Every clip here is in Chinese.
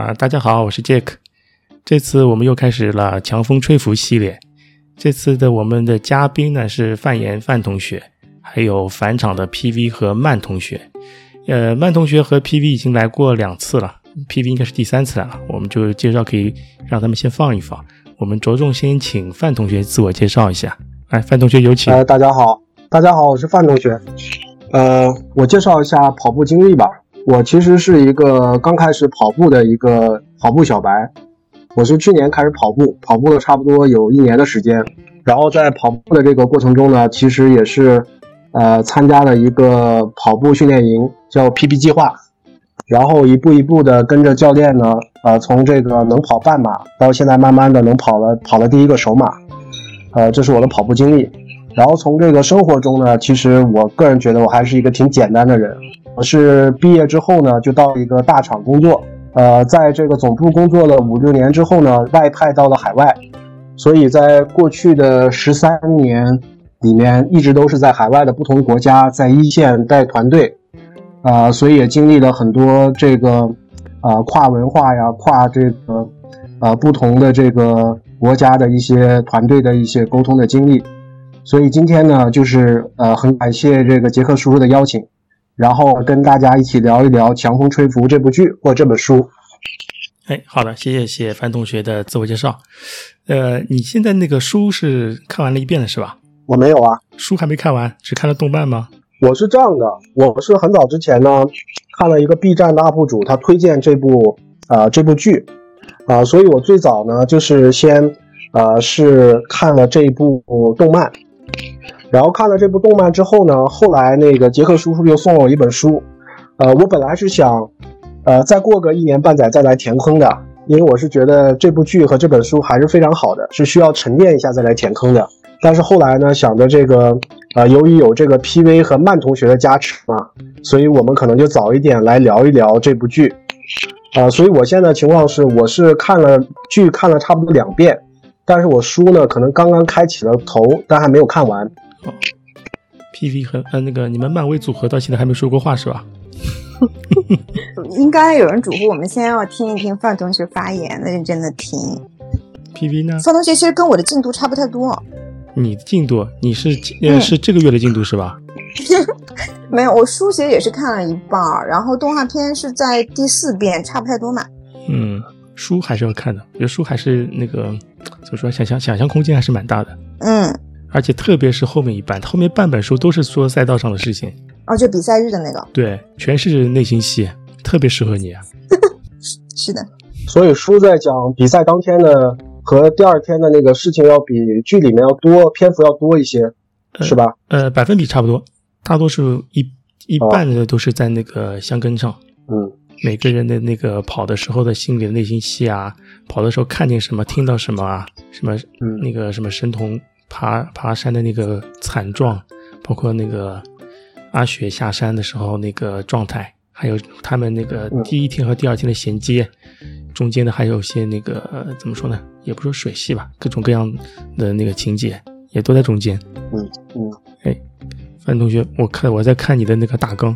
啊，大家好，我是 Jack。这次我们又开始了强风吹拂系列。这次的我们的嘉宾呢是范岩范同学，还有返场的 PV 和曼同学。呃，曼同学和 PV 已经来过两次了，PV 应该是第三次来了。我们就介绍可以让他们先放一放。我们着重先请范同学自我介绍一下。来，范同学有请。呃，大家好，大家好，我是范同学。呃，我介绍一下跑步经历吧。我其实是一个刚开始跑步的一个跑步小白，我是去年开始跑步，跑步了差不多有一年的时间。然后在跑步的这个过程中呢，其实也是，呃，参加了一个跑步训练营，叫 PP 计划。然后一步一步的跟着教练呢，呃，从这个能跑半马，到现在慢慢的能跑了，跑了第一个首马。呃，这是我的跑步经历。然后从这个生活中呢，其实我个人觉得我还是一个挺简单的人。是毕业之后呢，就到一个大厂工作，呃，在这个总部工作了五六年之后呢，外派到了海外，所以在过去的十三年里面，一直都是在海外的不同国家在一线带团队，啊，所以也经历了很多这个，啊，跨文化呀，跨这个，啊，不同的这个国家的一些团队的一些沟通的经历，所以今天呢，就是呃，很感谢这个杰克叔叔的邀请。然后跟大家一起聊一聊《强风吹拂》这部剧或这本书。哎，好的，谢谢谢范同学的自我介绍。呃，你现在那个书是看完了一遍了是吧？我没有啊，书还没看完，只看了动漫吗？我是这样的，我是很早之前呢看了一个 B 站的 UP 主，他推荐这部啊这部剧啊，所以我最早呢就是先呃是看了这部动漫。然后看了这部动漫之后呢，后来那个杰克叔叔又送了我一本书，呃，我本来是想，呃，再过个一年半载再来填坑的，因为我是觉得这部剧和这本书还是非常好的，是需要沉淀一下再来填坑的。但是后来呢，想着这个，呃，由于有这个 PV 和曼同学的加持嘛，所以我们可能就早一点来聊一聊这部剧，啊，所以我现在情况是，我是看了剧看了差不多两遍，但是我书呢，可能刚刚开启了头，但还没有看完。哦，PV 和呃那个你们漫威组合到现在还没说过话是吧？应该有人嘱咐我们先要听一听范同学发言，认真的听。PV 呢？范同学其实跟我的进度差不太多。你的进度？你是呃是这个月的进度是吧？没有，我书写也是看了一半，然后动画片是在第四遍，差不太多嘛。嗯，书还是要看的，我觉得书还是那个怎么说，想象想象空间还是蛮大的。嗯。而且特别是后面一半，后面半本书都是说赛道上的事情，哦，就比赛日的那个，对，全是内心戏，特别适合你啊。是的，所以书在讲比赛当天的和第二天的那个事情要比剧里面要多，篇幅要多一些，是吧？呃，百分比差不多，大多数一一半的都是在那个箱根上，嗯，每个人的那个跑的时候的心理的内心戏啊，跑的时候看见什么，听到什么啊，什么，嗯，那个什么神童。爬爬山的那个惨状，包括那个阿雪下山的时候那个状态，还有他们那个第一天和第二天的衔接，中间的还有些那个怎么说呢？也不说水戏吧，各种各样的那个情节也都在中间。嗯嗯，哎，范同学，我看我在看你的那个大纲。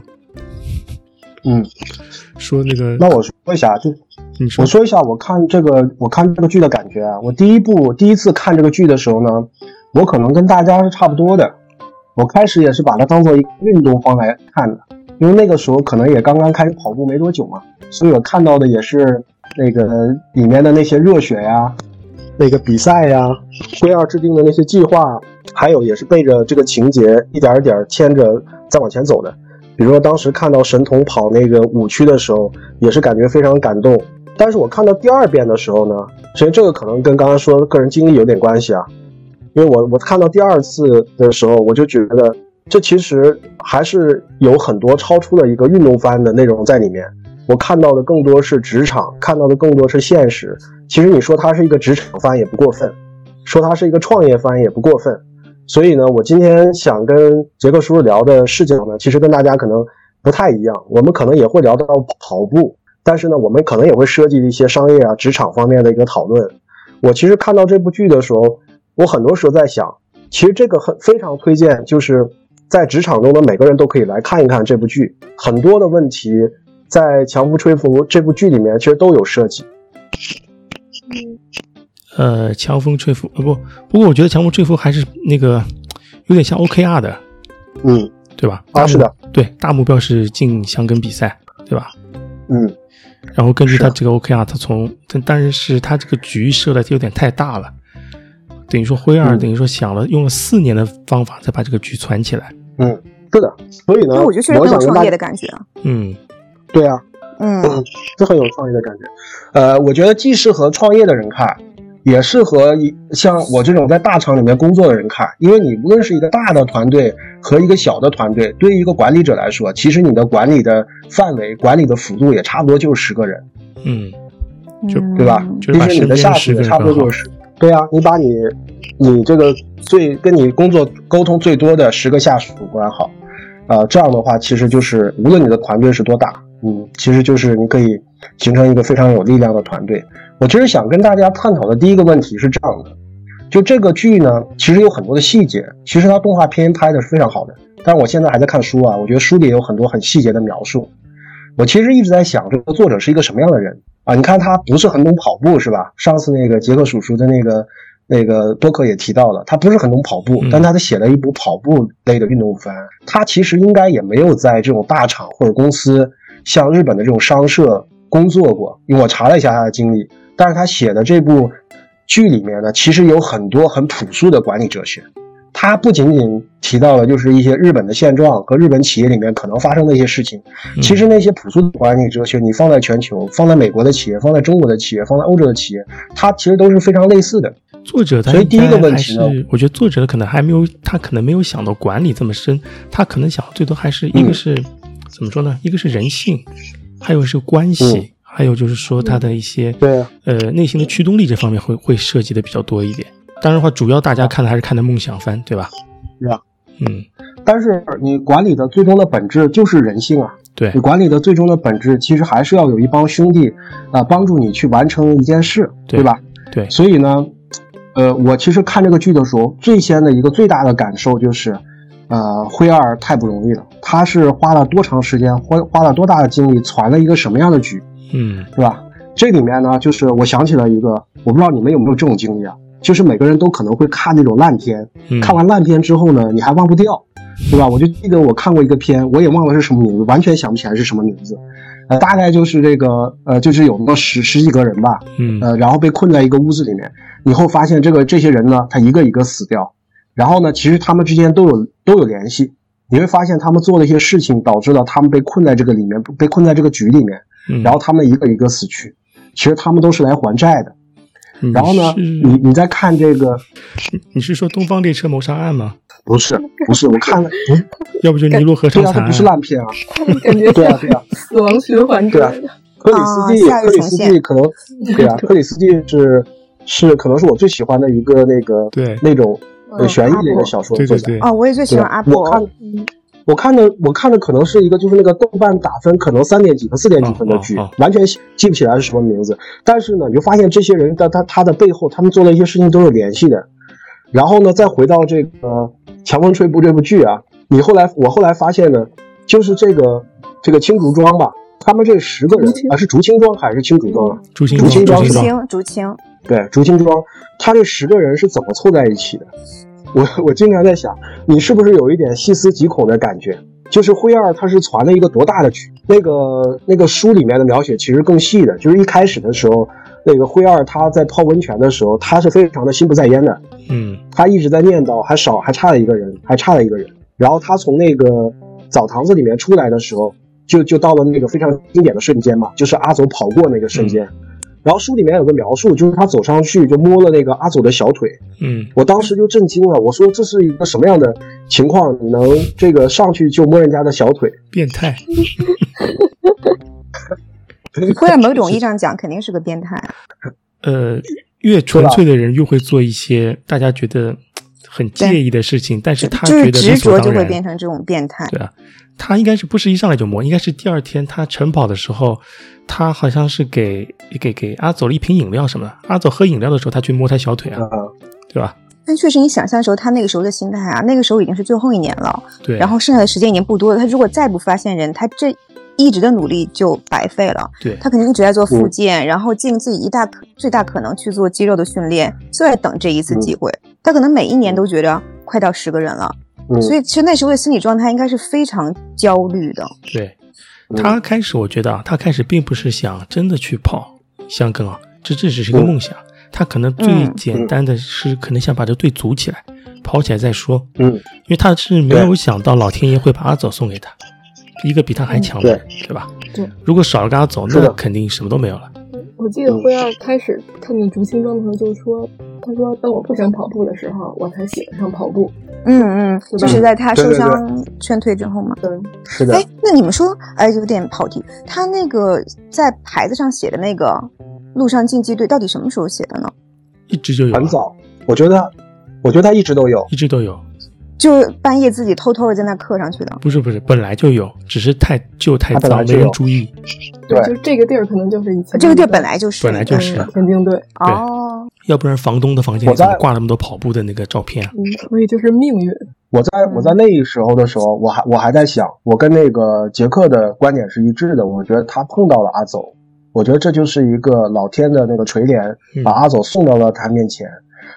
嗯，说那个，那我说一下，就你说，我说一下我看这个我看这个剧的感觉啊。我第一部第一次看这个剧的时候呢。我可能跟大家是差不多的，我开始也是把它当做一运动方来看的，因为那个时候可能也刚刚开始跑步没多久嘛，所以我看到的也是那个里面的那些热血呀，那个比赛呀，龟二制定的那些计划，还有也是背着这个情节一点一点牵着再往前走的。比如说当时看到神童跑那个五区的时候，也是感觉非常感动。但是我看到第二遍的时候呢，其实这个可能跟刚刚说的个人经历有点关系啊。因为我我看到第二次的时候，我就觉得这其实还是有很多超出了一个运动番的内容在里面。我看到的更多是职场，看到的更多是现实。其实你说它是一个职场番也不过分，说它是一个创业番也不过分。所以呢，我今天想跟杰克叔叔聊的视角呢，其实跟大家可能不太一样。我们可能也会聊到跑步，但是呢，我们可能也会涉及一些商业啊、职场方面的一个讨论。我其实看到这部剧的时候。我很多时候在想，其实这个很非常推荐，就是在职场中的每个人都可以来看一看这部剧。很多的问题，在《强风吹拂》这部剧里面其实都有涉及。嗯。呃，强风吹拂，呃不，不过我觉得强风吹拂还是那个有点像 OKR 的，嗯，对吧？啊，是的，对，大目标是进香根比赛，对吧？嗯，然后根据他这个 OKR，他从，但但是是他这个局设的有点太大了，等于说辉二等于说想了用了四年的方法才把这个局攒起来。嗯，是的，所以呢，我觉得确实很有创业的感觉啊。嗯，对啊，嗯，是很有创业的感觉。呃，我觉得既适合创业的人看。也适合一像我这种在大厂里面工作的人看，因为你无论是一个大的团队和一个小的团队，对于一个管理者来说，其实你的管理的范围、管理的幅度也差不多就是十个人，嗯，就对吧？其实你的下属也差不多就是十，对啊，你把你你这个最跟你工作沟通最多的十个下属管好，啊，这样的话，其实就是无论你的团队是多大，嗯，其实就是你可以形成一个非常有力量的团队。我其实想跟大家探讨的第一个问题是这样的，就这个剧呢，其实有很多的细节，其实它动画片拍的是非常好的，但是我现在还在看书啊，我觉得书里有很多很细节的描述。我其实一直在想，这个作者是一个什么样的人啊？你看他不是很懂跑步是吧？上次那个杰克叔叔的那个那个多克也提到了，他不是很懂跑步，但他写了一部跑步类的运动番。他其实应该也没有在这种大厂或者公司，像日本的这种商社工作过，因为我查了一下他的经历。但是他写的这部剧里面呢，其实有很多很朴素的管理哲学。他不仅仅提到了就是一些日本的现状和日本企业里面可能发生的一些事情，其实那些朴素的管理哲学，你放在全球，放在美国的企业，放在中国的企业，放在欧洲的企业，它其实都是非常类似的。作者他，所以第一个问题呢，我觉得作者可能还没有，他可能没有想到管理这么深，他可能想最多还是一个是怎么说呢？一个是人性，还有是关系。还有就是说，他的一些对呃内心的驱动力这方面会会涉及的比较多一点。当然的话，主要大家看的还是看的梦想番，对吧？对啊，嗯。但是你管理的最终的本质就是人性啊。对你管理的最终的本质，其实还是要有一帮兄弟啊帮助你去完成一件事，对吧？对。所以呢，呃，我其实看这个剧的时候，最先的一个最大的感受就是。呃，灰二太不容易了，他是花了多长时间，花花了多大的精力，攒了一个什么样的局，嗯，是吧？这里面呢，就是我想起了一个，我不知道你们有没有这种经历啊，就是每个人都可能会看那种烂片，看完烂片之后呢，你还忘不掉，对吧？我就记得我看过一个片，我也忘了是什么名字，完全想不起来是什么名字，呃，大概就是这个，呃，就是有那么十十几个人吧，嗯，呃，然后被困在一个屋子里面，以后发现这个这些人呢，他一个一个死掉。然后呢，其实他们之间都有都有联系，你会发现他们做了一些事情导致了他们被困在这个里面，被困在这个局里面，然后他们一个一个死去，其实他们都是来还债的。然后呢，你你在看这个，你是说《东方列车谋杀案》吗？不是，不是，我看了，要不就尼罗河上惨案，不是烂片啊，感觉对啊对啊，死亡循环对啊，克里斯蒂，克里斯蒂可能对啊，克里斯蒂是是可能是我最喜欢的一个那个对。那种。悬疑类的小说作家。哦，我也最喜欢阿波。我看，我看的，我看的可能是一个，就是那个豆瓣打分可能三点几分、四点几分的剧，完全记不起来是什么名字。但是呢，你就发现这些人的他他的背后，他们做的一些事情都有联系的。然后呢，再回到这个《强风吹拂》这部剧啊，你后来我后来发现呢，就是这个这个青竹庄吧，他们这十个人啊，是竹青庄还是青竹庄啊？竹青竹青庄，竹青竹青。对，竹青庄，他这十个人是怎么凑在一起的？我我经常在想，你是不是有一点细思极恐的感觉？就是灰二他是传了一个多大的局？那个那个书里面的描写其实更细的，就是一开始的时候，那个灰二他在泡温泉的时候，他是非常的心不在焉的，嗯，他一直在念叨还少还差了一个人，还差了一个人。然后他从那个澡堂子里面出来的时候，就就到了那个非常经典的瞬间嘛，就是阿走跑过那个瞬间。然后书里面有个描述，就是他走上去就摸了那个阿祖的小腿，嗯，我当时就震惊了，我说这是一个什么样的情况？你能这个上去就摸人家的小腿？变态。或者某种意义上讲，肯定是个变态。呃，越纯粹的人越会做一些大家觉得很介意的事情，但是他觉得执着就会变成这种变态。对啊，他应该是不是一上来就摸？应该是第二天他晨跑的时候。他好像是给给给阿走了一瓶饮料什么的。阿走喝饮料的时候，他去摸他小腿啊，对吧？但确实，你想象的时候，他那个时候的心态啊，那个时候已经是最后一年了。对。然后剩下的时间已经不多了。他如果再不发现人，他这一直的努力就白费了。对他肯定一直在做复健，然后尽自己一大可最大可能去做肌肉的训练，就在等这一次机会。他可能每一年都觉得快到十个人了，嗯，所以其实那时候的心理状态应该是非常焦虑的。对嗯他开始，我觉得啊，他开始并不是想真的去跑香根啊，这这只是一个梦想。他可能最嗯简单的是，可能想把这队组起来，跑起来再说。嗯，因为他是没有想到老天爷会把阿走送给他，一个比他还强的人，对吧？对。如果少了个阿走，那肯定什么都没有了。我记得辉二开始看见竹青装的时候，就是说，他说当我不想跑步的时候，我才喜欢上跑步。嗯嗯，就是在他受伤劝退之后嘛。对，是的哎，，那你们说，哎，有点跑题。他那个在牌子上写的那个路上竞技队，到底什么时候写的呢？一直就有，很，早，我觉得，我觉得他一直都有。一直都有。就半夜自己偷偷的在那刻上去的。不是不是，本来就有，只是太旧太脏，没人注意。对就这个地儿可能就是以前这个地儿本来就是，本来就是嗯田径队，哦，要不然房东的房间里怎么挂那么多跑步的那个照片啊？嗯，所以就是命运。我在我在那时候的时候，我还我还在想，我跟那个杰克的观点是一致的。我觉得他碰到了阿走，我觉得这就是一个老天的那个垂怜，嗯把阿走送到了他面前。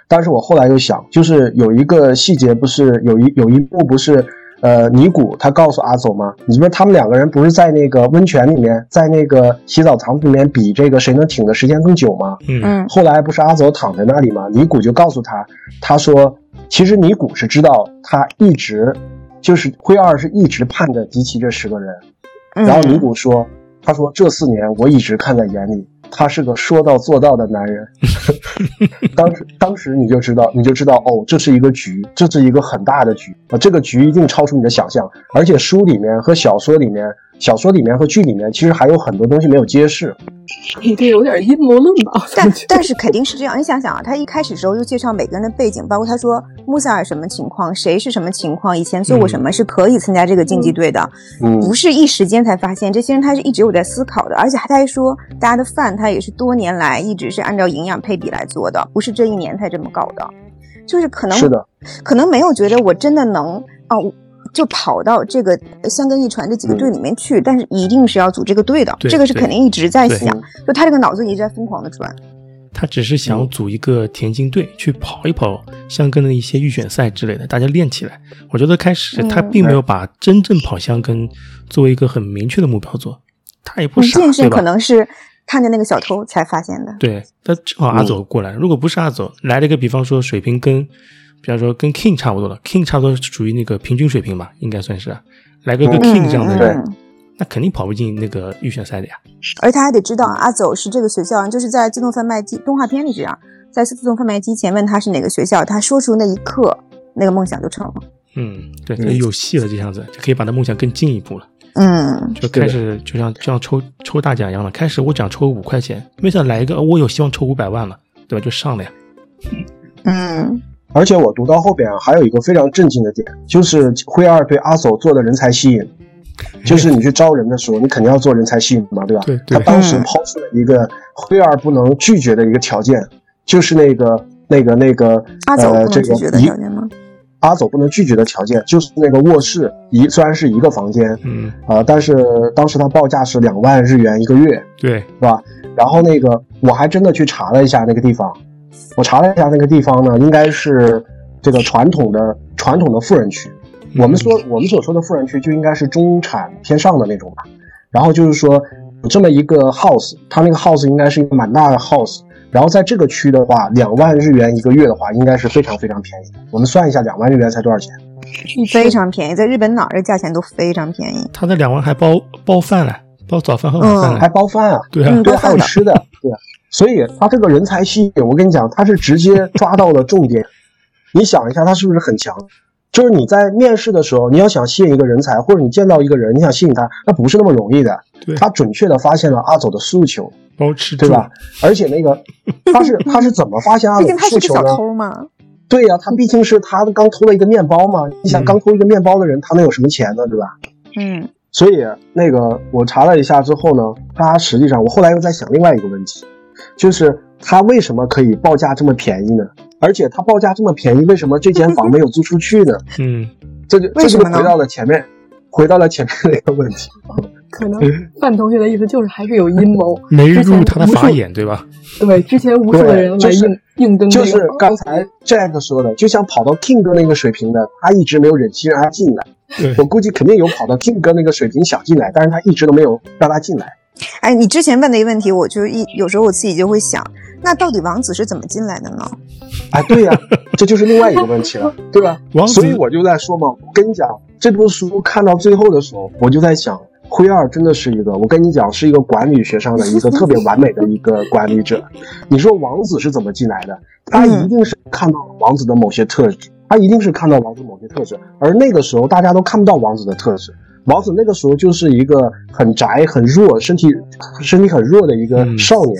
但是我后来又想，就是有一个细节，不是有一有一幕不是，呃，尼古他告诉阿走吗？你说他们两个人不是在那个温泉里面，在那个洗澡堂里面比这个谁能挺的时间更久吗？嗯嗯后来不是阿走躺在那里吗？尼古就告诉他，他说，其实尼古是知道他一直就是灰二是一直盼着集齐这十个人。嗯，然后尼古说，他说这四年我一直看在眼里，他是个说到做到的男人。当时当时你就知道，你就知道哦，这是一个局，这是一个很大的局啊，这个局一定超出你的想象。而且书里面和小说里面，小说里面和剧里面其实还有很多东西没有揭示。你 这有点阴谋论吧？但但是肯定是这样，你想想啊，他一开始时候又介绍每个人的背景，包括他说穆萨尔什么情况，谁是什么情况，以前做过什么，是可以参加这个竞技队的，嗯，不是一时间才发现，这些人他是一直有在思考的，而且他还说大家的饭他也是多年来一直是按照营养配比来做的，不是这一年才这么搞的，就是可能是的，可能没有觉得我真的能哦。就跑到这个香根一传这几个队里面去，但是一定是要组这个队的，这个是肯定一直在想，就他这个脑子一直在疯狂的转。他只是想组一个田径队去跑一跑香根的一些预选赛之类的，大家练起来。我觉得开始他嗯并没有把真正跑香根作为一个很明确的目标做，他也不傻，健身可对吧？能是看见那个小偷才发现的。对，他正好阿走过来，如果不是阿走来了一个，比方说水平跟，比方说跟 King 差不多了，King 差不多是属于那个平均水平吧，应该算是，来个个嗯 King 这样的嗯人，嗯那肯定跑不进那个预选赛的呀。而他还得知道阿走是这个学校，就是在自动贩卖机动画片里这样，在自动贩卖机前问他是哪个学校，他说出那一刻，那个梦想就成了。嗯，对，有戏了，这样子就可以把他梦想更进一步了。嗯，就开始就像就像抽抽大奖一样了，开始我想抽五块钱，没想到来一个，哦我有希望抽五百万了，对吧？就上了呀。嗯，而且我读到后边啊，还有一个非常震惊的点，就是灰二对阿走做的人才吸引，就是你去招人的时候，你肯定要做人才吸引嘛，对吧？对对他当时嗯抛出了一个灰二不能拒绝的一个条件，就是那个那个那个阿走呃这个不能拒绝的一条件吗？阿走不能拒绝的条件，就是那个卧室一虽然是一个房间嗯，啊、但是当时他报价是两万日元一个月，对，是吧？然后那个我还真的去查了一下那个地方，我查了一下那个地方呢，应该是这个传统的传统的富人区。嗯我们说我们所说的富人区就应该是中产偏上的那种吧。然后就是说有这么一个 house，它那个 house 应该是一个蛮大的 house。然后在这个区的话，两万日元一个月的话，应该是非常非常便宜的。我们算一下，两万日元才多少钱？非常便宜，在日本哪儿这价钱都非常便宜。他的两万还包包饭了，包早饭和晚饭嗯了，还包饭啊？对啊，对，嗯包饭的还有吃的，对。所以他这个人才吸引，我跟你讲，他是直接抓到了重点。你想一下，他是不是很强？就是你在面试的时候，你要想吸引一个人才，或者你见到一个人，你想吸引他，那不是那么容易的。对，他准确的发现了阿走的诉求，包吃对吧？？而且那个他是他是怎么发现阿走的毕竟他是个诉求呢？小偷嘛。对呀、他毕竟是他刚偷了一个面包嘛。你想，嗯刚偷一个面包的人，他能有什么钱呢？对吧？嗯所以那个我查了一下之后呢，他实际上我后来又在想另外一个问题，就是他为什么可以报价这么便宜呢？而且他报价这么便宜，为什么这间房没有租出去呢？嗯，这就这就为什么回到了前面，回到了前面的一个问题，可能范同学的意思就是还是有阴谋，没入他的法眼，对吧？对，之前无数的人来应应征。就是刚才 Jack 说的，就像跑到 King 哥那个水平的，他一直没有忍心让他进来。我估计肯定有跑到 King 哥那个水平想进来，但是他一直都没有让他进来。哎，你之前问的一个问题，我就一有时候我自己就会想，那到底王子是怎么进来的呢？哎，对呀，这就是另外一个问题了，对吧？王所以我就在说嘛，我跟你讲，这部书看到最后的时候，我就在想，灰二真的是一个，我跟你讲，是一个管理学上的一个特别完美的一个管理者。你说王子是怎么进来的？他一定是看到了王子的某些特质，他一定是看到王子某些特质，而那个时候大家都看不到王子的特质。王子那个时候就是一个很宅、很弱、身体身体很弱的一个少年，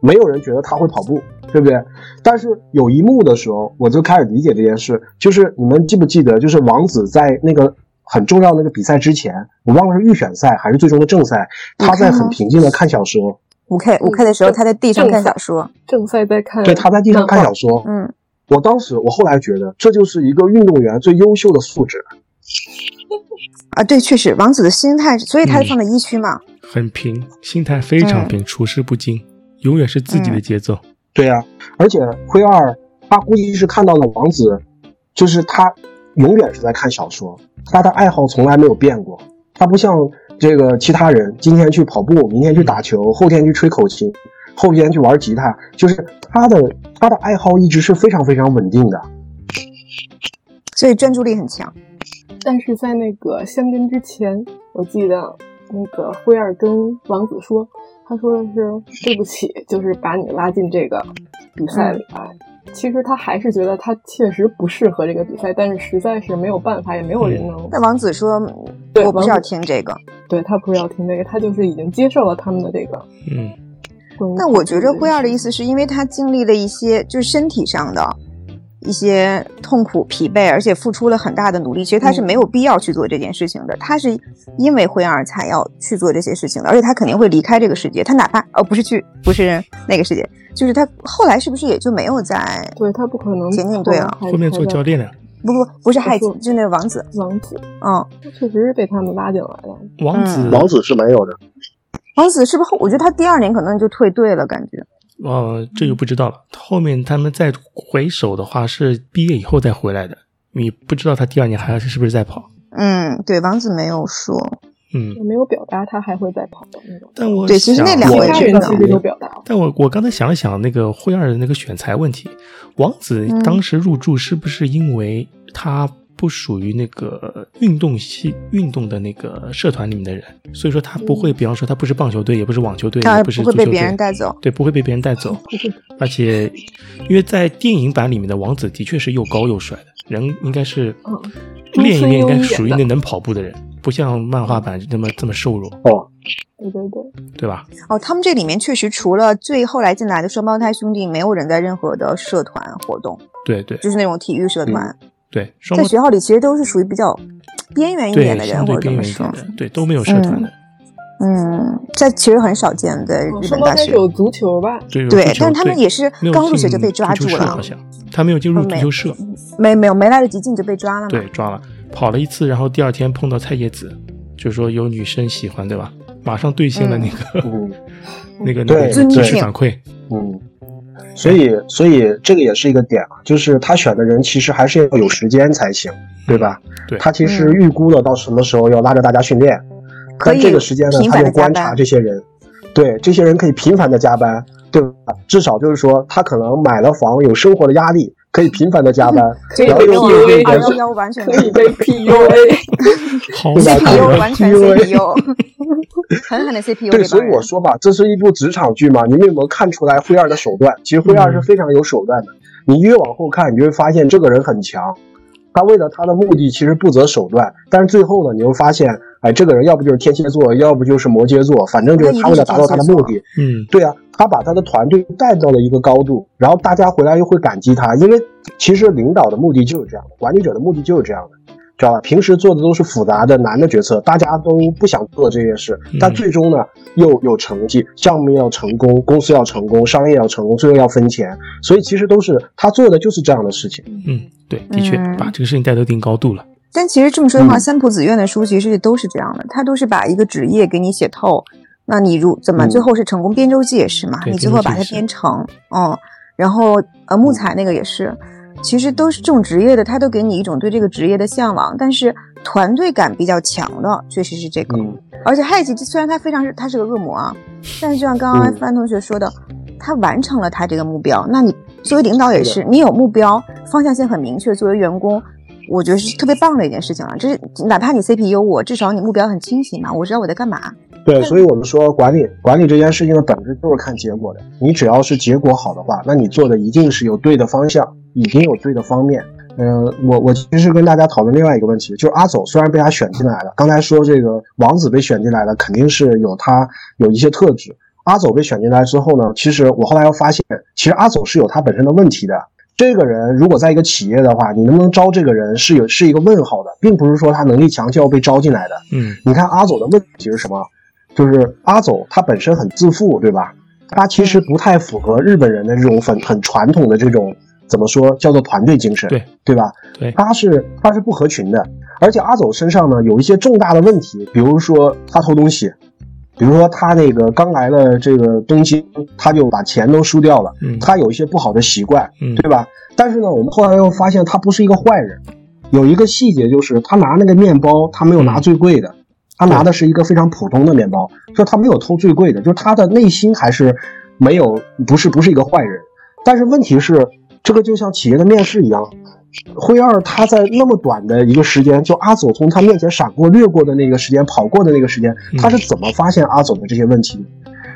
没有人觉得他会跑步，对不对？但是有一幕的时候，我就开始理解这件事，就是你们记不记得，就是王子在那个很重要那个比赛之前，我忘了是预选赛还是最终的正赛，他在很平静的看小说。五 K 五 K 的时候，他在地上看小说。正赛在看。对，他在地上看小说。嗯，我当时我后来觉得，这就是一个运动员最优秀的素质。啊，对，确实，王子的心态，所以他放在一区嘛，很平，心态非常平，处事不惊，永远是自己的节奏。对呀，而且灰二他估计是看到了王子，就是他永远是在看小说，他的爱好从来没有变过。他不像这个其他人，今天去跑步，明天去打球，后天去吹口琴，后天去玩吉他，就是他的他的爱好一直是非常非常稳定的，所以专注力很强。但是在那个相跟之前，我记得那个灰二跟王子说，他说的是对不起，就是把你拉进这个比赛里来。其实他还是觉得他确实不适合这个比赛，但是实在是没有办法，也没有人能。那王子说，我不是要听这个，对他不是要听这个，他就是已经接受了他们的这个。嗯。那我觉着灰二的意思是因为他经历了一些就是身体上的。一些痛苦、疲惫，而且付出了很大的努力。其实他是没有必要去做这件事情的。他是因为灰二才要去做这些事情的，而且他肯定会离开这个世界。他哪怕哦，不是去，不是那个世界，就是他后来是不是也就没有在？对他不可能前进队了，后面做教练了。不不不是害就那个王子，王子，嗯，确实是被他们拉进来了。王子，王子是没有的。王子是不是？我觉得他第二年可能就退队了，感觉。哦，这就不知道了。后面他们再回首的话，是毕业以后再回来的。你不知道他第二年还是是不是在跑？嗯，对，王子没有说，嗯，没有表达他还会再跑的那种。但我对，其实那两位人其实都表达。但我我刚才想了想，那个灰二的那个选材问题，王子当时入住是不是因为他？不属于那个运动系运动的那个社团里面的人，所以说他不会，比方说他不是棒球队，也不是网球队，也不是足球队，不会被别人带走。对，不会被别人带走。而且，因为在电影版里面的王子的确是又高又帅的人，应该是练一练应该属于那能跑步的人，不像漫画版那么这么瘦弱。哦，对对对，对吧？哦，他们这里面确实除了最后来进来的双胞胎兄弟，没有人在任何的社团活动。对对，就是那种体育社团。对，在学校里其实都是属于比较边缘一点的人，或者怎么说，对，都没有社团的。嗯，这其实很少见的日本大学有足球吧？对，但是他们也是刚入学就被抓住了，好像他没有进入足球社，没没有没来得及进就被抓了。对，抓了，跑了一次，然后第二天碰到菜叶子，就说有女生喜欢，对吧？马上兑现了那个 那个那个真实反馈，嗯。所以，所以这个也是一个点啊，就是他选的人其实还是要有时间才行，对吧？对，他其实预估了到什么时候要拉着大家训练，但这个时间呢，他就观察这些人，对，这些人可以频繁的加班，对吧？至少就是说，他可能买了房，有生活的压力。可以频繁的加班，然后又对二幺幺完全可以被 PUA，好 CPU 完全 CPU，狠狠的 CPU。对，所以我说吧，这是一部职场剧嘛，你们有没有看出来灰二的手段？其实灰二是非常有手段的。你越往后看，你就会发现这个人很强，他为了他的目的其实不择手段，但是最后呢，你会发现，哎，这个人要不就是天蝎座，要不就是摩羯座，反正就是他为了达到他的目的，嗯，对啊。他把他的团队带到了一个高度，然后大家回来又会感激他，因为其实领导的目的就是这样的，管理者的目的就是这样的，知道吧？平时做的都是复杂的难的决策，大家都不想做这些事，但最终呢又有成绩，项目要成功，公司要成功，商业要成功，最后要分钱，所以其实都是他做的就是这样的事情。嗯，对，的确把这个事情带到一定高度了。但其实这么说的话，三浦子苑的书其实都是这样的，他都是把一个职业给你写透。那你如怎么最后是成功？编周记也是嘛，你最后把它编成，嗯，然后呃木材那个也是，其实都是这种职业的，他都给你一种对这个职业的向往，但是团队感比较强的确实是这个。而且还有一集，虽然他非常是他是个恶魔啊，但是就像刚刚范同学说的，他完成了他这个目标。那你作为领导也是，你有目标，方向性很明确，作为员工。我觉得是特别棒的一件事情了，这是哪怕你 CPU 我，至少你目标很清晰嘛，我知道我在干嘛。对，所以我们说管理管理这件事情的本质就是看结果的。你只要是结果好的话，那你做的一定是有对的方向，已经有对的方面。嗯，我我其实跟大家讨论另外一个问题，就是阿走虽然被他选进来了，刚才说这个王子被选进来了，肯定是有他有一些特质。阿走被选进来之后呢，其实我后来又发现，其实阿走是有他本身的问题的。这个人如果在一个企业的话，你能不能招这个人是有是一个问号的，并不是说他能力强就要被招进来的。嗯，你看阿走的问题是什么？就是阿走他本身很自负，对吧？他其实不太符合日本人的这种很很传统的这种怎么说叫做团队精神，对对吧？对，他是他是不合群的，而且阿走身上呢有一些重大的问题，比如说他偷东西。比如说他那个刚来了这个东京，他就把钱都输掉了。嗯，他有一些不好的习惯，嗯，对吧？但是呢，我们后来又发现他不是一个坏人。有一个细节就是他拿那个面包，他没有拿最贵的，他拿的是一个非常普通的面包，就他没有偷最贵的，就是他的内心还是没有不是不是一个坏人。但是问题是，这个就像企业的面试一样。灰二他在那么短的一个时间，就阿走从他面前闪过、掠过的那个时间，跑过的那个时间，他是怎么发现阿走的这些问题？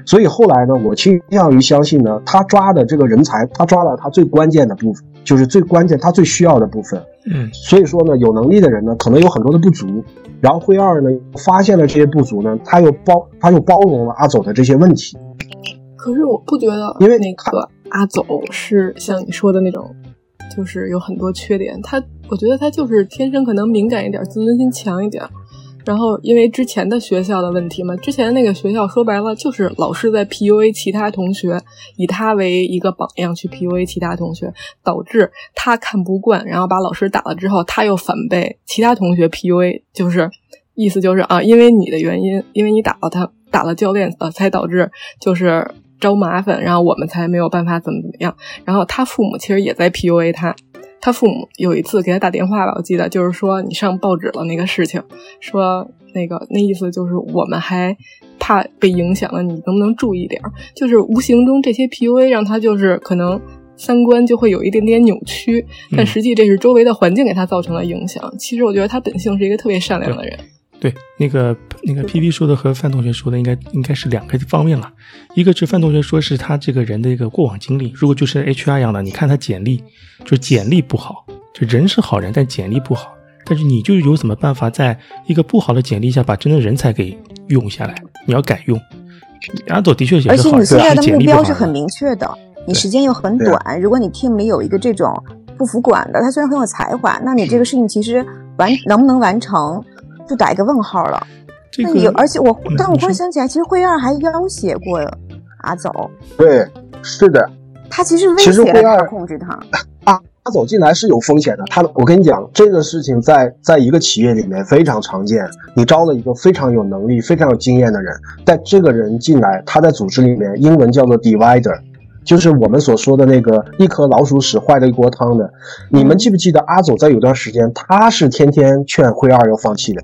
所以后来呢，我倾向于相信呢，他抓的这个人才，他抓了他最关键的部分，就是最关键他最需要的部分。嗯，所以说呢，有能力的人呢，可能有很多的不足，然后灰二呢发现了这些不足呢，他又包他又包容了阿走的这些问题。可是我不觉得，因为那个阿走是像你说的那种。就是有很多缺点，他我觉得他就是天生可能敏感一点，自尊心强一点。然后因为之前的学校的问题嘛，之前那个学校说白了就是老师在 PUA 其他同学，以他为一个榜样去 PUA 其他同学，导致他看不惯，然后把老师打了之后，他又反被其他同学 PUA，就是意思就是啊，因为你的原因，因为你打了他，打了教练，呃，才导致就是。招麻烦，然后我们才没有办法怎么怎么样。然后他父母其实也在 PUA 他，他父母有一次给他打电话吧，我记得就是说你上报纸了那个事情，说那个那意思就是我们还怕被影响了，你能不能注意点？就是无形中这些 PUA 让他就是可能三观就会有一点点扭曲，但实际这是周围的环境给他造成了影响。其实我觉得他本性是一个特别善良的人。对，那个那个 P P 说的和范同学说的应该应该是两个方面了，一个是范同学说是他这个人的一个过往经历，如果就是 H R 一样的，你看他简历，就简历不好，就人是好人，但简历不好，但是你就有什么办法在一个不好的简历下把真的人才给用下来？你要改用。阿朵的确也是好，而且你现在的目标是很明确的，你时间又很短，如果你 team 里有一个这种不服管的，他虽然很有才华，那你这个事情其实完能不能完成？就打一个问号了。而且我，但我忽然想起来，其实灰二还要挟过阿走。对，是的。他其实威胁他控制他。阿阿走进来是有风险的。他，我跟你讲，这个事情在在一个企业里面非常常见。你招了一个非常有能力、非常有经验的人，但这个人进来，他在组织里面，英文叫做 divider，就是我们所说的那个一颗老鼠屎坏了一锅汤的。你们记不记得阿走在有段时间，他是天天劝灰二要放弃的。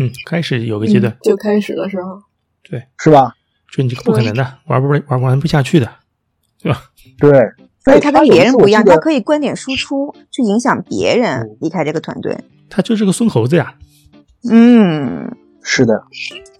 嗯，开始有个阶段，就开始的时候，对，是吧？就你这个不可能的，玩不玩玩不下去的，对吧？对，所以他跟别人不一样，他可以观点输出，去影响别人离开这个团队。他就是个孙猴子呀。嗯，是的。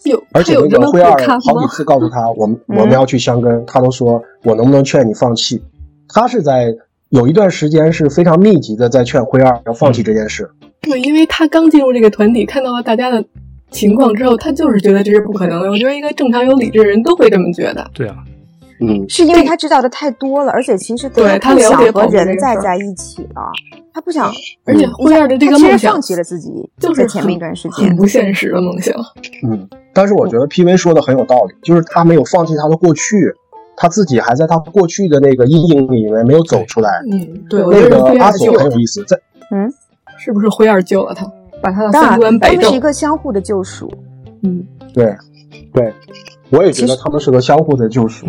有，而且那个灰二好几次告诉他，我们我们要去香根，他都说我能不能劝你放弃？他是在有一段时间是非常密集的在劝灰二要放弃这件事。对，因为他刚进入这个团体，看到了大家的情况之后，他就是觉得这是不可能的。我觉得一个正常有理智的人都会这么觉得。对啊，嗯，是因为他知道的太多了，而且其实对他不想和人再在一起了，他不想。而且灰二的这个梦想，放弃了自己，就是前面一段时间很不现实的梦想。嗯，但是我觉得 P V 说的很有道理，就是他没有放弃他的过去，他自己还在他过去的那个阴影里面没有走出来。嗯，对，那个阿索很有意思，在嗯。是不是灰二救了他？把他的三观摆正，是一个相互的救赎。嗯，对，对，我也觉得他们是个相互的救赎，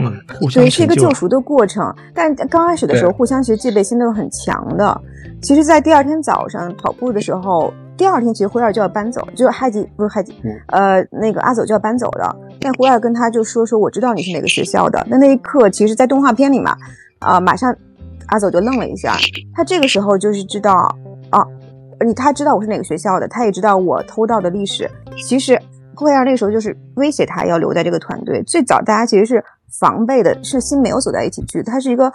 对，是一个救赎的过程。但刚开始的时候，互相其实戒备心都是很强的。其实，在第二天早上跑步的时候，第二天其实灰二就要搬走，就是海吉不是海吉，呃，那个阿走就要搬走的。那灰二跟他就说说，我知道你是哪个学校的。那那一刻，其实，在动画片里嘛，啊，马上阿走就愣了一下。他这个时候就是知道，啊，你他知道我是哪个学校的，他也知道我偷盗的历史。其实辉二那个时候就是威胁他要留在这个团队。最早大家其实是防备的，是心没有走在一起去，它是一个。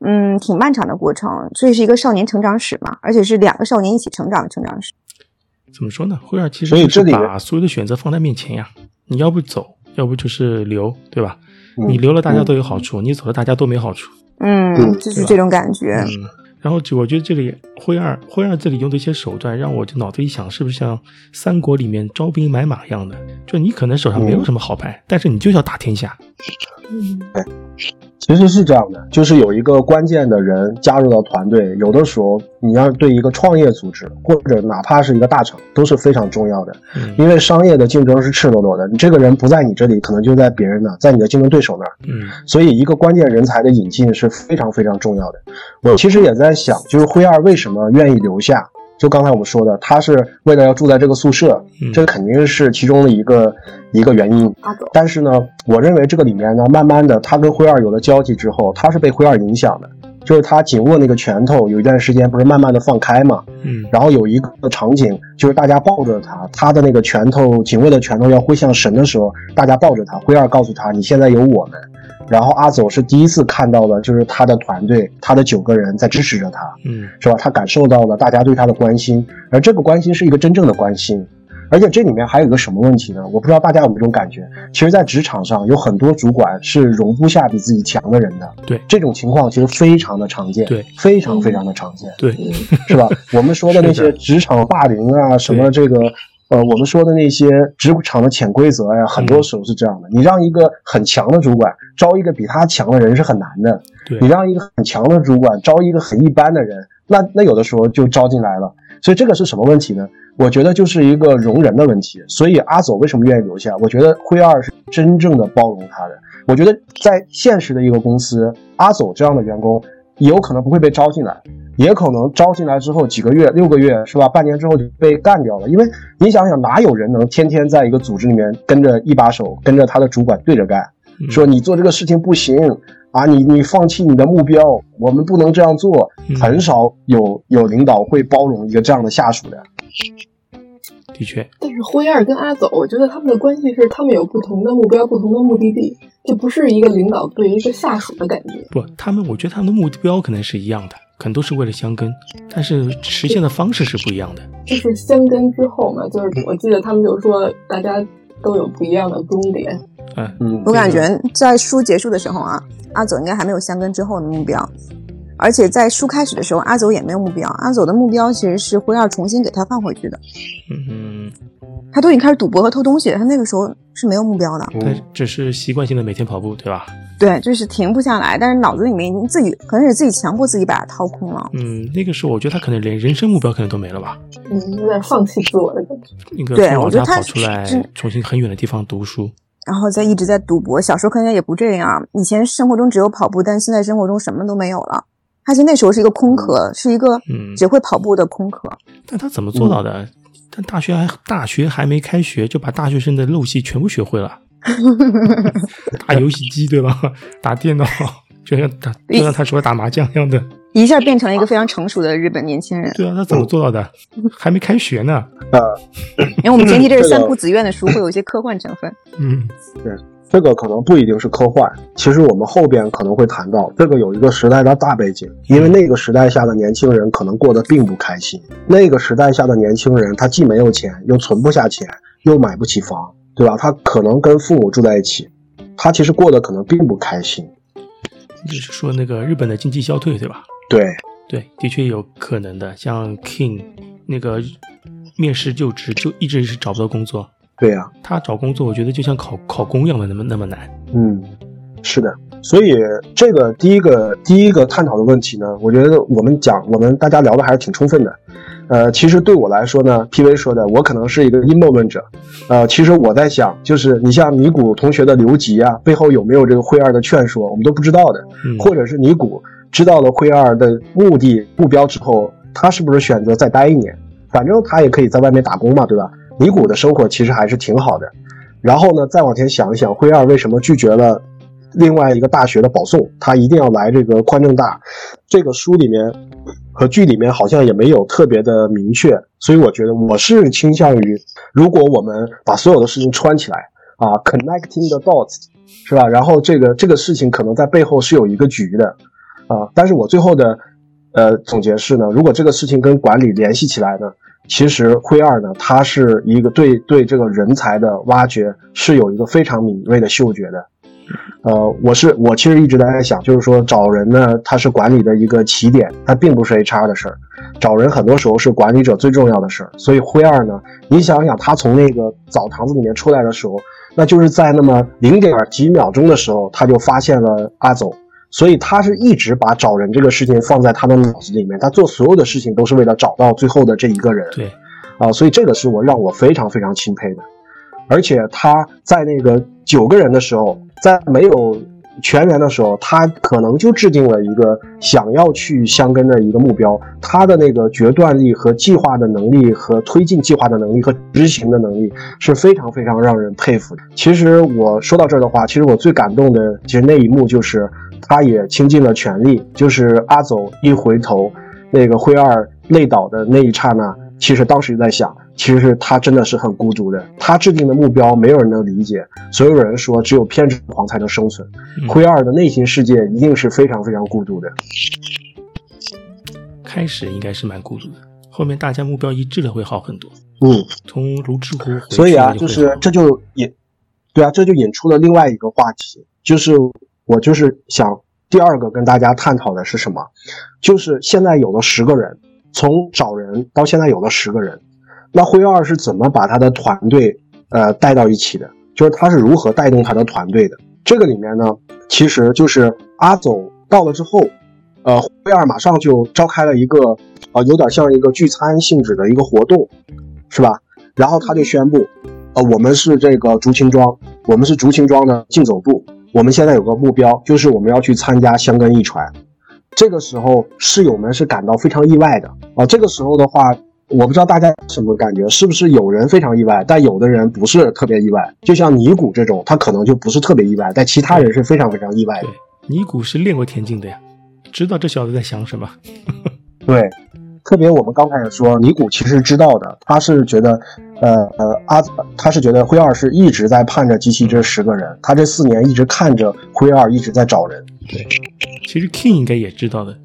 嗯，挺漫长的过程，所以是一个少年成长史嘛，而且是两个少年一起成长的成长史。怎么说呢？辉儿其实就是把所有的选择放在面前呀，你要不走，要不就是留，对吧？你留了大家都有好处，你走了大家都没好处。嗯，就是这种感觉。嗯，然后就我觉得这里灰二灰二这里用的一些手段，让我就脑子一想，是不是像三国里面招兵买马一样的？就你可能手上没有什么好牌，但是你就要打天下。其实是这样的，就是有一个关键的人加入到团队，有的时候你要对一个创业组织或者哪怕是一个大厂都是非常重要的，因为商业的竞争是赤裸裸的，你这个人不在你这里，可能就在别人那，在你的竞争对手那儿，嗯，所以一个关键人才的引进是非常非常重要的。我其实也在想，就是辉二为什么愿意留下。就刚才我们说的，他是为了要住在这个宿舍，这肯定是其中的一个一个原因。但是呢，我认为这个里面呢，慢慢的他跟辉二有了交集之后，他是被辉二影响的，就是他紧握那个拳头，有一段时间不是慢慢的放开嘛，嗯，然后有一个场景就是大家抱着他，他的那个拳头紧握的拳头要挥向神的时候，大家抱着他，辉二告诉他，你现在有我们。然后阿走是第一次看到了，就是他的团队，他的九个人在支持着他，嗯，是吧？他感受到了大家对他的关心，而这个关心是一个真正的关心。而且这里面还有一个什么问题呢？我不知道大家有没有这种感觉？其实，在职场上有很多主管是容不下比自己强的人的，对这种情况其实非常的常见，对，非常非常的常见，对，是吧？我们说的那些职场霸凌啊，什么这个。呃，我们说的那些职场的潜规则呀，很多时候是这样的。你让一个很强的主管招一个比他强的人是很难的。对，你让一个很强的主管招一个很一般的人，那那有的时候就招进来了。所以这个是什么问题呢？我觉得就是一个容人的问题。所以阿走为什么愿意留下？我觉得辉二是真正的包容他的。我觉得在现实的一个公司，阿走这样的员工。有可能不会被招进来，也可能招进来之后几个月、六个月是吧？半年之后就被干掉了。因为你想想，哪有人能天天在一个组织里面跟着一把手，跟着他的主管对着干，说你做这个事情不行啊，你你放弃你的目标，我们不能这样做。很少有有领导会包容一个这样的下属的。的确，但是灰二跟阿走，我觉得他们的关系是他们有不同的目标、不同的目的地，就不是一个领导对一个下属的感觉。不，他们我觉得他们的目标可能是一样的，可能都是为了香根，但是实现的方式是不一样的。就是香根之后嘛，就是我记得他们就说大家都有不一样的终点。嗯嗯，我感觉在书结束的时候啊，阿走应该还没有香根之后的目标。而且在书开始的时候，阿走也没有目标。阿走的目标其实是辉二重新给他放回去的。嗯哼，他都已经开始赌博和偷东西，他那个时候是没有目标的。他只是习惯性的每天跑步，对吧？对，就是停不下来，但是脑子里面已经自己可能是自己强迫自己把它掏空了。嗯，那个时候我觉得他可能连人生目标可能都没了吧。嗯，有点放弃自我的感觉。那个从老家跑出来，重新很远的地方读书，然后再一直在赌博。小时候可能也不这样，以前生活中只有跑步，但现在生活中什么都没有了。他就那时候是一个空壳，是一个只会跑步的空壳。但他怎么做到的？但大学还大学还没开学，就把大学生的陋习全部学会了。打游戏机对吧？打电脑，就像打就像他说打麻将一样的，一下变成了一个非常成熟的日本年轻人。对啊，他怎么做到的？还没开学呢。啊，因为我们前期这是三浦子苑的书，会有一些科幻成分。嗯，对。这个可能不一定是科幻，其实我们后边可能会谈到，这个有一个时代的大背景，因为那个时代下的年轻人可能过得并不开心。那个时代下的年轻人，他既没有钱，又存不下钱，又买不起房，对吧？他可能跟父母住在一起，他其实过得可能并不开心。就是说那个日本的经济消退，对吧？对对，的确有可能的。像 King 那个面试就职，就一直是找不到工作。对呀，他找工作，我觉得就像考考公一样的那么那么难。嗯，是的，所以这个第一个第一个探讨的问题呢，我觉得我们讲我们大家聊的还是挺充分的。呃，其实对我来说呢，P V 说的，我可能是一个阴谋论者。呃，其实我在想，就是你像尼古同学的留级啊，背后有没有这个惠二的劝说，我们都不知道的。或者是尼古知道了惠二的目的目标之后，他是不是选择再待一年？反正他也可以在外面打工嘛，对吧？尼古的生活其实还是挺好的。然后呢，再往前想一想，惠二为什么拒绝了另外一个大学的保送？他一定要来这个宽政大。这个书里面和剧里面好像也没有特别的明确，所以我觉得我是倾向于，如果我们把所有的事情串起来啊，connecting the dots，是吧？然后这个这个事情可能在背后是有一个局的啊。但是我最后的呃总结是呢，如果这个事情跟管理联系起来呢？其实辉二呢，他是一个对对这个人才的挖掘是有一个非常敏锐的嗅觉的。呃，我是我其实一直在在想，就是说找人呢，他是管理的一个起点，它并不是 HR 的事儿。找人很多时候是管理者最重要的事儿。所以辉二呢，你想想他从那个澡堂子里面出来的时候，那就是在那么零点几秒钟的时候，他就发现了阿走。所以他是一直把找人这个事情放在他的脑子里面，他做所有的事情都是为了找到最后的这一个人。对，啊，所以这个是我让我非常非常钦佩的。而且他在那个九个人的时候，在没有。全员的时候，他可能就制定了一个想要去相跟的一个目标。他的那个决断力和计划的能力，和推进计划的能力和执行的能力是非常非常让人佩服的。其实我说到这儿的话，其实我最感动的，其实那一幕就是他也倾尽了全力，就是阿走一回头，那个灰二累倒的那一刹那，其实当时就在想。其实他真的是很孤独的，他制定的目标没有人能理解，所有人说只有偏执狂才能生存。灰二的内心世界一定是非常非常孤独的。开始应该是蛮孤独的，后面大家目标一致了会好很多。嗯，从卢之湖所以啊，就是这就引，对啊，这就引出了另外一个话题，就是我就是想第二个跟大家探讨的是什么，就是现在有了十个人，从找人到现在有了十个人。那辉二是怎么把他的团队呃带到一起的？就是他是如何带动他的团队的？这个里面呢，其实就是阿走到了之后，呃，辉二马上就召开了一个呃有点像一个聚餐性质的一个活动，是吧？然后他就宣布，呃，我们是这个竹青庄，我们是竹青庄的竞走部，我们现在有个目标，就是我们要去参加香根一传。这个时候室友们是感到非常意外的啊。这个时候的话。我不知道大家什么感觉，是不是有人非常意外，但有的人不是特别意外。就像尼古这种，他可能就不是特别意外，但其他人是非常非常意外的。尼古是练过田径的呀，知道这小子在想什么。对，特别我们刚才也说，尼古其实知道的，他是觉得，呃呃，阿他是觉得灰二是一直在盼着机器这十个人，他这四年一直看着灰二一直在找人。对，其实 King 应该也知道的。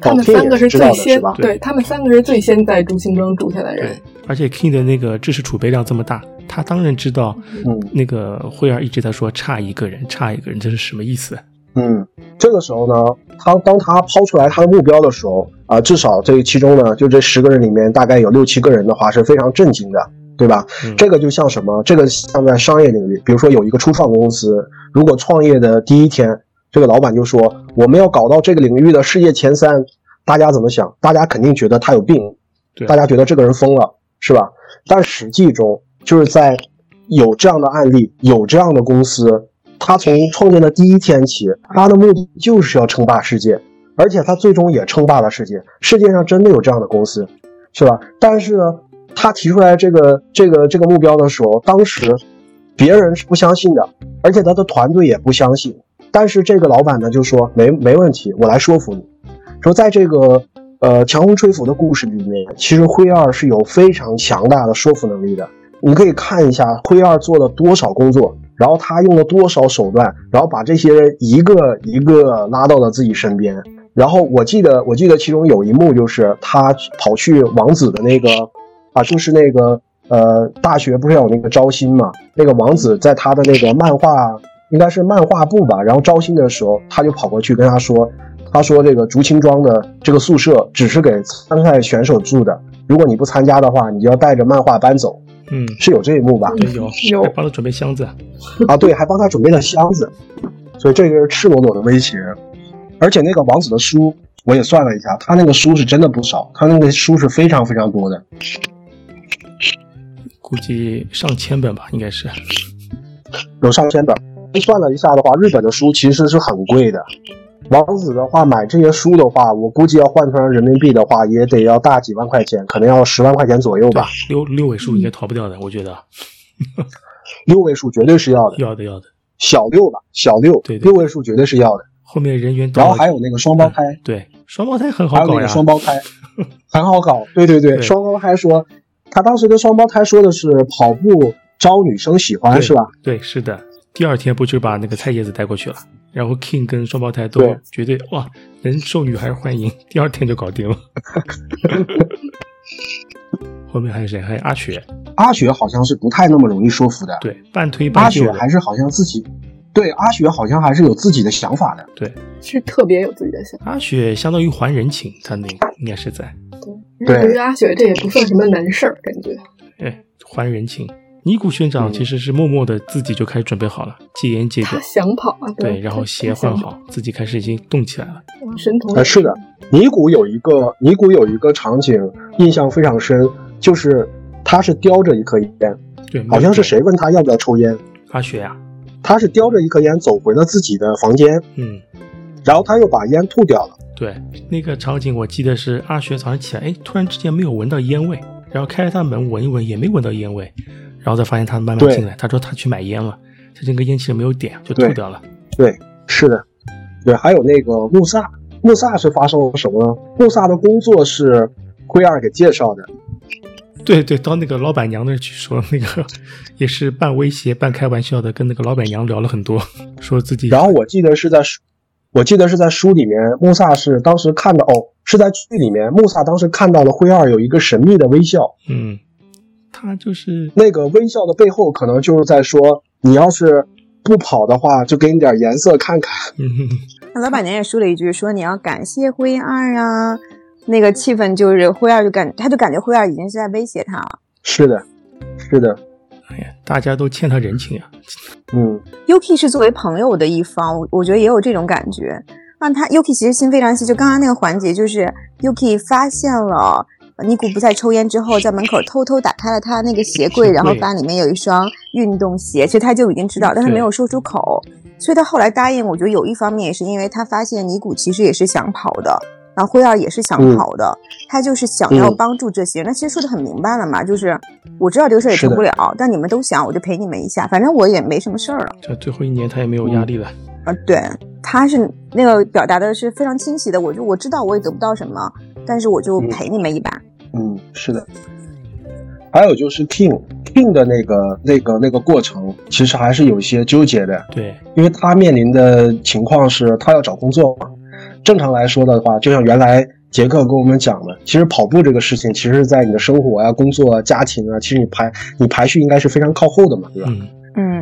他们三个是最先，对他们三个是最先在朱辛庄住下的人。而且 King 的那个知识储备量这么大，他当然知道，嗯，那个灰儿一直在说差一个人，差一个人，这是什么意思？嗯，这个时候呢，他当他抛出来他的目标的时候，啊，至少这其中呢，就这十个人里面，大概有六七个人的话是非常震惊的，对吧？这个就像什么？这个像在商业领域，比如说有一个初创公司，如果创业的第一天。这个老板就说：“我们要搞到这个领域的世界前三。”大家怎么想？大家肯定觉得他有病，大家觉得这个人疯了，是吧？但实际中，就是在有这样的案例，有这样的公司，他从创建的第一天起，他的目的就是要称霸世界，而且他最终也称霸了世界。世界上真的有这样的公司，是吧？但是呢，他提出来这个这个这个目标的时候，当时别人是不相信的，而且他的团队也不相信。但是这个老板呢就说没没问题，我来说服你。说在这个呃强风吹拂的故事里面，其实灰二是有非常强大的说服能力的。你可以看一下灰二做了多少工作，然后他用了多少手段，然后把这些人一个一个拉到了自己身边。然后我记得我记得其中有一幕就是他跑去王子的那个啊，就是那个呃大学不是有那个招新嘛？那个王子在他的那个漫画。应该是漫画部吧，然后招新的时候，他就跑过去跟他说：“他说这个竹青庄的这个宿舍只是给参赛选手住的，如果你不参加的话，你就要带着漫画搬走。”嗯，是有这一幕吧？有有，还帮他准备箱子啊，对，还帮他准备了箱子。所以这个是赤裸裸的威胁。而且那个王子的书，我也算了一下，他那个书是真的不少，他那个书是非常非常多的，估计上千本吧，应该是有上千本。算了一下的话，日本的书其实是很贵的。王子的话，买这些书的话，我估计要换成人民币的话，也得要大几万块钱，可能要十万块钱左右吧。六六位数应该逃不掉的，我觉得。六位数绝对是要的，要的要的。小六吧，小六，对，六位数绝对是要的。后面人员，然后还有那个双胞胎，对，双胞胎很好搞呀。双胞胎 很好搞，对对对，双胞胎说，他当时跟双胞胎说的是跑步招女生喜欢，是吧？对，是的。第二天不就把那个菜叶子带过去了，然后 King 跟双胞胎都绝对哇，能受女孩欢迎，第二天就搞定了。后面还有谁？还有阿雪。阿雪好像是不太那么容易说服的。对，半推半就。阿雪还是好像自己，对阿雪好像还是有自己的想法的。对，是特别有自己的想法。阿雪相当于还人情，他那应该是在。对，对于阿雪这也不算什么难事儿，感觉。哎，还人情。尼古学长其实是默默的自己就开始准备好了，戒烟戒掉，想跑啊，对，然后鞋换好，自己开始已经动起来了。神童。啊，是的，尼古有一个尼古有一个场景印象非常深，就是他是叼着一颗烟，对，好像是谁问他要不要抽烟，阿雪呀，他是叼着一颗烟走回了自己的房间，嗯，然后他又把烟吐掉了。对，那个场景我记得是阿雪早上起来，哎，突然之间没有闻到烟味，然后开了他门闻一闻，也没闻到烟味。然后再发现他慢慢进来，他说他去买烟了，他这个烟其实没有点就吐掉了。对，是的，对，还有那个穆萨，穆萨是发生了什么呢？穆萨的工作是灰二给介绍的。对对，到那个老板娘那去说，那个也是半威胁半开玩笑的，跟那个老板娘聊了很多，说自己。然后我记得是在书，我记得是在书里面，穆萨是当时看到哦，是在剧里面，穆萨当时看到了灰二有一个神秘的微笑。嗯。他就是那个微笑的背后，可能就是在说，你要是不跑的话，就给你点颜色看看。那老板娘也说了一句，说你要感谢灰二啊。那个气氛就是灰二就感，他就感觉灰二已经是在威胁他了。是的，是的。哎呀，大家都欠他人情呀。嗯，Yuki 是作为朋友的一方，我我觉得也有这种感觉。那他 Yuki 其实心非常细，就刚刚那个环节，就是 Yuki 发现了。尼古不再抽烟之后，在门口偷偷打开了他那个鞋柜，然后发现里面有一双运动鞋。其实他就已经知道，但他没有说出口。所以他后来答应，我觉得有一方面也是因为他发现尼古其实也是想跑的，然后辉二也是想跑的，他就是想要帮助这些。那其实说的很明白了嘛，就是我知道这个事儿也成不了，但你们都想，我就陪你们一下，反正我也没什么事儿了。这最后一年他也没有压力了。啊，对，他是那个表达的是非常清晰的，我就我知道我也得不到什么，但是我就陪你们一把。嗯，是的，还有就是 King King 的那个那个那个过程，其实还是有些纠结的。对，因为他面临的情况是他要找工作嘛。正常来说的话，就像原来杰克跟我们讲的，其实跑步这个事情，其实在你的生活啊、工作啊、家庭啊，其实你排你排序应该是非常靠后的嘛，对吧？嗯，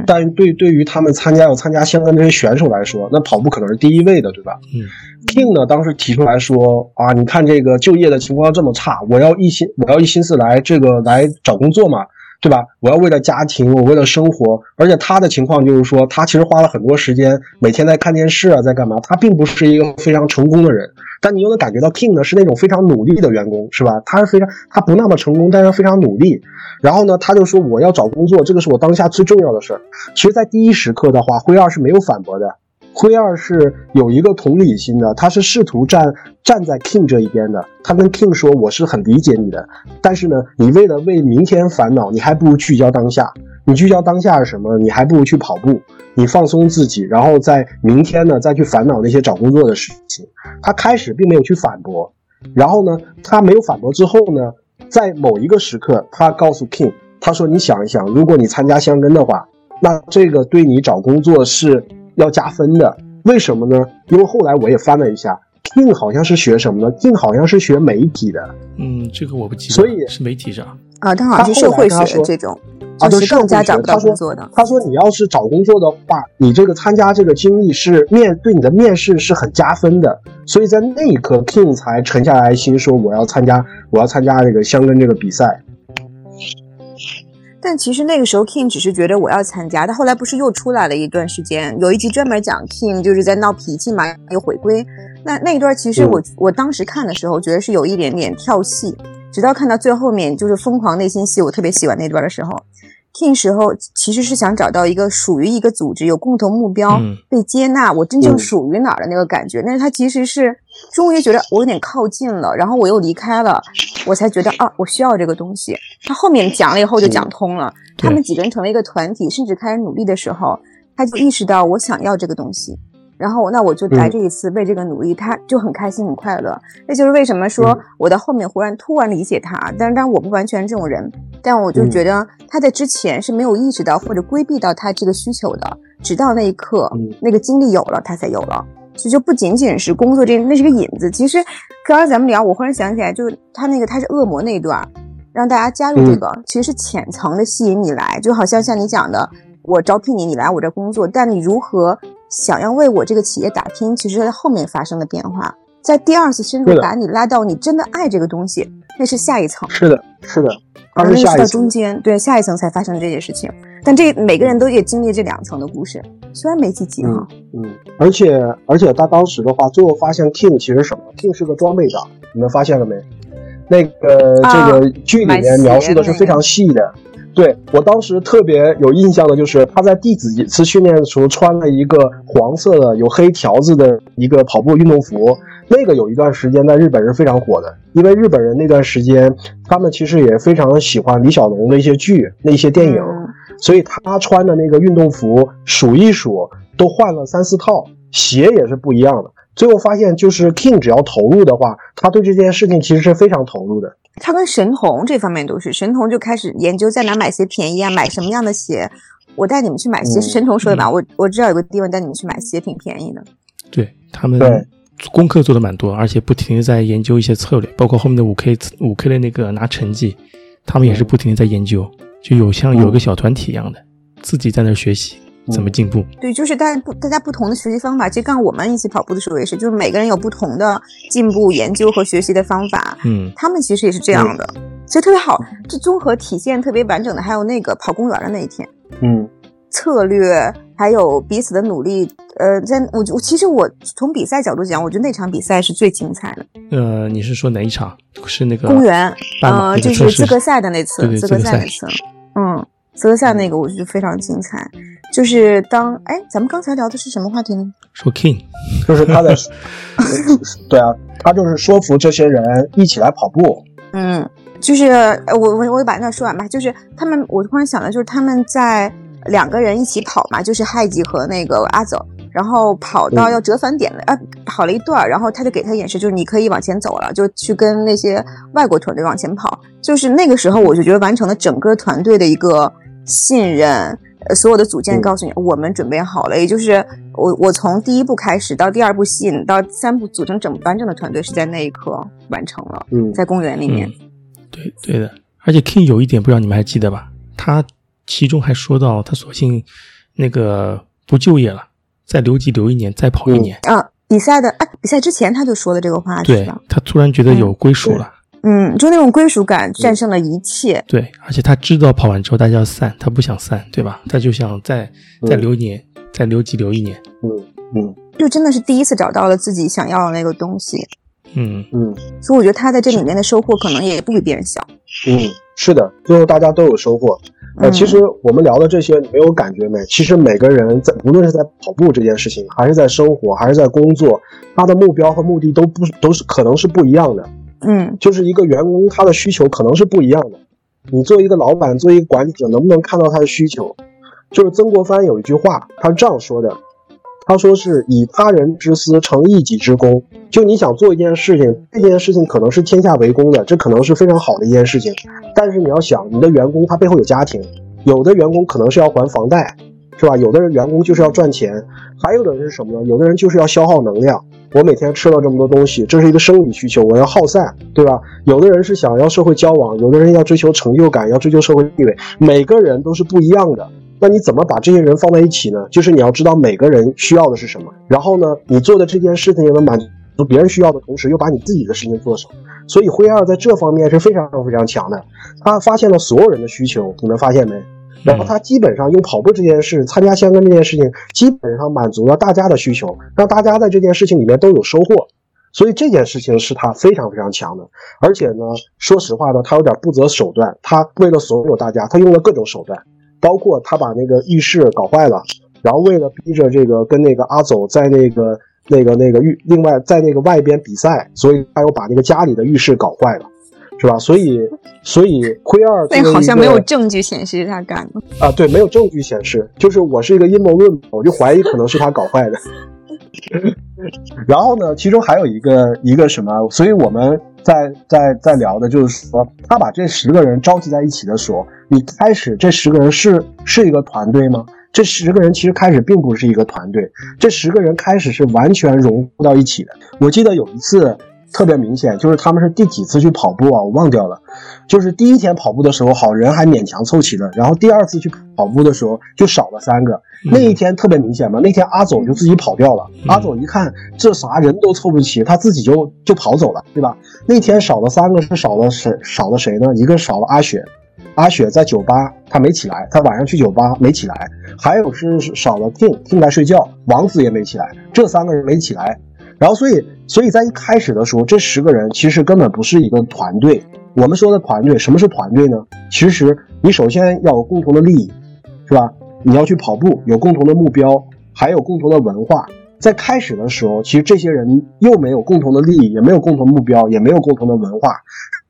但对对于他们参加要参加相关这些选手来说，那跑步可能是第一位的，对吧？嗯，King 呢当时提出来说啊，你看这个就业的情况这么差，我要一心我要一心思来这个来找工作嘛，对吧？我要为了家庭，我为了生活，而且他的情况就是说，他其实花了很多时间，每天在看电视啊，在干嘛？他并不是一个非常成功的人。但你又能感觉到 King 呢是那种非常努力的员工，是吧？他是非常，他不那么成功，但是非常努力。然后呢，他就说我要找工作，这个是我当下最重要的事儿。其实，在第一时刻的话，灰二是没有反驳的。灰二是有一个同理心的，他是试图站站在 King 这一边的。他跟 King 说：“我是很理解你的，但是呢，你为了为明天烦恼，你还不如聚焦当下。你聚焦当下是什么？你还不如去跑步，你放松自己，然后在明天呢再去烦恼那些找工作的事情。”他开始并没有去反驳，然后呢，他没有反驳之后呢，在某一个时刻，他告诉 King，他说：“你想一想，如果你参加香根的话，那这个对你找工作是要加分的。为什么呢？因为后来我也翻了一下，King 好像是学什么呢？King 好像是学媒体的。嗯，这个我不记得。所以是媒体上啊，他好像是社会学这种。”啊，是更加找不到工作的。他说：“你要是找工作的话，你这个参加这个经历是面对你的面试是很加分的。所以在那一刻，King 才沉下来心说：我要参加，我要参加这个香根这个比赛。”但其实那个时候 King 只是觉得我要参加，他后来不是又出来了一段时间，有一集专门讲 King 就是在闹脾气嘛，又回归。那那一段其实我我当时看的时候觉得是有一点点跳戏，直到看到最后面就是疯狂内心戏，我特别喜欢那段的时候。King 时候其实是想找到一个属于一个组织有共同目标被接纳，我真正属于哪儿的那个感觉。但是他其实是终于觉得我有点靠近了，然后我又离开了，我才觉得啊，我需要这个东西。他后面讲了以后就讲通了，他们几个人成为一个团体，甚至开始努力的时候，他就意识到我想要这个东西。然后，那我就来这一次为这个努力，他就很开心很快乐。那就是为什么说我到后面忽然突然理解他，但是但我不完全这种人，但我就觉得他在之前是没有意识到或者规避到他这个需求的，直到那一刻，那个经历有了，他才有了。其实就不仅仅是工作这，那是个引子。其实刚刚咱们聊，我忽然想起来，就是他那个他是恶魔那一段，让大家加入这个，其实是浅层的吸引你来，就好像像你讲的，我招聘你，你来我这工作，但你如何？想要为我这个企业打拼，其实在后面发生的变化，在第二次深入把你拉到你真的爱这个东西，那是下一层。是的，是的，而那是到中间，对下一层才发生这件事情。但这每个人都也经历这两层的故事，虽然没几集哈。嗯，而且而且他当时的话，最后发现 King 其实什么？King 是个装备党，你们发现了没？那个这个剧里面描述的是非常细的。对我当时特别有印象的就是他在第几次训练的时候穿了一个黄色的有黑条子的一个跑步运动服，那个有一段时间在日本是非常火的，因为日本人那段时间他们其实也非常喜欢李小龙的一些剧、那些电影，所以他穿的那个运动服数一数都换了三四套，鞋也是不一样的。最后发现就是 King 只要投入的话，他对这件事情其实是非常投入的。他跟神童这方面都是，神童就开始研究在哪买鞋便宜啊，买什么样的鞋。我带你们去买鞋，是神童说的吧？我我知道有个地方带你们去买鞋挺便宜的。对他们功课做的蛮多，而且不停的在研究一些策略，包括后面的五 K 五 K 的那个拿成绩，他们也是不停的在研究，就有像有个小团体一样的，自己在那学习。怎么进步？对，就是大家不大家不同的学习方法。其实刚我们一起跑步的时候也是，就是每个人有不同的进步、研究和学习的方法。嗯，他们其实也是这样的，其实特别好。这综合体现特别完整的，还有那个跑公园的那一天。嗯，策略还有彼此的努力。呃，在我我其实我从比赛角度讲，我觉得那场比赛是最精彩的。呃，你是说哪一场？是那个公园？呃，就是资格赛的那次，资格赛那次。嗯。泽萨那个我觉得非常精彩，就是当哎，咱们刚才聊的是什么话题呢？说 King，就是他在，对啊，他就是说服这些人一起来跑步。嗯，就是我我我把那说完吧。就是他们，我突然想到就是他们在两个人一起跑嘛，就是海吉和那个阿走，然后跑到要折返点了，啊，跑了一段，然后他就给他演示，就是你可以往前走了，就去跟那些外国团队往前跑。就是那个时候，我就觉得完成了整个团队的一个。信任，呃，所有的组件告诉你，我们准备好了。也就是我，我从第一步开始到第二步吸引到三步组成整完整的团队，是在那一刻完成了。嗯，在公园里面。对对的，而且 King 有一点不知道你们还记得吧？他其中还说到，他索性那个不就业了，再留级留一年，再跑一年。啊，比赛的哎，比赛之前他就说的这个话，对他突然觉得有归属了。嗯，就那种归属感战胜了一切。对，而且他知道跑完之后大家要散，他不想散，对吧？他就想再再留一年，再留级留一年。嗯嗯，就真的是第一次找到了自己想要的那个东西。嗯嗯，所以我觉得他在这里面的收获可能也不比别人小。嗯，是的，最后大家都有收获。呃，其实我们聊的这些，你没有感觉没？其实每个人在无论是在跑步这件事情，还是在生活，还是在工作，他的目标和目的都不都是可能是不一样的。嗯，就是一个员工，他的需求可能是不一样的。你作为一个老板，作为一个管理者，能不能看到他的需求？就是曾国藩有一句话，他是这样说的：他说是以他人之私成一己之功。就你想做一件事情，这件事情可能是天下为公的，这可能是非常好的一件事情。但是你要想，你的员工他背后有家庭，有的员工可能是要还房贷，是吧？有的人员工就是要赚钱，还有的人是什么呢？有的人就是要消耗能量。我每天吃了这么多东西，这是一个生理需求，我要耗散，对吧？有的人是想要社会交往，有的人要追求成就感，要追求社会地位，每个人都是不一样的。那你怎么把这些人放在一起呢？就是你要知道每个人需要的是什么，然后呢，你做的这件事情能满足别人需要的同时，又把你自己的事情做熟。所以灰二在这方面是非常非常强的，他发现了所有人的需求，你们发现没？然后他基本上用跑步这件事，参加香根这件事情，基本上满足了大家的需求，让大家在这件事情里面都有收获。所以这件事情是他非常非常强的。而且呢，说实话呢，他有点不择手段，他为了所有大家，他用了各种手段，包括他把那个浴室搞坏了，然后为了逼着这个跟那个阿走在那个那个那个浴，另外在那个外边比赛，所以他又把那个家里的浴室搞坏了。是吧？所以，所以灰二那好像没有证据显示他干的啊。对，没有证据显示，就是我是一个阴谋论，我就怀疑可能是他搞坏的。然后呢，其中还有一个一个什么？所以我们在在在聊的就是说，他把这十个人召集在一起的时候，你开始这十个人是是一个团队吗？这十个人其实开始并不是一个团队，这十个人开始是完全融入到一起的。我记得有一次。特别明显，就是他们是第几次去跑步啊？我忘掉了。就是第一天跑步的时候，好人还勉强凑齐了，然后第二次去跑步的时候就少了三个。那一天特别明显嘛，那天阿总就自己跑掉了。阿总一看这啥人都凑不齐，他自己就就跑走了，对吧？那天少了三个是少了谁？少了谁呢？一个少了阿雪，阿雪在酒吧他没起来，他晚上去酒吧没起来。还有是少了 King，King 在睡觉，王子也没起来，这三个人没起来。然后，所以，所以在一开始的时候，这十个人其实根本不是一个团队。我们说的团队，什么是团队呢？其实你首先要有共同的利益，是吧？你要去跑步，有共同的目标，还有共同的文化。在开始的时候，其实这些人又没有共同的利益，也没有共同目标，也没有共同的文化。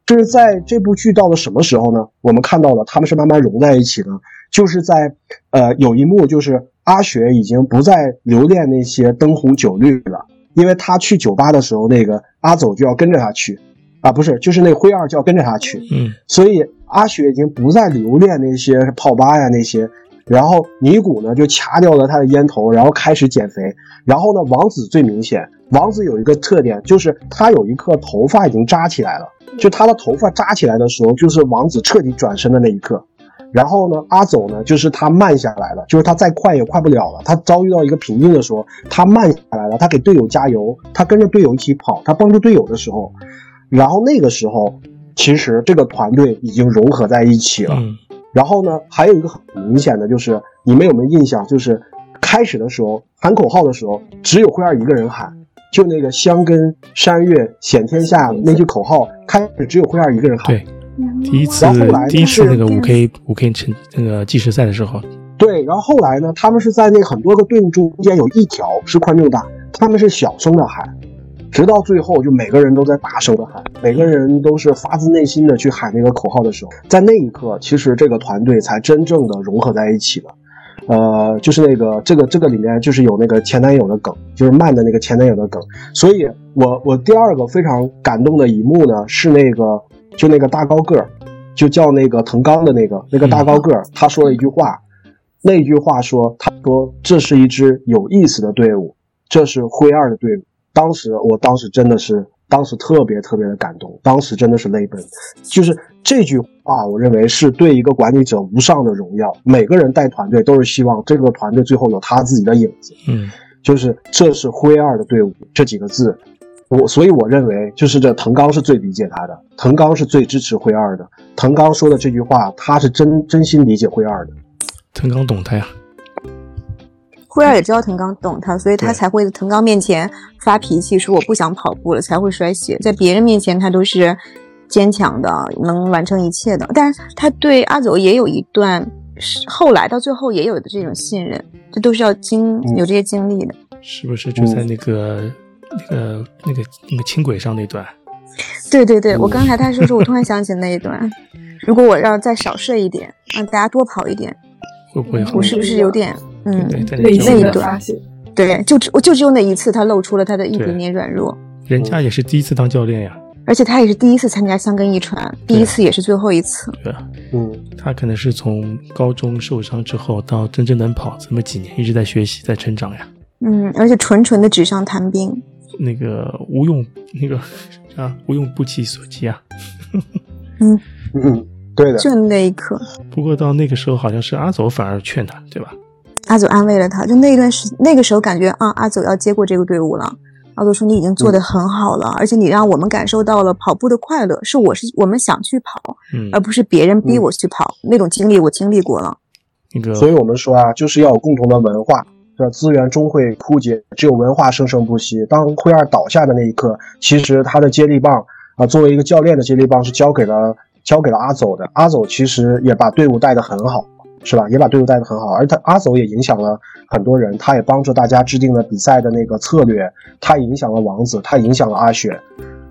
就是在这部剧到了什么时候呢？我们看到了他们是慢慢融在一起的，就是在，呃，有一幕就是阿雪已经不再留恋那些灯红酒绿了。因为他去酒吧的时候，那个阿走就要跟着他去，啊，不是，就是那灰二就要跟着他去，嗯，所以阿雪已经不再留恋那些泡吧呀那些，然后尼古呢就掐掉了他的烟头，然后开始减肥，然后呢，王子最明显，王子有一个特点，就是他有一刻头发已经扎起来了，就他的头发扎起来的时候，就是王子彻底转身的那一刻。然后呢，阿走呢，就是他慢下来了，就是他再快也快不了了。他遭遇到一个瓶颈的时候，他慢下来了，他给队友加油，他跟着队友一起跑，他帮助队友的时候，然后那个时候，其实这个团队已经融合在一起了。然后呢，还有一个很明显的就是，你们有没有印象？就是开始的时候喊口号的时候，只有灰二一个人喊，就那个香根山岳显天下那句口号，开始只有灰二一个人喊。对。第一次，第一次那个五 K 五 K 成那个计时赛的时候，对，然后后来呢，他们是在那很多个队伍中间有一条是宽度大，他们是小声的喊，直到最后就每个人都在大声的喊，每个人都是发自内心的去喊那个口号的时候，在那一刻，其实这个团队才真正的融合在一起了。呃，就是那个这个这个里面就是有那个前男友的梗，就是慢的那个前男友的梗，所以我我第二个非常感动的一幕呢是那个。就那个大高个儿，就叫那个藤冈的那个那个大高个儿，他说了一句话，那句话说，他说这是一支有意思的队伍，这是灰二的队伍。当时我当时真的是，当时特别特别的感动，当时真的是泪奔。就是这句话，我认为是对一个管理者无上的荣耀。每个人带团队都是希望这个团队最后有他自己的影子。嗯，就是这是灰二的队伍这几个字。我所以我认为，就是这藤冈是最理解他的，藤冈是最支持灰二的。藤冈说的这句话，他是真真心理解灰二的。藤冈懂他呀，灰二也知道藤冈懂他，所以他才会在藤冈面前发脾气，说我不想跑步了，才会摔鞋。在别人面前，他都是坚强的，能完成一切的。但是他对阿走也有一段，后来到最后也有的这种信任，这都是要经有这些经历的。是不是就在那个？那个那个那个轻轨上那段，对对对，我刚才他说说，我突然想起那一段。如果我要再少睡一点，让大家多跑一点，会不会？我是不是有点嗯？那一段，对，就只我就只有那一次，他露出了他的一点点软弱。人家也是第一次当教练呀，而且他也是第一次参加香根一传，第一次也是最后一次。对啊，嗯，他可能是从高中受伤之后到真正能跑这么几年，一直在学习，在成长呀。嗯，而且纯纯的纸上谈兵。那个无用，那个啊，无用不起所及啊。嗯嗯，对的，就那一刻。不过到那个时候，好像是阿走反而劝他，对吧？阿走安慰了他，就那一段时那个时候感觉啊，阿走要接过这个队伍了。阿祖说你已经做得很好了，而且你让我们感受到了跑步的快乐，是我是我们想去跑，嗯，而不是别人逼我去跑，那种经历我经历过了。那个，所以我们说啊，就是要有共同的文化，这资源终会枯竭，只有文化生生不息。当灰二倒下的那一刻，其实他的接力棒啊，作为一个教练的接力棒是交给了交给了阿走的，阿走其实也把队伍带得很好。是吧？也把队伍带得很好，而他阿走也影响了很多人，他也帮助大家制定了比赛的那个策略，他影响了王子，他影响了阿雪，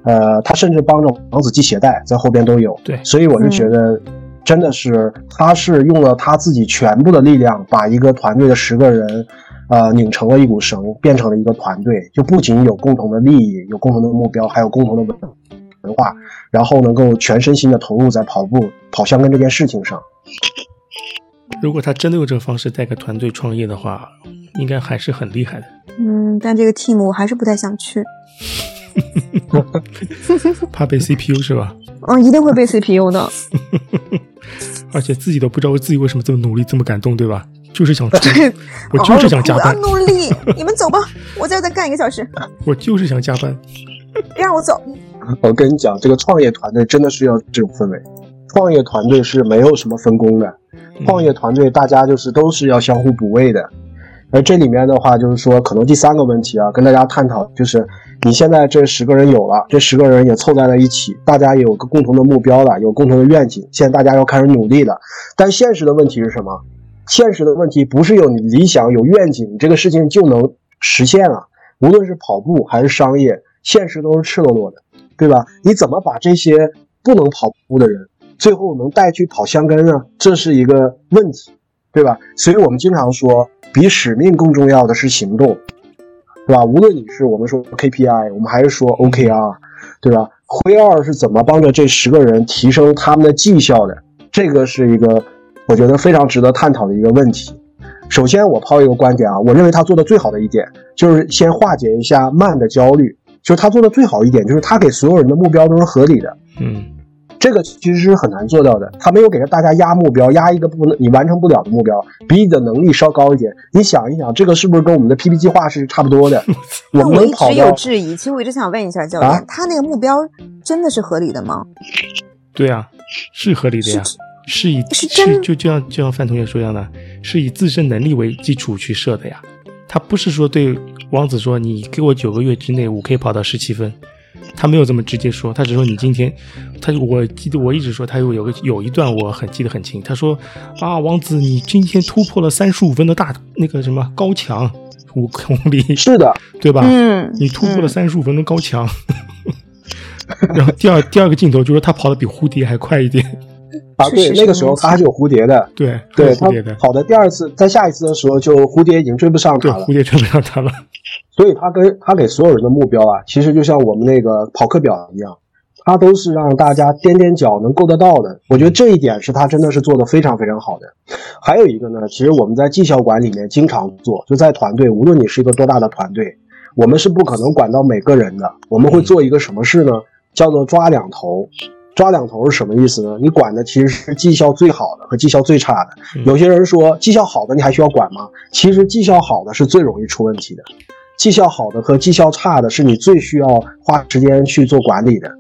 呃，他甚至帮着王子系鞋带，在后边都有。对，所以我就觉得，真的是他是用了他自己全部的力量，把一个团队的十个人，呃，拧成了一股绳，变成了一个团队，就不仅有共同的利益，有共同的目标，还有共同的文文化，然后能够全身心的投入在跑步、跑香根这件事情上。如果他真的用这个方式带个团队创业的话，应该还是很厉害的。嗯，但这个 team 我还是不太想去，怕被 CPU 是吧？嗯，一定会被 CPU 的。而且自己都不知道自己为什么这么努力，这么感动，对吧？就是想 冲，我就是想加班。我要努力，你们走吧，我在这再干一个小时。我就是想加班，让我走。我跟你讲，这个创业团队真的是要这种氛围。创业团队是没有什么分工的，创业团队大家就是都是要相互补位的。而这里面的话，就是说可能第三个问题啊，跟大家探讨就是，你现在这十个人有了，这十个人也凑在了一起，大家也有个共同的目标了，有共同的愿景，现在大家要开始努力了。但现实的问题是什么？现实的问题不是有理想、有愿景，这个事情就能实现了。无论是跑步还是商业，现实都是赤裸裸的，对吧？你怎么把这些不能跑步的人？最后能带去跑香根啊，这是一个问题，对吧？所以我们经常说，比使命更重要的是行动，对吧？无论你是我们说 KPI，我们还是说 OKR，对吧？灰二是怎么帮着这十个人提升他们的绩效的？这个是一个我觉得非常值得探讨的一个问题。首先，我抛一个观点啊，我认为他做的最好的一点就是先化解一下慢的焦虑，就是他做的最好一点就是他给所有人的目标都是合理的，嗯。这个其实是很难做到的，他没有给大家压目标，压一个不能你完成不了的目标，比你的能力稍高一点。你想一想，这个是不是跟我们的 PP 计划是差不多的？我们一直有质疑，其实我一直想问一下教练，他那个目标真的是合理的吗？对啊，是合理的呀，是以是就就像就像范同学说一样的，是以自身能力为基础去设的呀。他不是说对王子说，你给我九个月之内五 K 跑到十七分。他没有这么直接说，他只说你今天，他我记得我一直说他有有个有一段我很记得很清，他说啊王子你今天突破了三十五分的大那个什么高墙五公里，是的，对吧？嗯，你突破了三十五分的高墙，然后第二第二个镜头就是他跑的比蝴蝶还快一点啊，对，那个时候他还是有蝴蝶的，对对，蝴蝶的跑的第二次在下一次的时候就蝴蝶已经追不上他了，蝴蝶追不上他了。所以他跟他给所有人的目标啊，其实就像我们那个跑课表一样，他都是让大家踮踮脚能够得到的。我觉得这一点是他真的是做的非常非常好的。还有一个呢，其实我们在绩效管里面经常做，就在团队，无论你是一个多大的团队，我们是不可能管到每个人的。我们会做一个什么事呢？叫做抓两头。抓两头是什么意思呢？你管的其实是绩效最好的和绩效最差的。有些人说绩效好的你还需要管吗？其实绩效好的是最容易出问题的。绩效好的和绩效差的是你最需要花时间去做管理的。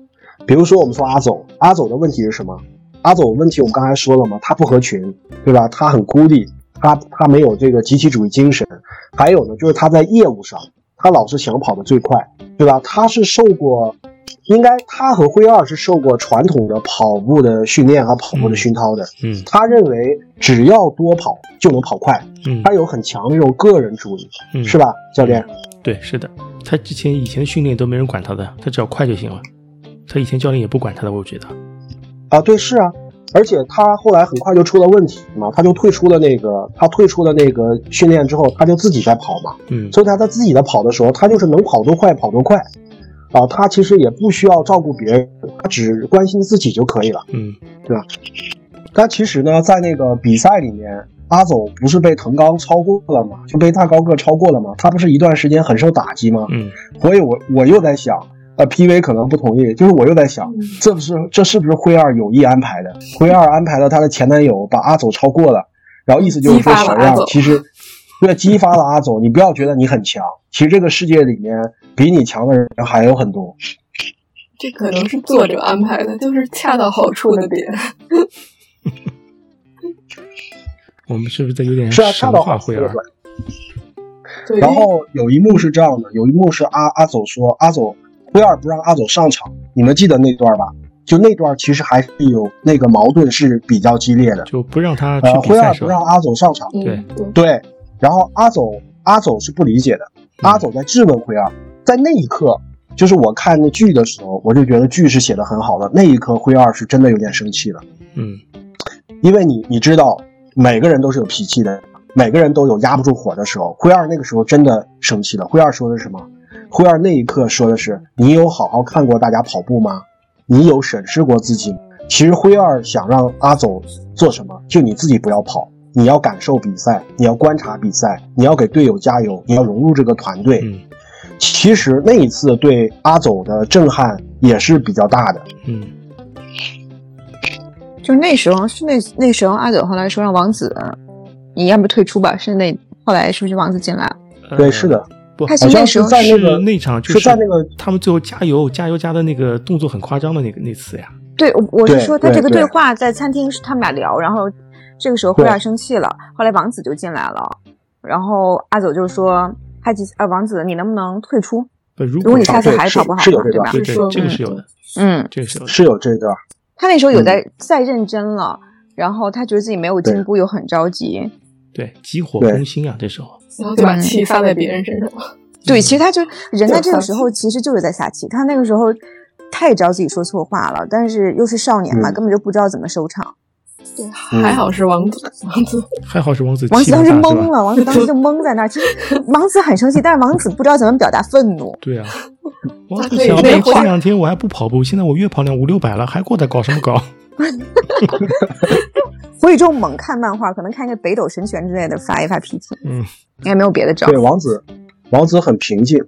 比如说，我们说阿总，阿总的问题是什么？阿走问题我们刚才说了嘛，他不合群，对吧？他很孤立，他他没有这个集体主义精神。还有呢，就是他在业务上，他老是想跑得最快，对吧？他是受过，应该他和灰二是受过传统的跑步的训练和跑步的熏陶的。嗯，他认为只要多跑就能跑快。嗯，他有很强的这种个人主义，嗯是吧，教练？对，是的，他之前以前的训练都没人管他的，他只要快就行了。他以前教练也不管他的，我觉得。啊，对，是啊，而且他后来很快就出了问题嘛，他就退出了那个，他退出了那个训练之后，他就自己在跑嘛。嗯，所以他在自己的跑的时候，他就是能跑多快跑多快，啊，他其实也不需要照顾别人，他只关心自己就可以了。嗯，对吧？但其实呢，在那个比赛里面。阿走不是被腾刚超过了嘛？就被大高个超过了嘛？他不是一段时间很受打击吗？嗯，所以我我又在想，呃，PV 可能不同意，就是我又在想，这不是这是不是灰二有意安排的？灰二安排了他的前男友把阿走超过了，然后意思就是说小样其实，为激发了阿走，你不要觉得你很强，其实这个世界里面比你强的人还有很多。这可能是作者安排的，就是恰到好处的点。我们是不是在有点是啊，恰到好处的 然后有一幕是这样的，有一幕是阿阿走说阿走灰二不让阿走上场，你们记得那段吧？就那段其实还是有那个矛盾是比较激烈的，就不让他呃灰二不让阿走上场，对对，然后阿走阿走是不理解的，阿走在质问灰二，在那一刻。就是我看那剧的时候，我就觉得剧是写的很好的。那一刻，灰二是真的有点生气了。嗯，因为你你知道，每个人都是有脾气的，每个人都有压不住火的时候。灰二那个时候真的生气了。灰二说的是什么？辉二那一刻说的是：“你有好好看过大家跑步吗？你有审视过自己？”其实辉二想让阿走做什么？就你自己不要跑，你要感受比赛，你要观察比赛，你要给队友加油，你要融入这个团队。嗯。其实那一次对阿走的震撼也是比较大的。嗯，就那时候是那那时候阿走后来说让王子，你要不退出吧？是那后来是不是王子进来了？对，是的。不，他那时候在那个那场就是在那个他们最后加油加油加的那个动作很夸张的那个那次呀。对，我是说他这个对话在餐厅是他们俩聊，然后这个时候灰二生气了，后来王子就进来了，然后阿走就说。还几呃，王子，你能不能退出？如果你下次还跑不好，对吧？是说，这个是有的。嗯，这个是有是有这段。他那时候有在再认真了，然后他觉得自己没有进步，又很着急。对，急火攻心啊！这时候，然后就把气撒在别人身上。对，其实他就人在这个时候其实就是在下气。他那个时候太着急说错话了，但是又是少年嘛，根本就不知道怎么收场。对，还好是王子，王子还好是王子。王子当时懵了，王子当时就懵在那儿。其实王子很生气，但是王子不知道怎么表达愤怒。对啊，王子想，前两天我还不跑步，现在我月跑两五六百了，还给我在搞什么搞？所以这种猛看漫画，可能看个北斗神拳之类的，发一发脾气。嗯，应该没有别的招。对，王子，王子很平静。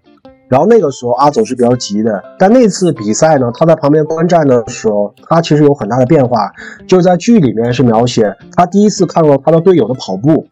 然后那个时候阿走是比较急的，但那次比赛呢，他在旁边观战的时候，他其实有很大的变化。就是在剧里面是描写他第一次看到他的队友的跑步，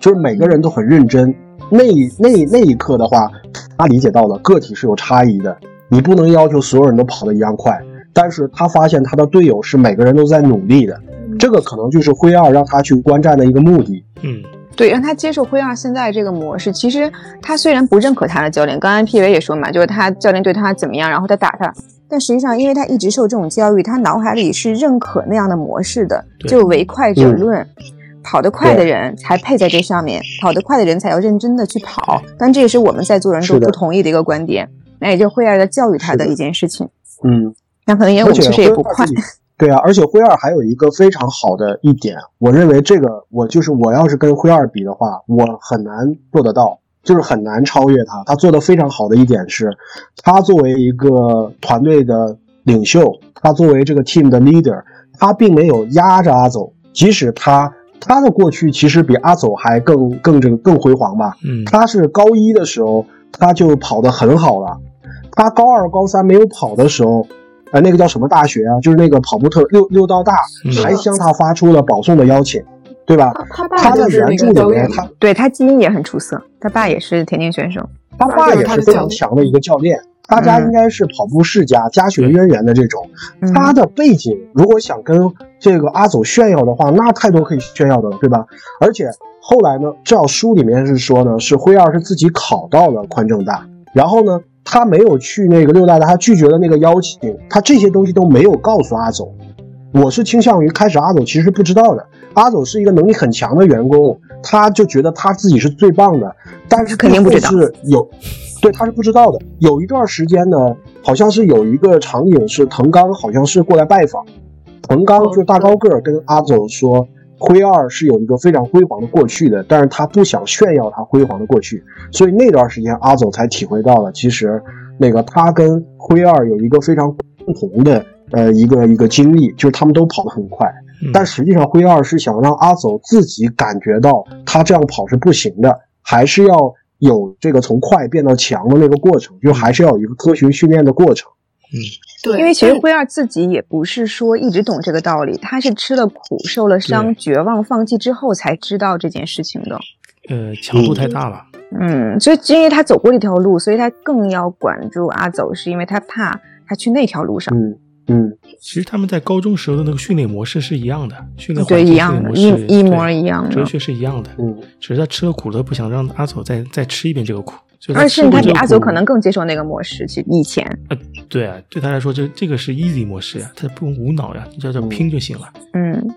就是每个人都很认真。那那那一刻的话，他理解到了个体是有差异的，你不能要求所有人都跑得一样快。但是他发现他的队友是每个人都在努力的，这个可能就是灰二让他去观战的一个目的。嗯。对，让他接受灰二现在这个模式。其实他虽然不认可他的教练，刚刚 P V 也说嘛，就是他教练对他怎么样，然后他打他。但实际上，因为他一直受这种教育，他脑海里是认可那样的模式的，就唯快者论，跑得快的人才配在这上面，跑得快的人才要认真的去跑。但这也是我们在座人都不同意的一个观点。那也就灰二在教育他的一件事情。嗯，那可能因为我确实也不快。对啊，而且灰二还有一个非常好的一点，我认为这个我就是我要是跟灰二比的话，我很难做得到，就是很难超越他。他做的非常好的一点是，他作为一个团队的领袖，他作为这个 team 的 leader，他并没有压着阿走，即使他他的过去其实比阿走还更更这个更辉煌吧。嗯，他是高一的时候他就跑得很好了，他高二高三没有跑的时候。哎，那个叫什么大学啊？就是那个跑步特六六道大，还向他发出了保送的邀请，对吧？他的原著里面，他对他基因也很出色，他爸也是田径选手，他爸也是非常强的一个教练。大家应该是跑步世家，家学渊源的这种。他的背景如果想跟这个阿走炫耀的话，那太多可以炫耀的了，对吧？而且后来呢，照书里面是说呢，是辉二是自己考到了宽政大，然后呢。他没有去那个六大的，他拒绝了那个邀请，他这些东西都没有告诉阿总。我是倾向于开始阿总其实是不知道的，阿总是一个能力很强的员工，他就觉得他自己是最棒的，但是肯定不知道是有，对他是不知道的。有一段时间呢，好像是有一个场景是藤刚好像是过来拜访，藤刚就是大高个跟阿总说。灰二是有一个非常辉煌的过去的，但是他不想炫耀他辉煌的过去，所以那段时间阿走才体会到了，其实那个他跟灰二有一个非常共同的呃一个一个经历，就是他们都跑得很快，但实际上灰二是想让阿走自己感觉到他这样跑是不行的，还是要有这个从快变到强的那个过程，就还是要有一个科学训练的过程。嗯，对，因为其实灰二自己也不是说一直懂这个道理，他是吃了苦、受了伤、绝望、放弃之后才知道这件事情的。呃强度太大了。嗯，所以因为他走过这条路，所以他更要管住阿走，是因为他怕他去那条路上。嗯嗯，其实他们在高中时候的那个训练模式是一样的，训练对一样的，一一模一样的，哲学是一样的。嗯，只是他吃了苦了，不想让阿走再再吃一遍这个苦。而且他比阿祖可能更接受那个模式，其实以前。呃，对啊，对他来说，这这个是 easy 模式呀，他不用无脑呀，叫叫拼就行了。嗯。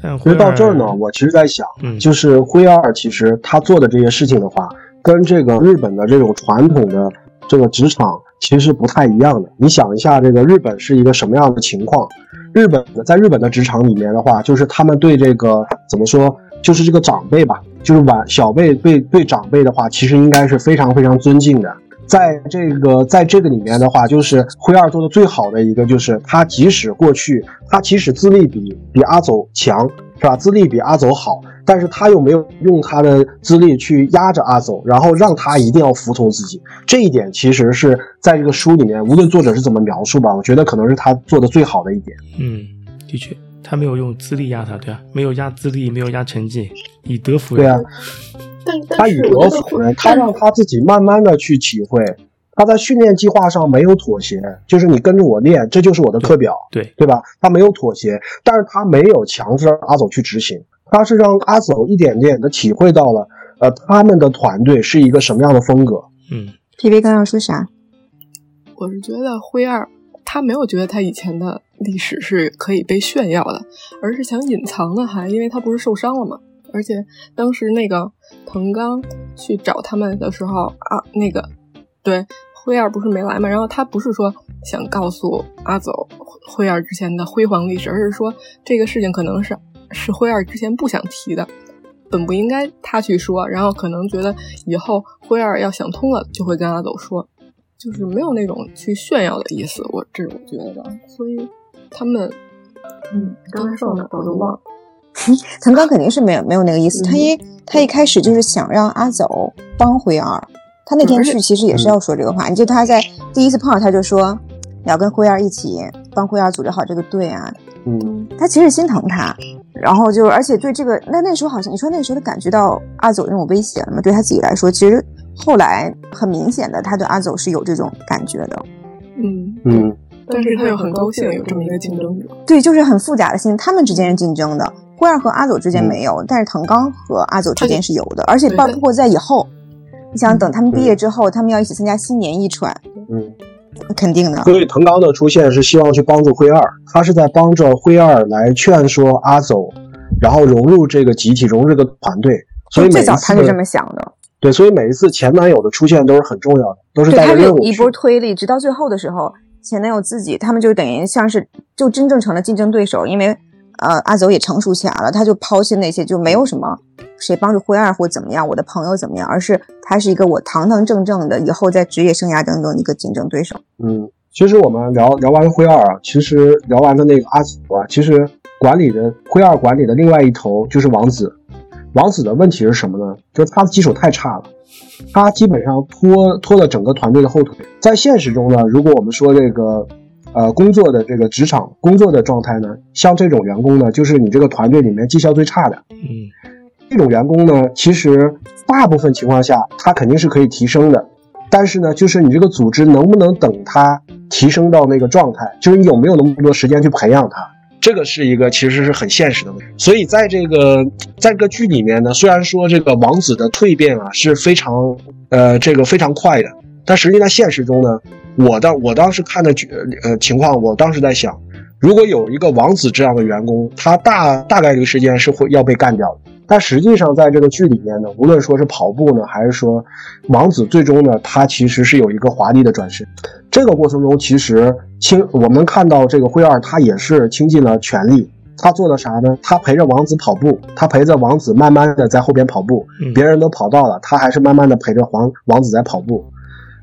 但其实到这儿呢，我其实在想，就是灰二其实他做的这些事情的话，跟这个日本的这种传统的这个职场其实不太一样的。你想一下，这个日本是一个什么样的情况？日本的在日本的职场里面的话，就是他们对这个怎么说，就是这个长辈吧。就是晚小辈对对长辈的话，其实应该是非常非常尊敬的。在这个在这个里面的话，就是灰二做的最好的一个，就是他即使过去他其实资历比比阿走强，是吧？资历比阿走好，但是他又没有用他的资历去压着阿总，然后让他一定要服从自己。这一点其实是在这个书里面，无论作者是怎么描述吧，我觉得可能是他做的最好的一点。嗯，的确。他没有用资历压他，对啊，没有压资历，没有压成绩，以德服人。对啊，他以德服人，他让他自己慢慢的去体会。他在训练计划上没有妥协，就是你跟着我练，这就是我的课表，对对吧？他没有妥协，但是他没有强制阿走去执行，他是让阿走一点点的体会到了，呃，他们的团队是一个什么样的风格。嗯，P V 刚要说啥？我是觉得灰二。他没有觉得他以前的历史是可以被炫耀的，而是想隐藏的，还因为他不是受伤了嘛。而且当时那个藤刚去找他们的时候啊，那个对灰二不是没来嘛，然后他不是说想告诉阿走灰二之前的辉煌历史，而是说这个事情可能是是灰二之前不想提的，本不应该他去说，然后可能觉得以后灰二要想通了，就会跟阿走说。就是没有那种去炫耀的意思，我这是我觉得，所以他们，嗯，刚才说哪我都忘了。藤刚肯定是没有没有那个意思，他一他一开始就是想让阿走帮辉二，他那天去其实也是要说这个话。你记得他在第一次碰到他就说你要跟辉二一起帮辉二组织好这个队啊，嗯，他其实心疼他，然后就而且对这个那那时候好像你说那时候他感觉到阿走那种威胁了吗？对他自己来说，其实。后来很明显的，他对阿走是有这种感觉的，嗯。嗯，但是他又很高兴有这么一个竞争者，对，就是很复杂的心，他们之间是竞争的，灰二和阿走之间没有，但是藤刚和阿走之间是有的，而且包括在以后，你想等他们毕业之后，他们要一起参加新年一传，嗯，肯定的。所以藤刚的出现是希望去帮助灰二，他是在帮着灰二来劝说阿走，然后融入这个集体，融入这个团队。所以最早他是这么想的。对，所以每一次前男友的出现都是很重要的，都是带着任务。一波推力，直到最后的时候，前男友自己他们就等于像是就真正成了竞争对手，因为呃阿走也成熟起来了，他就抛弃那些就没有什么谁帮助灰二或怎么样，我的朋友怎么样，而是他是一个我堂堂正正的以后在职业生涯当中一个竞争对手。嗯，其实我们聊聊完灰二啊，其实聊完的那个阿紫啊，其实管理的灰二管理的另外一头就是王子。王子的问题是什么呢？就是他的基础太差了，他基本上拖拖了整个团队的后腿。在现实中呢，如果我们说这个，呃，工作的这个职场工作的状态呢，像这种员工呢，就是你这个团队里面绩效最差的。嗯，这这种员工呢，其实大部分情况下他肯定是可以提升的，但是呢，就是你这个组织能不能等他提升到那个状态，就是你有没有那么多时间去培养他。这个是一个其实是很现实的问题，所以在这个在这个剧里面呢，虽然说这个王子的蜕变啊是非常呃这个非常快的，但实际在现实中呢，我当我当时看的剧呃情况，我当时在想，如果有一个王子这样的员工，他大大概率时间是会要被干掉的。但实际上在这个剧里面呢，无论说是跑步呢，还是说王子最终呢，他其实是有一个华丽的转身。这个过程中，其实倾我们看到这个灰二，他也是倾尽了全力。他做的啥呢？他陪着王子跑步，他陪着王子慢慢的在后边跑步。别人都跑到了，他还是慢慢的陪着王王子在跑步。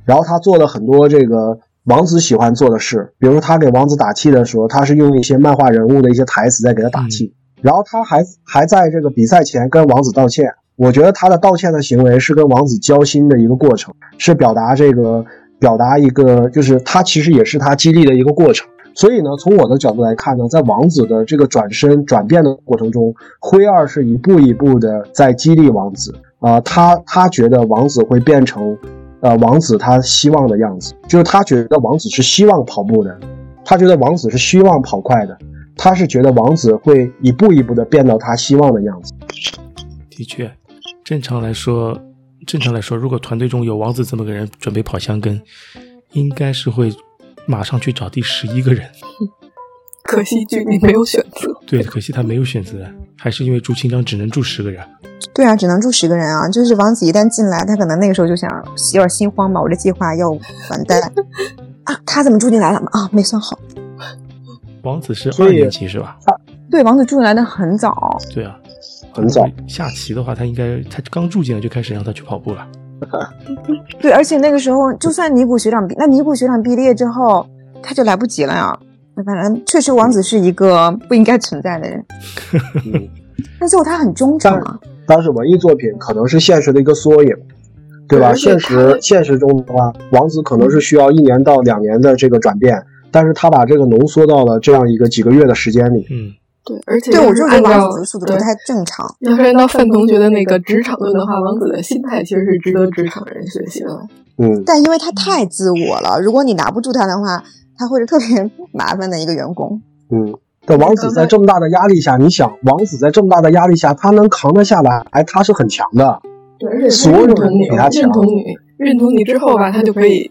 然后他做了很多这个王子喜欢做的事，比如说他给王子打气的时候，他是用一些漫画人物的一些台词在给他打气。然后他还还在这个比赛前跟王子道歉。我觉得他的道歉的行为是跟王子交心的一个过程，是表达这个。表达一个，就是他其实也是他激励的一个过程。所以呢，从我的角度来看呢，在王子的这个转身转变的过程中，灰二是一步一步的在激励王子。啊，他他觉得王子会变成，呃，王子他希望的样子，就是他觉得王子是希望跑步的，他觉得王子是希望跑快的，他是觉得王子会一步一步的变到他希望的样子。的确，正常来说，正常来说，如果团队中有王子这么个人准备跑香根，应该是会马上去找第十一个人。可惜剧里没有选择。对，可惜他没有选择，还是因为朱清章只能住十个人。对啊，只能住十个人啊！就是王子一旦进来，他可能那个时候就想有点心慌吧，我这计划要完蛋 啊！他怎么住进来了啊？没算好。王子是二年级是吧？啊对，王子住进来的很早。对啊，很早。下棋的话，他应该他刚住进来就开始让他去跑步了。对，而且那个时候，就算尼古学长毕，那尼古学长毕业之后，他就来不及了呀。反正确实，王子是一个不应该存在的人。但最后他很忠诚啊。但是文艺作品可能是现实的一个缩影，对吧？现实现实中的话，王子可能是需要一年到两年的这个转变，但是他把这个浓缩到了这样一个几个月的时间里。嗯，对，而且对我就觉得王子的速度不太正常。要是按照范同学的那个职场论的话，王子的心态其实是值得职场人学习的。嗯，但因为他太自我了，如果你拿不住他的话，他会是特别 麻烦的一个员工。嗯。但王子在这么大的压力下，你想，王子在这么大的压力下，他能扛得下来，哎，他是很强的。对，而且所有人比他强。认同你，认同你之后吧，他就可以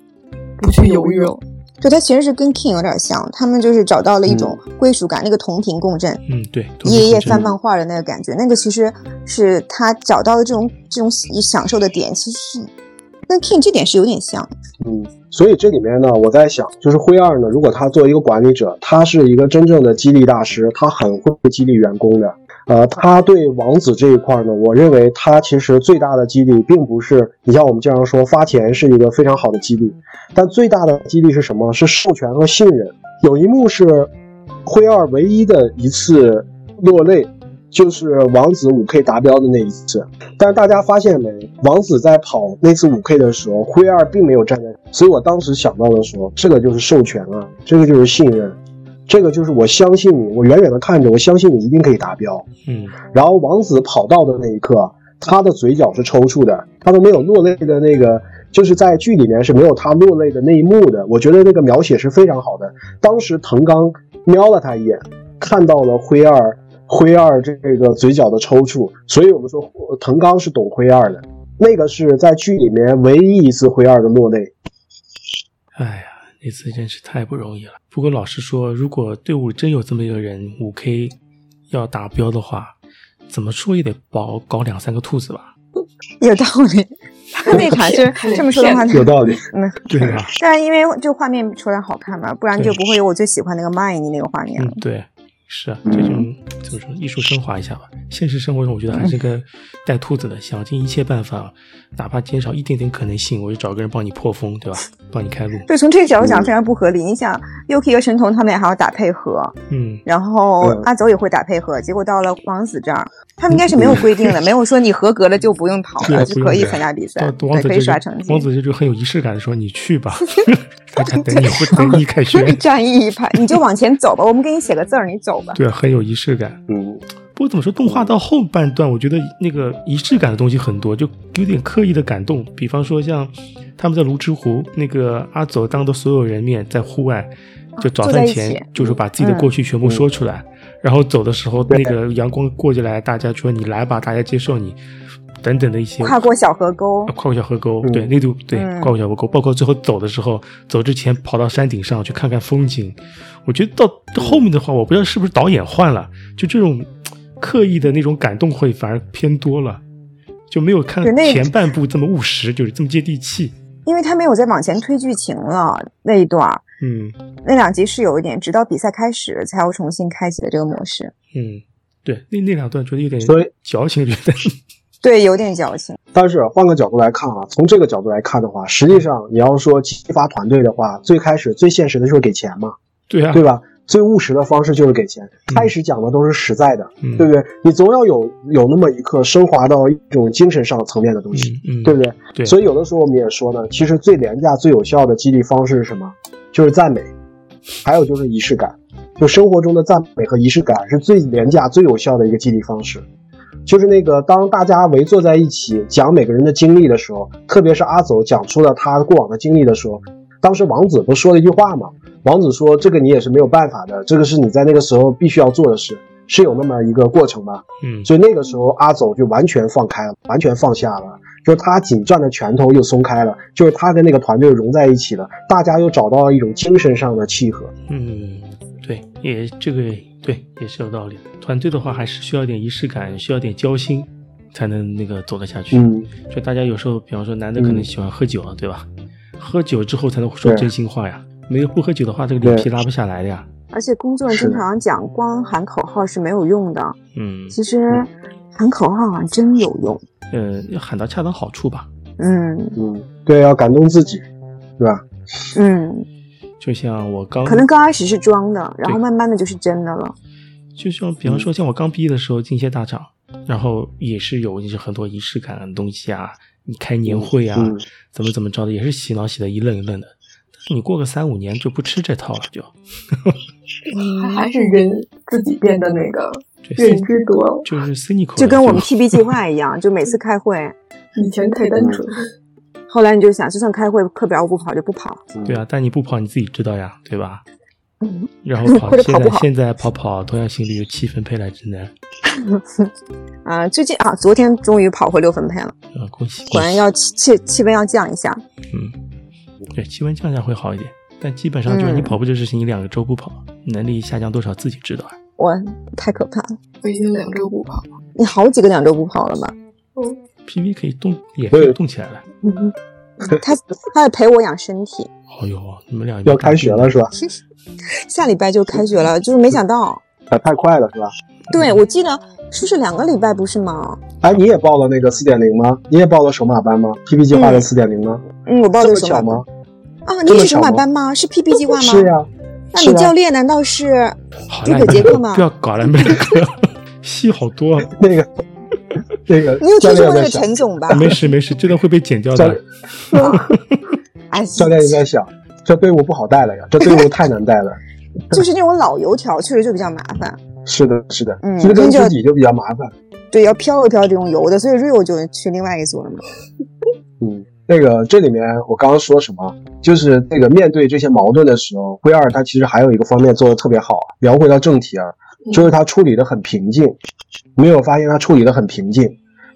不去犹豫了。对他其实是跟 King 有点像，他们就是找到了一种归属感，那个同频共振。嗯，对。夜夜翻漫画的那个感觉，那个其实是他找到的这种这种享受的点，其实是跟 King 这点是有点像。嗯。所以这里面呢，我在想，就是灰二呢，如果他作为一个管理者，他是一个真正的激励大师，他很会激励员工的。呃，他对王子这一块呢，我认为他其实最大的激励，并不是你像我们经常说发钱是一个非常好的激励，但最大的激励是什么？是授权和信任。有一幕是灰二唯一的一次落泪。就是王子五 K 达标的那一次，但是大家发现没？王子在跑那次五 K 的时候，灰二并没有站在，所以我当时想到的说，这个就是授权啊，这个就是信任，这个就是我相信你，我远远的看着，我相信你一定可以达标。嗯，然后王子跑到的那一刻，他的嘴角是抽搐的，他都没有落泪的那个，就是在剧里面是没有他落泪的那一幕的。我觉得那个描写是非常好的。当时藤刚瞄了他一眼，看到了灰二。灰二这个嘴角的抽搐，所以我们说藤刚是懂灰二的，那个是在剧里面唯一一次灰二的落泪。哎呀，那次真是太不容易了。不过老实说，如果队伍真有这么一个人五 K 要达标的话，怎么说也得保搞两三个兔子吧。有道理，那场是 这么说的话，有道理。嗯，对啊。但是因为就画面出来好看嘛，不然就不会有我最喜欢那个 Mine 那个画面了。对。是啊，这种怎么说，艺术升华一下吧。现实生活中，我觉得还是个带兔子的，想尽一切办法，哪怕减少一点点可能性，我就找个人帮你破风，对吧？帮你开路。对，从这个角度讲非常不合理。你想，Yuki 和神童他们俩还要打配合，嗯，然后阿走也会打配合，结果到了王子这儿，他们应该是没有规定的，没有说你合格了就不用跑了，就可以参加比赛，对，可以刷成绩。王子这就很有仪式感的说：“你去吧，大家等你，等你开学。”战役一排，你就往前走吧，我们给你写个字儿，你走吧。对，很有仪式感。嗯，不过怎么说，动画到后半段，我觉得那个仪式感的东西很多，就有点刻意的感动。比方说，像他们在泸沽湖，那个阿走当着所有人面在户外，就早饭前就是把自己的过去全部说出来，然后走的时候，那个阳光过进来，大家说你来吧，大家接受你，等等的一些。跨过小河沟，跨过小河沟，对，那度对，跨过小河沟，包括最后走的时候，走之前跑到山顶上去看看风景。我觉得到后面的话，我不知道是不是导演换了，就这种刻意的那种感动会反而偏多了，就没有看前半部这么务实，就是这么接地气。因为他没有再往前推剧情了那一段嗯，那两集是有一点，直到比赛开始才要重新开启的这个模式。嗯，对，那那两段觉得有点矫情，觉得对，有点矫情。但是换个角度来看啊，从这个角度来看的话，实际上你要说激发团队的话，最开始最现实的就是给钱嘛。对啊，对吧？最务实的方式就是给钱。开始讲的都是实在的，对不对？你总要有有那么一刻升华到一种精神上层面的东西，对不对？对。所以有的时候我们也说呢，其实最廉价、最有效的激励方式是什么？就是赞美，还有就是仪式感。就生活中的赞美和仪式感是最廉价、最有效的一个激励方式。就是那个当大家围坐在一起讲每个人的经历的时候，特别是阿走讲出了他过往的经历的时候，当时王子不说了一句话吗？王子说：“这个你也是没有办法的，这个是你在那个时候必须要做的事，是有那么一个过程吧？”嗯，所以那个时候阿走就完全放开了，完全放下了，就是他紧攥的拳头又松开了，就是他跟那个团队融在一起了，大家又找到了一种精神上的契合。嗯，对，也这个对也是有道理。团队的话还是需要点仪式感，需要点交心，才能那个走得下去。嗯，就大家有时候，比方说男的可能喜欢喝酒啊，对吧？喝酒之后才能说真心话呀。没有不喝酒的话，这个脸皮拉不下来的呀。而且工作经常讲，光喊口号是没有用的。嗯，其实喊口号好像真有用。嗯，要喊到恰到好处吧。嗯嗯，对，要感动自己，对吧？嗯，就像我刚可能刚开始是装的，然后慢慢的就是真的了。就像比方说，像我刚毕业的时候进一些大厂，然后也是有就是很多仪式感的东西啊，你开年会啊，怎么怎么着的，也是洗脑洗的一愣一愣的。你过个三五年就不吃这套了，就，还是人自己变得那个认知多了，就是 cynical，就跟我们 PB 计划一样，就每次开会，以前太单纯，后来你就想，就算开会课表我不跑就不跑。对啊，但你不跑你自己知道呀，对吧？嗯，然后 跑，现在现在跑跑，同样心率有七分配来真的。啊，最近啊，昨天终于跑回六分配了，啊，恭喜！果然要气气气温要降一下。嗯，对，气温降下会好一点，但基本上就是你跑步这事情，你两个周不跑，能力下降多少自己知道啊。我太可怕了，我已经两周不跑了。你好几个两周不跑了吧？嗯，PV 可以动，也可以动起来了。嗯，他他在陪我养身体。哎呦，你们俩要开学了是吧？下礼拜就开学了，就是没想到，啊，太快了是吧？对，我记得是不是两个礼拜不是吗？哎，你也报了那个四点零吗？你也报了首马班吗？PP 计划的四点零吗？嗯，我报的首马吗？啊，你是首马班吗？是 PP 计划吗？是呀。那你教练难道是诸葛杰克吗？不要搞了，那个戏好多。那个 那个，你有听说过那个陈总吧？没事没事，这段会被剪掉的。哎，教练应该想，这队伍不好带了呀，这队伍太难带了。就是那种老油条，确实就比较麻烦。是的，是的，嗯，追根自己就比较麻烦。对，要飘一飘这种油的，所以 Rio 就去另外一组了嘛。嗯，那个这里面我刚刚说什么？就是那个面对这些矛盾的时候，灰二他其实还有一个方面做的特别好。聊回到正题啊，就是他处理的很平静。没有发现他处理的很平静。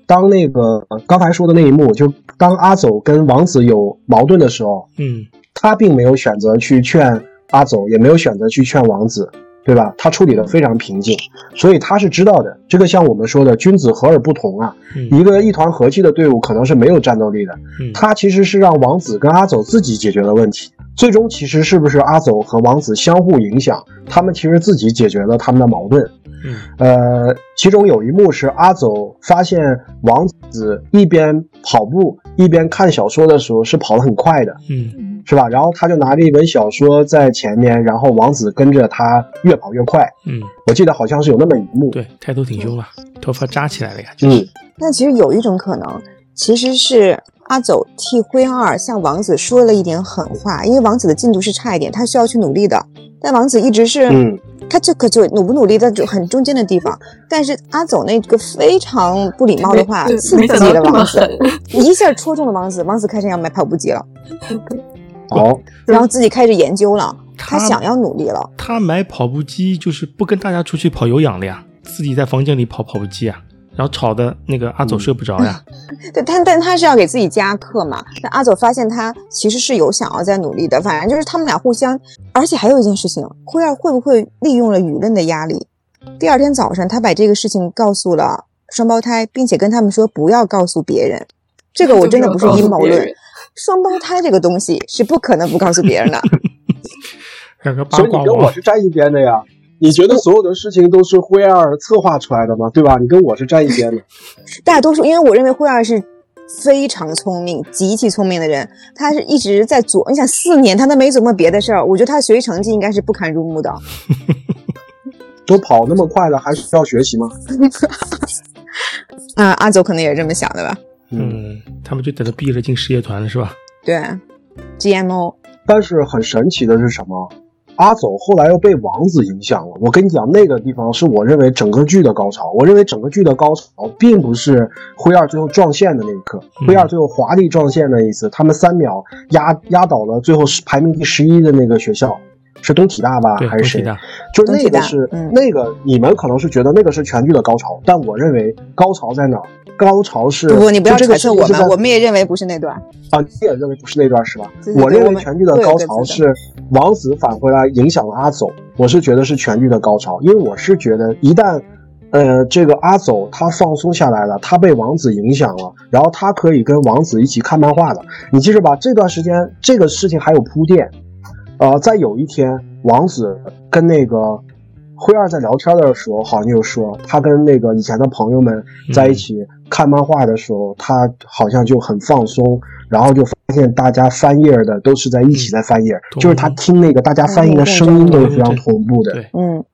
当那个刚才说的那一幕，就当阿走跟王子有矛盾的时候，嗯，他并没有选择去劝阿走，也没有选择去劝王子，对吧？他处理的非常平静，所以他是知道的。这个像我们说的，君子和而不同啊。一个一团和气的队伍可能是没有战斗力的。他其实是让王子跟阿走自己解决了问题。最终其实是不是阿走和王子相互影响？他们其实自己解决了他们的矛盾。嗯，呃，其中有一幕是阿走发现王子一边跑步一边看小说的时候是跑得很快的，嗯，是吧？然后他就拿着一本小说在前面，然后王子跟着他越跑越快。嗯，我记得好像是有那么一幕。对，抬头挺胸了，头发扎起来了呀。嗯，那其实有一种可能，其实是阿走替灰二向王子说了一点狠话，因为王子的进度是差一点，他需要去努力的，但王子一直是嗯。他这个就努不努力的就很中间的地方，但是阿走那个非常不礼貌的话刺激了王子，一下戳中了王子，王子开始要买跑步机了，哦，然后自己开始研究了，他想要努力了。他买跑步机就是不跟大家出去跑有氧了呀，自己在房间里跑跑步机啊，然后吵的那个阿走睡不着呀。对，但但他是要给自己加课嘛。那阿走发现他其实是有想要在努力的，反正就是他们俩互相。而且还有一件事情，灰二会不会利用了舆论的压力？第二天早上，他把这个事情告诉了双胞胎，并且跟他们说不要告诉别人。这个我真的不是阴谋论，双胞胎这个东西是不可能不告诉别人的。所以你跟我是站一边的呀？你觉得所有的事情都是灰二策划出来的吗？对吧？你跟我是站一边的。大多数，因为我认为灰二是非常聪明、极其聪明的人，他是一直在琢。你想四年他都没琢磨别的事儿，我觉得他学习成绩应该是不堪入目的。都跑那么快了，还需要学习吗？啊，阿走可能也是这么想的吧。嗯，他们就等着毕业了进事业团了，是吧？对，GMO。但是很神奇的是什么？阿走后来又被王子影响了。我跟你讲，那个地方是我认为整个剧的高潮。我认为整个剧的高潮并不是灰二最后撞线的那一刻，灰二最后华丽撞线的一次，他们三秒压压倒了最后排名第十一的那个学校。是东体大吧，还是谁？就是那个是那个，你们可能是觉得那个是全剧的高潮，但我认为高潮在哪？高潮是不，你不要揣测我们，我们也认为不是那段啊，你也认为不是那段是吧？我认为全剧的高潮是王子返回来影响了阿走，我是觉得是全剧的高潮，因为我是觉得一旦呃这个阿走他放松下来了，他被王子影响了，然后他可以跟王子一起看漫画了。你记着吧，这段时间这个事情还有铺垫。呃，在有一天，王子跟那个灰二在聊天的时候，好像就说他跟那个以前的朋友们在一起看漫画的时候，他好像就很放松，然后就发现大家翻页的都是在一起在翻页，就是他听那个大家翻译的声音都是非常同步的。嗯，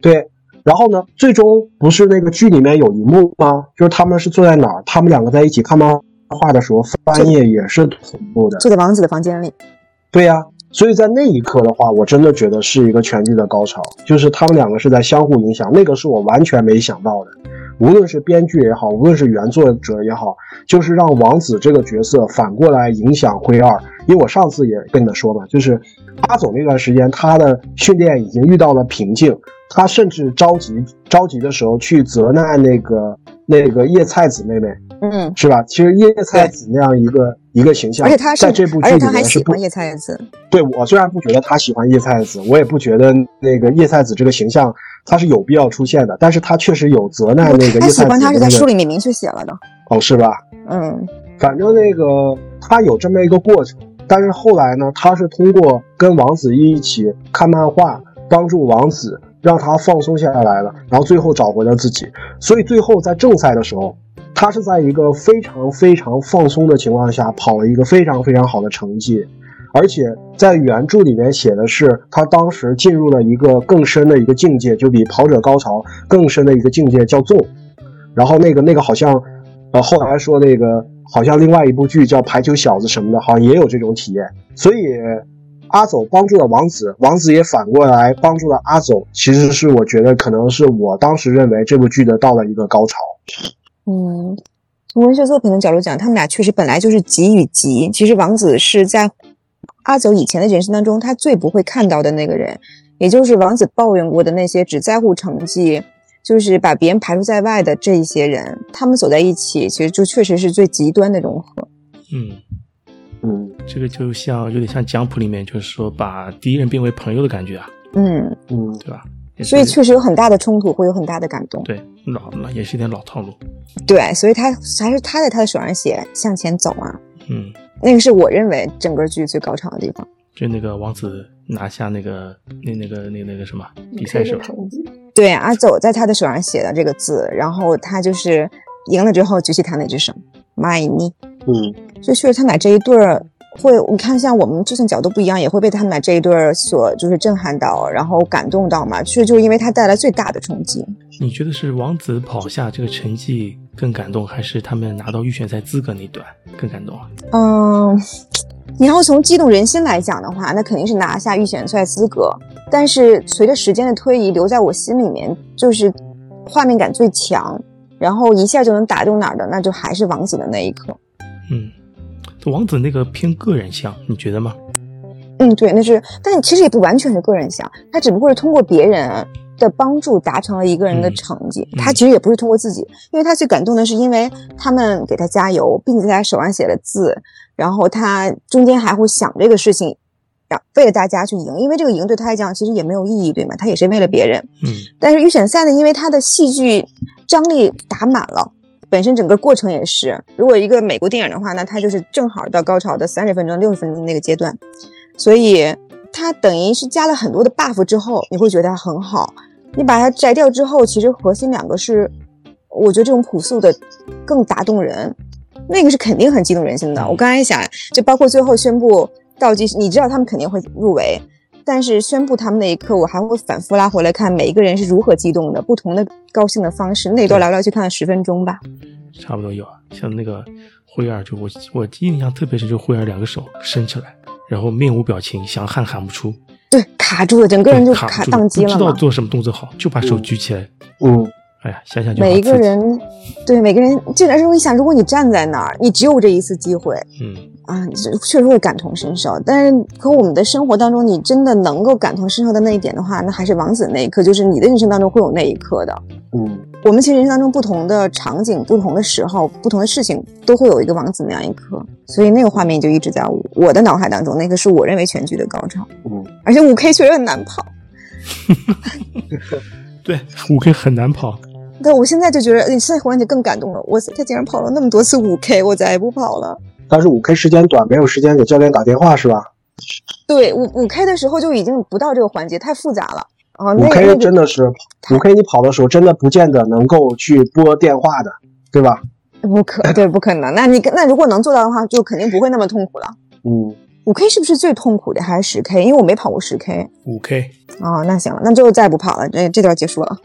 对。然后呢，最终不是那个剧里面有一幕吗？就是他们是坐在哪儿？他们两个在一起看漫画的时候，翻页也是同步的。坐在王子的房间里。对呀。所以在那一刻的话，我真的觉得是一个全剧的高潮，就是他们两个是在相互影响，那个是我完全没想到的。无论是编剧也好，无论是原作者也好，就是让王子这个角色反过来影响灰二。因为我上次也跟你们说嘛，就是阿总那段时间，他的训练已经遇到了瓶颈，他甚至着急着急的时候去责难那个那个叶菜子妹妹。嗯，是吧？其实叶菜子那样一个一个形象，而且他在这部剧里面是不叶菜子。对我虽然不觉得他喜欢叶菜子，我也不觉得那个叶菜子这个形象他是有必要出现的，但是他确实有责难那个叶菜子。他喜欢他是在书里面明确写了的。哦，是吧？嗯，反正那个他有这么一个过程，但是后来呢，他是通过跟王子一起看漫画，帮助王子让他放松下来了，然后最后找回了自己。所以最后在正赛的时候。他是在一个非常非常放松的情况下跑了一个非常非常好的成绩，而且在原著里面写的是他当时进入了一个更深的一个境界，就比跑者高潮更深的一个境界叫纵。然后那个那个好像，呃，后来说那个好像另外一部剧叫排球小子什么的，好像也有这种体验。所以阿走帮助了王子，王子也反过来帮助了阿走。其实是我觉得可能是我当时认为这部剧的到了一个高潮。嗯，从文学作品的角度讲，他们俩确实本来就是极与极。其实王子是在阿走以前的人生当中，他最不会看到的那个人，也就是王子抱怨过的那些只在乎成绩，就是把别人排除在外的这一些人。他们走在一起，其实就确实是最极端的融合。嗯嗯，这个就像有点像讲谱里面，就是说把敌人变为朋友的感觉啊。嗯嗯，对吧？所以确实有很大的冲突，会有很大的感动。对，老了也是一点老套路。对，所以他还是他在他的手上写向前走啊。嗯，那个是我认为整个剧最高潮的地方。就那个王子拿下那个那那个那那个什么比赛是吧？对，阿走在他的手上写的这个字，然后他就是赢了之后举起他那只手，my me。嗯，就确实他们俩这一对儿。会，你看，像我们就算角度不一样，也会被他们俩这一对儿所就是震撼到，然后感动到嘛。其实就是因为他带来最大的冲击。你觉得是王子跑下这个成绩更感动，还是他们拿到预选赛资格那段更感动啊？嗯，你要从激动人心来讲的话，那肯定是拿下预选赛资格。但是随着时间的推移，留在我心里面就是画面感最强，然后一下就能打动哪儿的，那就还是王子的那一刻。嗯。王子那个偏个人像，你觉得吗？嗯，对，那是，但其实也不完全是个人像，他只不过是通过别人的帮助达成了一个人的成绩。他其实也不是通过自己，因为他最感动的是，因为他们给他加油，并且在他手上写了字，然后他中间还会想这个事情，让为了大家去赢，因为这个赢对他来讲其实也没有意义，对吗？他也是为了别人。嗯。但是预选赛呢，因为他的戏剧张力打满了。本身整个过程也是，如果一个美国电影的话，那它就是正好到高潮的三十分钟、六十分钟那个阶段，所以它等于是加了很多的 buff 之后，你会觉得它很好。你把它摘掉之后，其实核心两个是，我觉得这种朴素的更打动人，那个是肯定很激动人心的。我刚才想，就包括最后宣布倒计时，你知道他们肯定会入围。但是宣布他们那一刻，我还会反复拉回来看每一个人是如何激动的，不同的高兴的方式。那段聊聊去看了十分钟吧，差不多有。像那个灰儿，就我我印象特别深，就灰儿两个手伸起来，然后面无表情，想喊喊不出。对，卡住了，整个人就卡宕机了不知道做什么动作好，就把手举起来。嗯，哎呀，想想就每一个人，对每个人，这而且我一想，如果你站在那儿，你只有这一次机会，嗯啊，确实会感同身受。但是，和我们的生活当中，你真的能够感同身受的那一点的话，那还是王子那一刻，就是你的人生当中会有那一刻的。嗯，我们其实人生当中不同的场景、不同的时候、不同的事情，都会有一个王子那样一刻，所以那个画面就一直在我我的脑海当中，那个是我认为全剧的高潮。嗯，而且五 K 确实很难跑。对，五 K 很难跑。对，我现在就觉得，你现在回想起更感动了。我他竟然跑了那么多次五 K，我再也不跑了。但是五 K 时间短，没有时间给教练打电话，是吧？对，五五 K 的时候就已经不到这个环节，太复杂了。啊，五 K 真的是五 K，你跑的时候真的不见得能够去拨电话的，对吧？不可，对，不可能。那你那如果能做到的话，就肯定不会那么痛苦了。嗯，五 K 是不是最痛苦的？还是十 K？因为我没跑过十 K。五 K。哦，那行了，那就再不跑了。这这段结束了。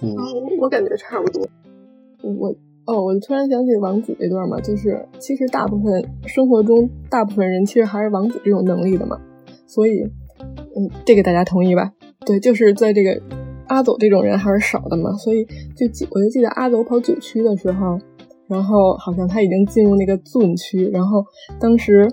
嗯，我感觉差不多。我哦，我就突然想起王子这段嘛，就是其实大部分生活中，大部分人其实还是王子这种能力的嘛。所以，嗯，这个大家同意吧？对，就是在这个阿走这种人还是少的嘛。所以就记，我就记得阿走跑九区的时候，然后好像他已经进入那个 zone 区，然后当时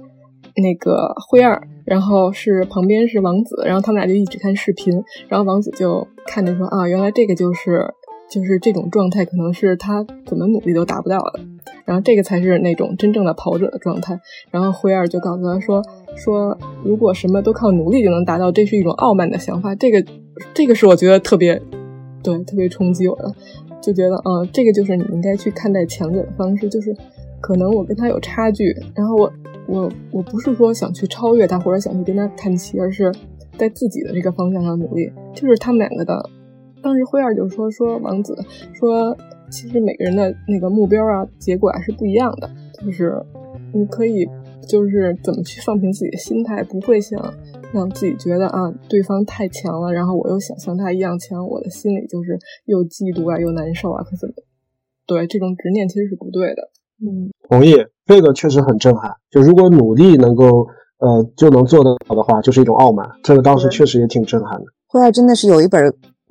那个灰二，然后是旁边是王子，然后他们俩就一直看视频，然后王子就看着说啊，原来这个就是就是这种状态，可能是他怎么努力都达不到的，然后这个才是那种真正的跑者的状态。然后灰二就告诉他说说，如果什么都靠努力就能达到，这是一种傲慢的想法。这个这个是我觉得特别对，特别冲击我的，就觉得啊，这个就是你应该去看待强者的方式，就是可能我跟他有差距，然后我。我我不是说想去超越他，或者想去跟他看齐，而是在自己的这个方向上努力。就是他们两个的，当时灰二就说说王子说，其实每个人的那个目标啊、结果啊是不一样的。就是你可以就是怎么去放平自己的心态，不会想让自己觉得啊对方太强了，然后我又想像他一样强，我的心里就是又嫉妒啊又难受啊，可怎么？对，这种执念其实是不对的。嗯，同意。这个确实很震撼。就如果努力能够，呃，就能做得到的话，就是一种傲慢。这个当时确实也挺震撼的。灰二真的是有一本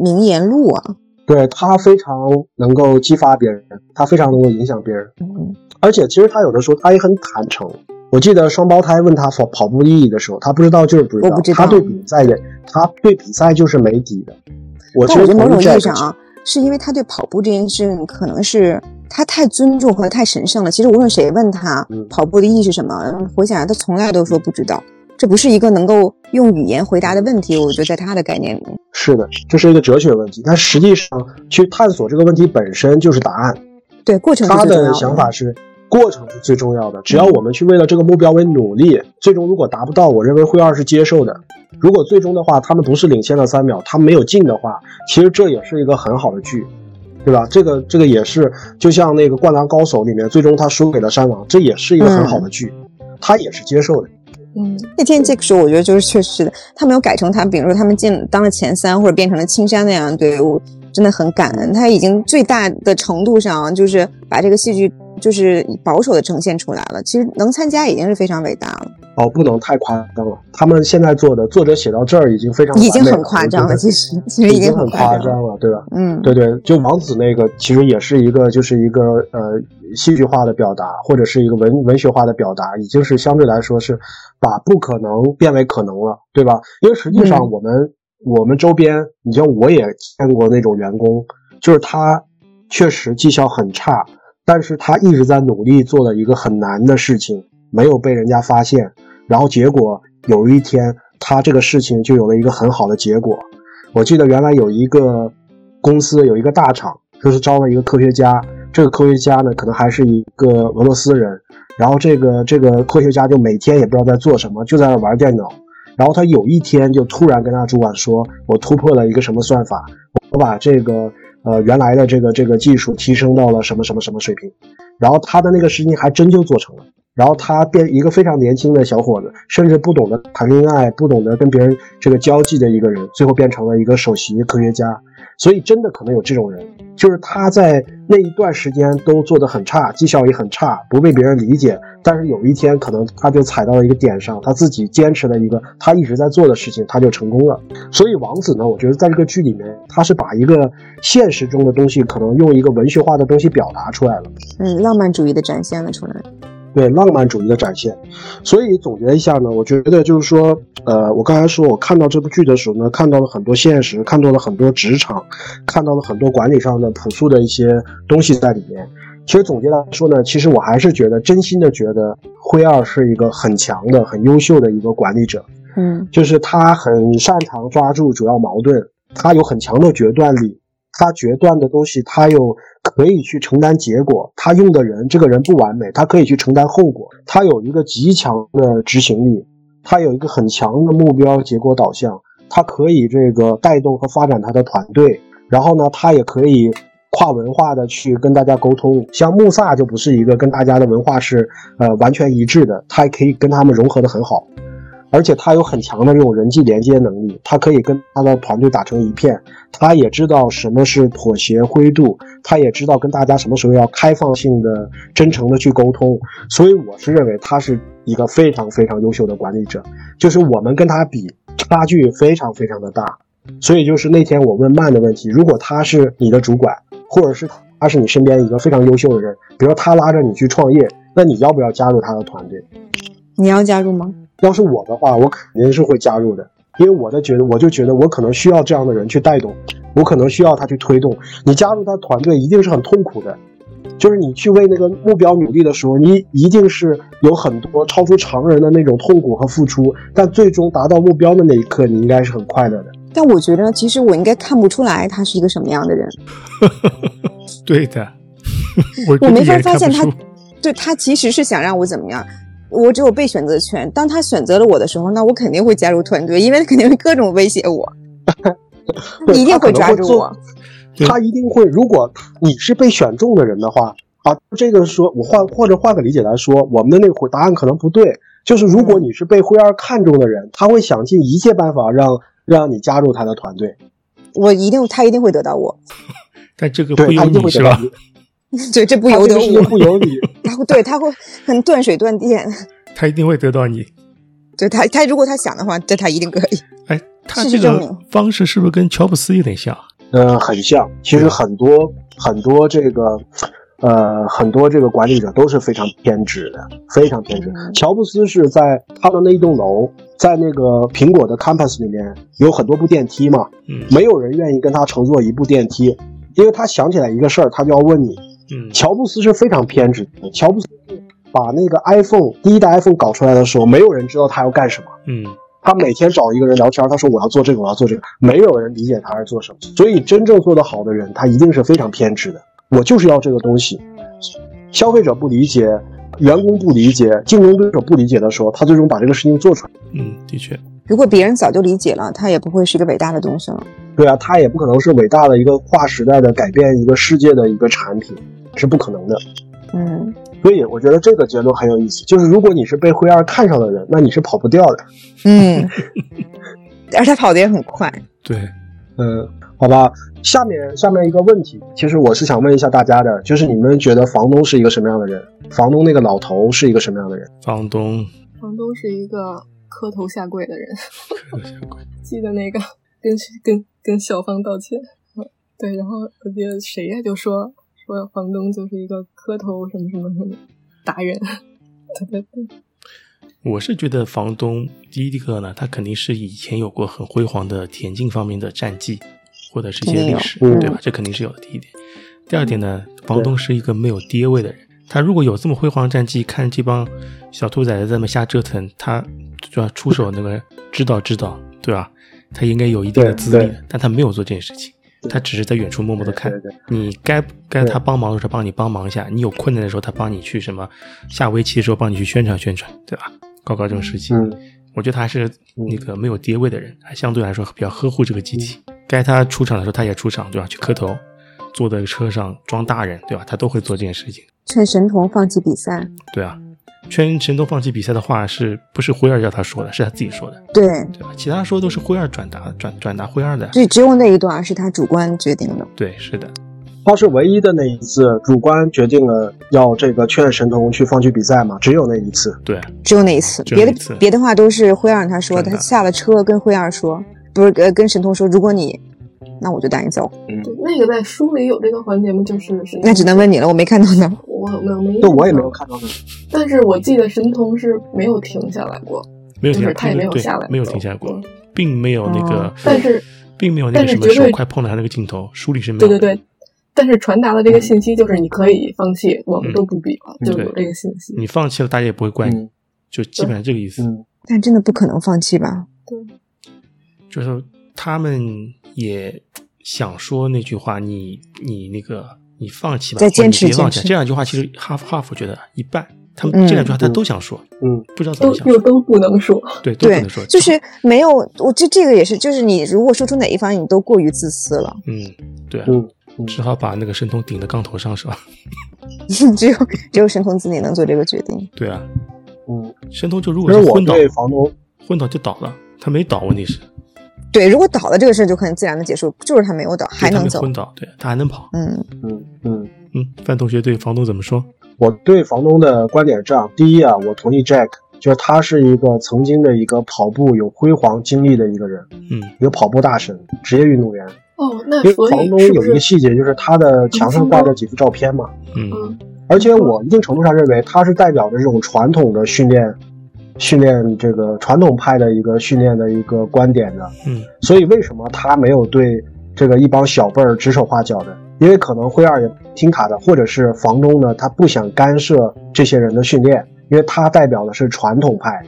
名言录啊，对他非常能够激发别人，他非常能够影响别人。嗯，而且其实他有的时候他也很坦诚。我记得双胞胎问他跑跑步意义的时候，他不知道就是不知道。知道。他对比赛也，他对比赛就是没底的。我觉得某种意义上啊，是因为他对跑步这件事可能是。他太尊重和太神圣了。其实无论谁问他跑步的意义是什么，回想他从来都说不知道。这不是一个能够用语言回答的问题。我觉得在他的概念里，是的，这是一个哲学问题。但实际上去探索这个问题本身就是答案。对，过程他的想法是过程是最重要的。只要我们去为了这个目标为努力，最终如果达不到，我认为会二是接受的。如果最终的话他们不是领先了三秒，他没有进的话，其实这也是一个很好的剧。对吧？这个这个也是，就像那个《灌篮高手》里面，最终他输给了山王，这也是一个很好的剧，他也是接受的。嗯，那天这个时候，我觉得就是确实的，他没有改成他，比如说他们进当了前三，或者变成了青山那样的队伍，真的很感恩。他已经最大的程度上就是把这个戏剧就是保守的呈现出来了。其实能参加已经是非常伟大了。哦，不能太夸张了。他们现在做的，作者写到这儿已经非常已经很夸张了。其实其实已经很夸张了，对吧？嗯，对对，就王子那个其实也是一个，就是一个呃戏剧化的表达，或者是一个文文学化的表达，已经是相对来说是把不可能变为可能了，对吧？因为实际上我们我们周边，你像我也见过那种员工，就是他确实绩效很差，但是他一直在努力做的一个很难的事情，没有被人家发现。然后结果有一天，他这个事情就有了一个很好的结果。我记得原来有一个公司有一个大厂，就是招了一个科学家。这个科学家呢，可能还是一个俄罗斯人。然后这个这个科学家就每天也不知道在做什么，就在那玩电脑。然后他有一天就突然跟他主管说：“我突破了一个什么算法，我把这个呃原来的这个这个技术提升到了什么什么什么水平。”然后他的那个事情还真就做成了。然后他变一个非常年轻的小伙子，甚至不懂得谈恋爱，不懂得跟别人这个交际的一个人，最后变成了一个首席科学家。所以真的可能有这种人，就是他在那一段时间都做得很差，绩效也很差，不被别人理解。但是有一天，可能他就踩到了一个点上，他自己坚持了一个他一直在做的事情，他就成功了。所以王子呢，我觉得在这个剧里面，他是把一个现实中的东西，可能用一个文学化的东西表达出来了。嗯，浪漫主义的展现了出来。对浪漫主义的展现，所以总结一下呢，我觉得就是说，呃，我刚才说我看到这部剧的时候呢，看到了很多现实，看到了很多职场，看到了很多管理上的朴素的一些东西在里面。其实总结来说呢，其实我还是觉得，真心的觉得辉二是一个很强的、很优秀的一个管理者。嗯，就是他很擅长抓住主要矛盾，他有很强的决断力。他决断的东西，他又可以去承担结果。他用的人，这个人不完美，他可以去承担后果。他有一个极强的执行力，他有一个很强的目标结果导向，他可以这个带动和发展他的团队。然后呢，他也可以跨文化的去跟大家沟通。像穆萨就不是一个跟大家的文化是呃完全一致的，他也可以跟他们融合的很好。而且他有很强的这种人际连接能力，他可以跟他的团队打成一片，他也知道什么是妥协灰度，他也知道跟大家什么时候要开放性的、真诚的去沟通。所以我是认为他是一个非常非常优秀的管理者，就是我们跟他比差距非常非常的大。所以就是那天我问曼的问题，如果他是你的主管，或者是他是你身边一个非常优秀的人，比如他拉着你去创业，那你要不要加入他的团队？你要加入吗？要是我的话，我肯定是会加入的，因为我的觉得，我就觉得我可能需要这样的人去带动，我可能需要他去推动。你加入他团队一定是很痛苦的，就是你去为那个目标努力的时候，你一定是有很多超出常人的那种痛苦和付出，但最终达到目标的那一刻，你应该是很快乐的。但我觉得，其实我应该看不出来他是一个什么样的人。对的，我没法发现他，对他其实是想让我怎么样。我只有被选择权。当他选择了我的时候，那我肯定会加入团队，因为他肯定会各种威胁我，一定会抓住我。他一定会。如果你是被选中的人的话，啊，这个说，我换或者换个理解来说，我们的那个答案可能不对。就是如果你是被辉二看中的人，他会想尽一切办法让让你加入他的团队。我一定，他一定会得到我。但这个不由你是吧？对，这不由得我，不由你。他会对他会很断水断电。他一定会得到你。对他，他如果他想的话，这他一定可以。哎，他这个方式是不是跟乔布斯有点像？嗯，很像。其实很多很多这个呃很多这个管理者都是非常偏执的，非常偏执。乔布斯是在他的那一栋楼，在那个苹果的 campus 里面有很多部电梯嘛，嗯，没有人愿意跟他乘坐一部电梯，因为他想起来一个事儿，他就要问你。乔布斯是非常偏执的。乔布斯把那个 iPhone 第一代 iPhone 搞出来的时候，没有人知道他要干什么。嗯，他每天找一个人聊天，他说我要做这个，我要做这个，没有人理解他是做什么。所以真正做得好的人，他一定是非常偏执的。我就是要这个东西，消费者不理解，员工不理解，竞争对手不理解的时候，他最终把这个事情做出来。嗯，的确。如果别人早就理解了，他也不会是一个伟大的东西了。对啊，他也不可能是伟大的一个划时代的改变一个世界的一个产品。是不可能的，嗯，所以我觉得这个结论很有意思。就是如果你是被灰二看上的人，那你是跑不掉的，嗯，而且跑的也很快。对，嗯，好吧。下面下面一个问题，其实我是想问一下大家的，就是你们觉得房东是一个什么样的人？房东那个老头是一个什么样的人？房东，房东是一个磕头下跪的人。磕头下跪。记得那个跟跟跟小芳道歉，对，然后我记得谁呀就说。说房东就是一个磕头什么什么什么达人，对对对。我是觉得房东第一个呢，他肯定是以前有过很辉煌的田径方面的战绩，或者是一些历史，对吧？这肯定是有的。第一点，第二点呢，房东是一个没有爹味的人。他如果有这么辉煌的战绩，看这帮小兔崽子在那瞎折腾，他就要出手那个指导指导，对吧？他应该有一定的资历，但他没有做这件事情。他只是在远处默默的看，你该该他帮忙的时候帮你帮忙一下，你有困难的时候他帮你去什么下围棋的时候帮你去宣传宣传，对吧？搞搞这种事情，我觉得他还是那个没有爹味的人，还相对来说比较呵护这个机器。该他出场的时候他也出场，对吧？去磕头，坐在车上装大人，对吧？他都会做这件事情。趁神童放弃比赛，对啊，劝神童放弃比赛的话，是不是辉二叫他说的？是他自己说的，对对吧？其他说都是辉二转达转转达辉二的。对只有那一段是他主观决定的。对，是的。他是唯一的那一次主观决定了要这个劝神童去放弃比赛嘛？只有那一次。对，只有那一次，别的别的话都是辉二他说的，他下了车跟辉二说，不是呃跟神童说，如果你。那我就带你走。嗯，那个在书里有这个环节吗？就是那只能问你了，我没看到呢。我没有没。对，我也没有看到呢。但是我记得神童是没有停下来过，没有停，他也没有下来，没有停下来过，并没有那个。但是，并没有那个什么手快碰到他那个镜头，书里是没有。对对对，但是传达的这个信息就是你可以放弃，我们都不比了，就有这个信息。你放弃了，大家也不会怪你，就基本上这个意思。但真的不可能放弃吧？对，就是他们也。想说那句话，你你那个你放弃吧，再坚持坚持。这两句话其实哈哈佛觉得一半，他们这两句话他都想说，嗯，不知道怎么想，又都不能说，对，都不能说，就是没有。我这这个也是，就是你如果说出哪一方，你都过于自私了。嗯，对，嗯，只好把那个神童顶在杠头上，是吧？只有只有神童自己能做这个决定。对啊，嗯，神童就如果是昏倒，房东昏倒就倒了，他没倒，问题是。对，如果倒了，这个事就可能自然的结束。就是他没有倒，还能走。昏倒，对他还能跑。嗯嗯嗯嗯。范同学对房东怎么说？我对房东的观点是这样：第一啊，我同意 Jack，就是他是一个曾经的一个跑步有辉煌经历的一个人，嗯，一个跑步大神，职业运动员。哦，那因为房东有一个细节，就是他的墙上挂着几幅照片嘛。嗯。而且我一定程度上认为，他是代表着这种传统的训练。训练这个传统派的一个训练的一个观点的，嗯，所以为什么他没有对这个一帮小辈儿指手画脚的？因为可能灰二也听他的，或者是房东呢，他不想干涉这些人的训练，因为他代表的是传统派。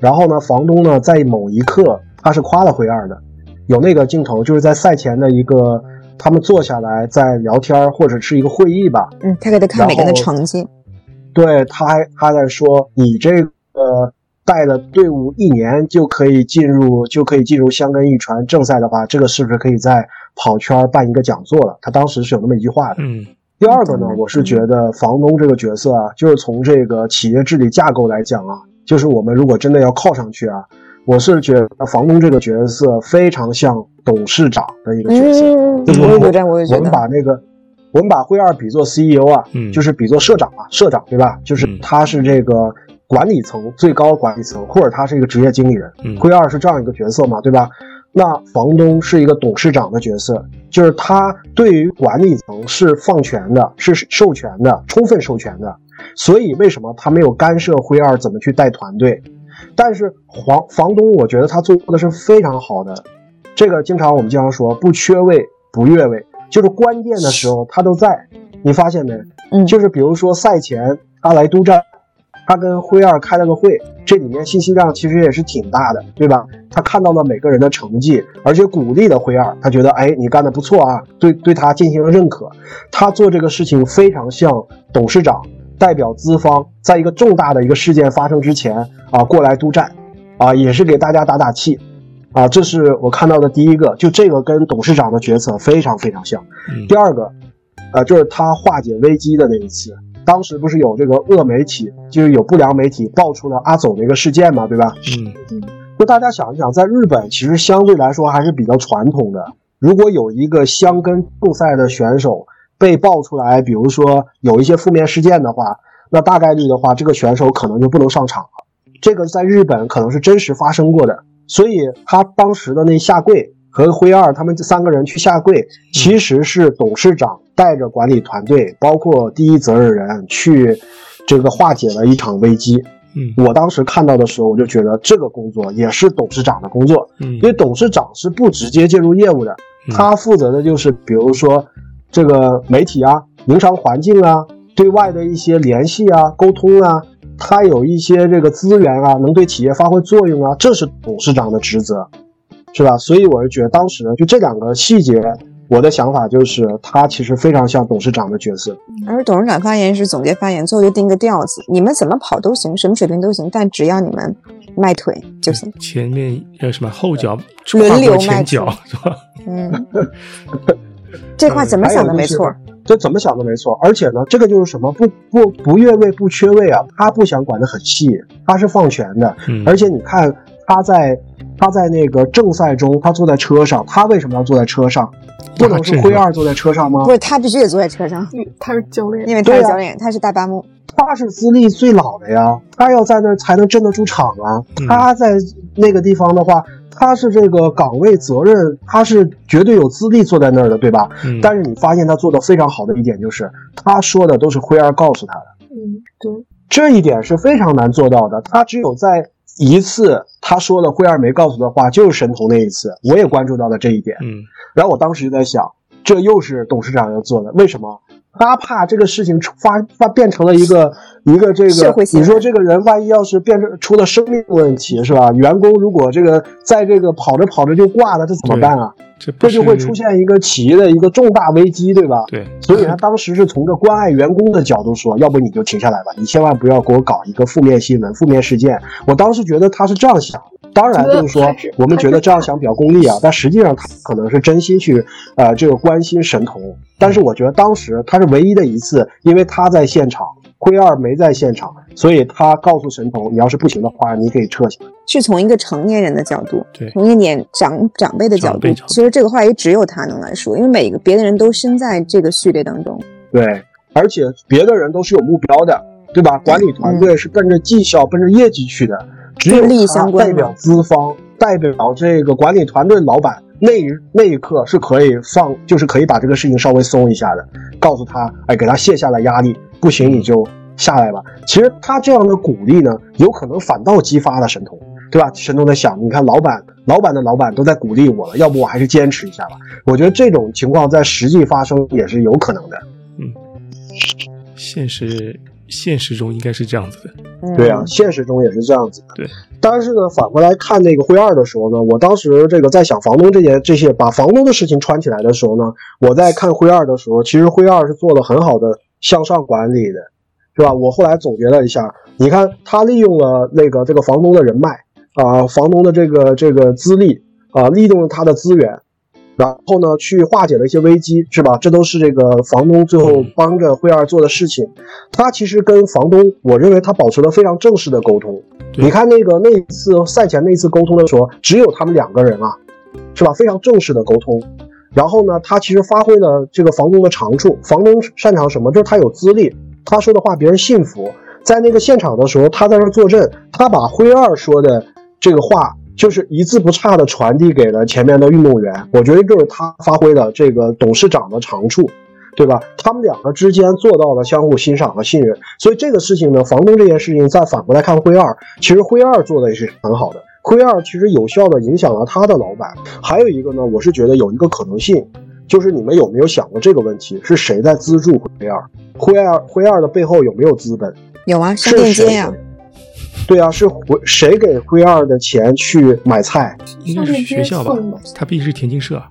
然后呢，房东呢，在某一刻他是夸了灰二的，有那个镜头就是在赛前的一个他们坐下来在聊天或者是一个会议吧，嗯，他给他看每个人的成绩，对他还他在说你这个。带了队伍一年就可以进入，就可以进入香根一传正赛的话，这个是不是可以在跑圈办一个讲座了？他当时是有那么一句话的。嗯。第二个呢，我是觉得房东这个角色啊，就是从这个企业治理架构来讲啊，就是我们如果真的要靠上去啊，我是觉得房东这个角色非常像董事长的一个角色。嗯，就是我们我们把那个，我们把辉二比作 CEO 啊，就是比作社长啊，社长对吧？就是他是这个。管理层最高管理层，或者他是一个职业经理人，辉二是这样一个角色嘛，对吧？那房东是一个董事长的角色，就是他对于管理层是放权的，是授权的，充分授权的。所以为什么他没有干涉辉二怎么去带团队？但是房房东，我觉得他做的是非常好的。这个经常我们经常说不缺位不越位，就是关键的时候他都在。你发现没？嗯，就是比如说赛前他来督战。他跟辉二开了个会，这里面信息量其实也是挺大的，对吧？他看到了每个人的成绩，而且鼓励了辉二，他觉得，哎，你干的不错啊，对对他进行了认可。他做这个事情非常像董事长代表资方，在一个重大的一个事件发生之前啊，过来督战，啊，也是给大家打打气，啊，这是我看到的第一个，就这个跟董事长的决策非常非常像。第二个，呃，就是他化解危机的那一次。当时不是有这个恶媒体，就是有不良媒体爆出了阿走的一个事件嘛，对吧？嗯嗯。就大家想一想，在日本其实相对来说还是比较传统的。如果有一个箱根正赛的选手被爆出来，比如说有一些负面事件的话，那大概率的话，这个选手可能就不能上场了。这个在日本可能是真实发生过的。所以他当时的那下跪和辉二他们这三个人去下跪，其实是董事长。带着管理团队，包括第一责任人去，这个化解了一场危机。嗯，我当时看到的时候，我就觉得这个工作也是董事长的工作。嗯，因为董事长是不直接介入业务的，他负责的就是比如说这个媒体啊、营商环境啊、对外的一些联系啊、沟通啊，他有一些这个资源啊，能对企业发挥作用啊，这是董事长的职责，是吧？所以我就觉得当时就这两个细节。我的想法就是，他其实非常像董事长的角色，而董事长发言是总结发言，最后就定个调子，你们怎么跑都行，什么水平都行，但只要你们迈腿就行。前面要什么后脚轮流前脚 是吧？嗯，这话怎么想的没错。这怎么想都没错，而且呢，这个就是什么不不不越位不缺位啊，他不想管得很细，他是放权的。而且你看他在他在那个正赛中，他坐在车上，他为什么要坐在车上？不能是灰二坐在车上吗？不是，他必须得坐在车上，他是教练，因为他是教练，他是大巴木，他是资历最老的呀，他要在那儿才能镇得住场啊。他在那个地方的话。他是这个岗位责任，他是绝对有资历坐在那儿的，对吧？嗯。但是你发现他做的非常好的一点就是，他说的都是辉二告诉他的。嗯，对。这一点是非常难做到的。他只有在一次他说了辉儿没告诉的话，就是神童那一次，我也关注到了这一点。嗯。然后我当时就在想，这又是董事长要做的，为什么？他怕这个事情发发变成了一个一个这个，你说这个人万一要是变成出了生命问题是吧？员工如果这个在这个跑着跑着就挂了，这怎么办啊？这就会出现一个企业的一个重大危机，对吧？对。所以他当时是从这关爱员工的角度说，要不你就停下来吧，你千万不要给我搞一个负面新闻、负面事件。我当时觉得他是这样想。当然，就是说，我们觉得这样想比较功利啊，但实际上他可能是真心去，呃，这个关心神童。但是我觉得当时他是唯一的一次，因为他在现场，灰二没在现场，所以他告诉神童，你要是不行的话，你可以撤下。是从一个成年人的角度，对，从一个年长长辈的角度，其实这个话也只有他能来说，因为每个别的人都身在这个序列当中。对，而且别的人都是有目标的，对吧？管理团队是奔着绩效、奔着业绩去的。只有他代表资方，代表这个管理团队老板，那一那一刻是可以放，就是可以把这个事情稍微松一下的，告诉他，哎，给他卸下了压力，不行你就下来吧。其实他这样的鼓励呢，有可能反倒激发了神童，对吧？神童在想，你看老板，老板的老板都在鼓励我了，要不我还是坚持一下吧。我觉得这种情况在实际发生也是有可能的。嗯，现实。现实中应该是这样子的，对啊，现实中也是这样子的。对，但是呢，反过来看那个灰二的时候呢，我当时这个在想房东这件这些把房东的事情串起来的时候呢，我在看灰二的时候，其实灰二是做了很好的向上管理的，是吧？我后来总结了一下，你看他利用了那个这个房东的人脉啊，房东的这个这个资历啊，利用了他的资源。然后呢，去化解了一些危机，是吧？这都是这个房东最后帮着辉二做的事情。他其实跟房东，我认为他保持了非常正式的沟通。你看那个那一次赛前那次沟通的时候，只有他们两个人啊，是吧？非常正式的沟通。然后呢，他其实发挥了这个房东的长处。房东擅长什么？就是他有资历，他说的话别人信服。在那个现场的时候，他在那坐镇，他把辉二说的这个话。就是一字不差的传递给了前面的运动员，我觉得这是他发挥的这个董事长的长处，对吧？他们两个之间做到了相互欣赏和信任，所以这个事情呢，房东这件事情再反过来看，灰二其实灰二做的也是很好的，灰二其实有效的影响了他的老板。还有一个呢，我是觉得有一个可能性，就是你们有没有想过这个问题？是谁在资助灰二？灰二灰二的背后有没有资本？有啊，商店街呀。对啊，是回谁给灰二的钱去买菜？应该是学校吧？他毕竟是田径社。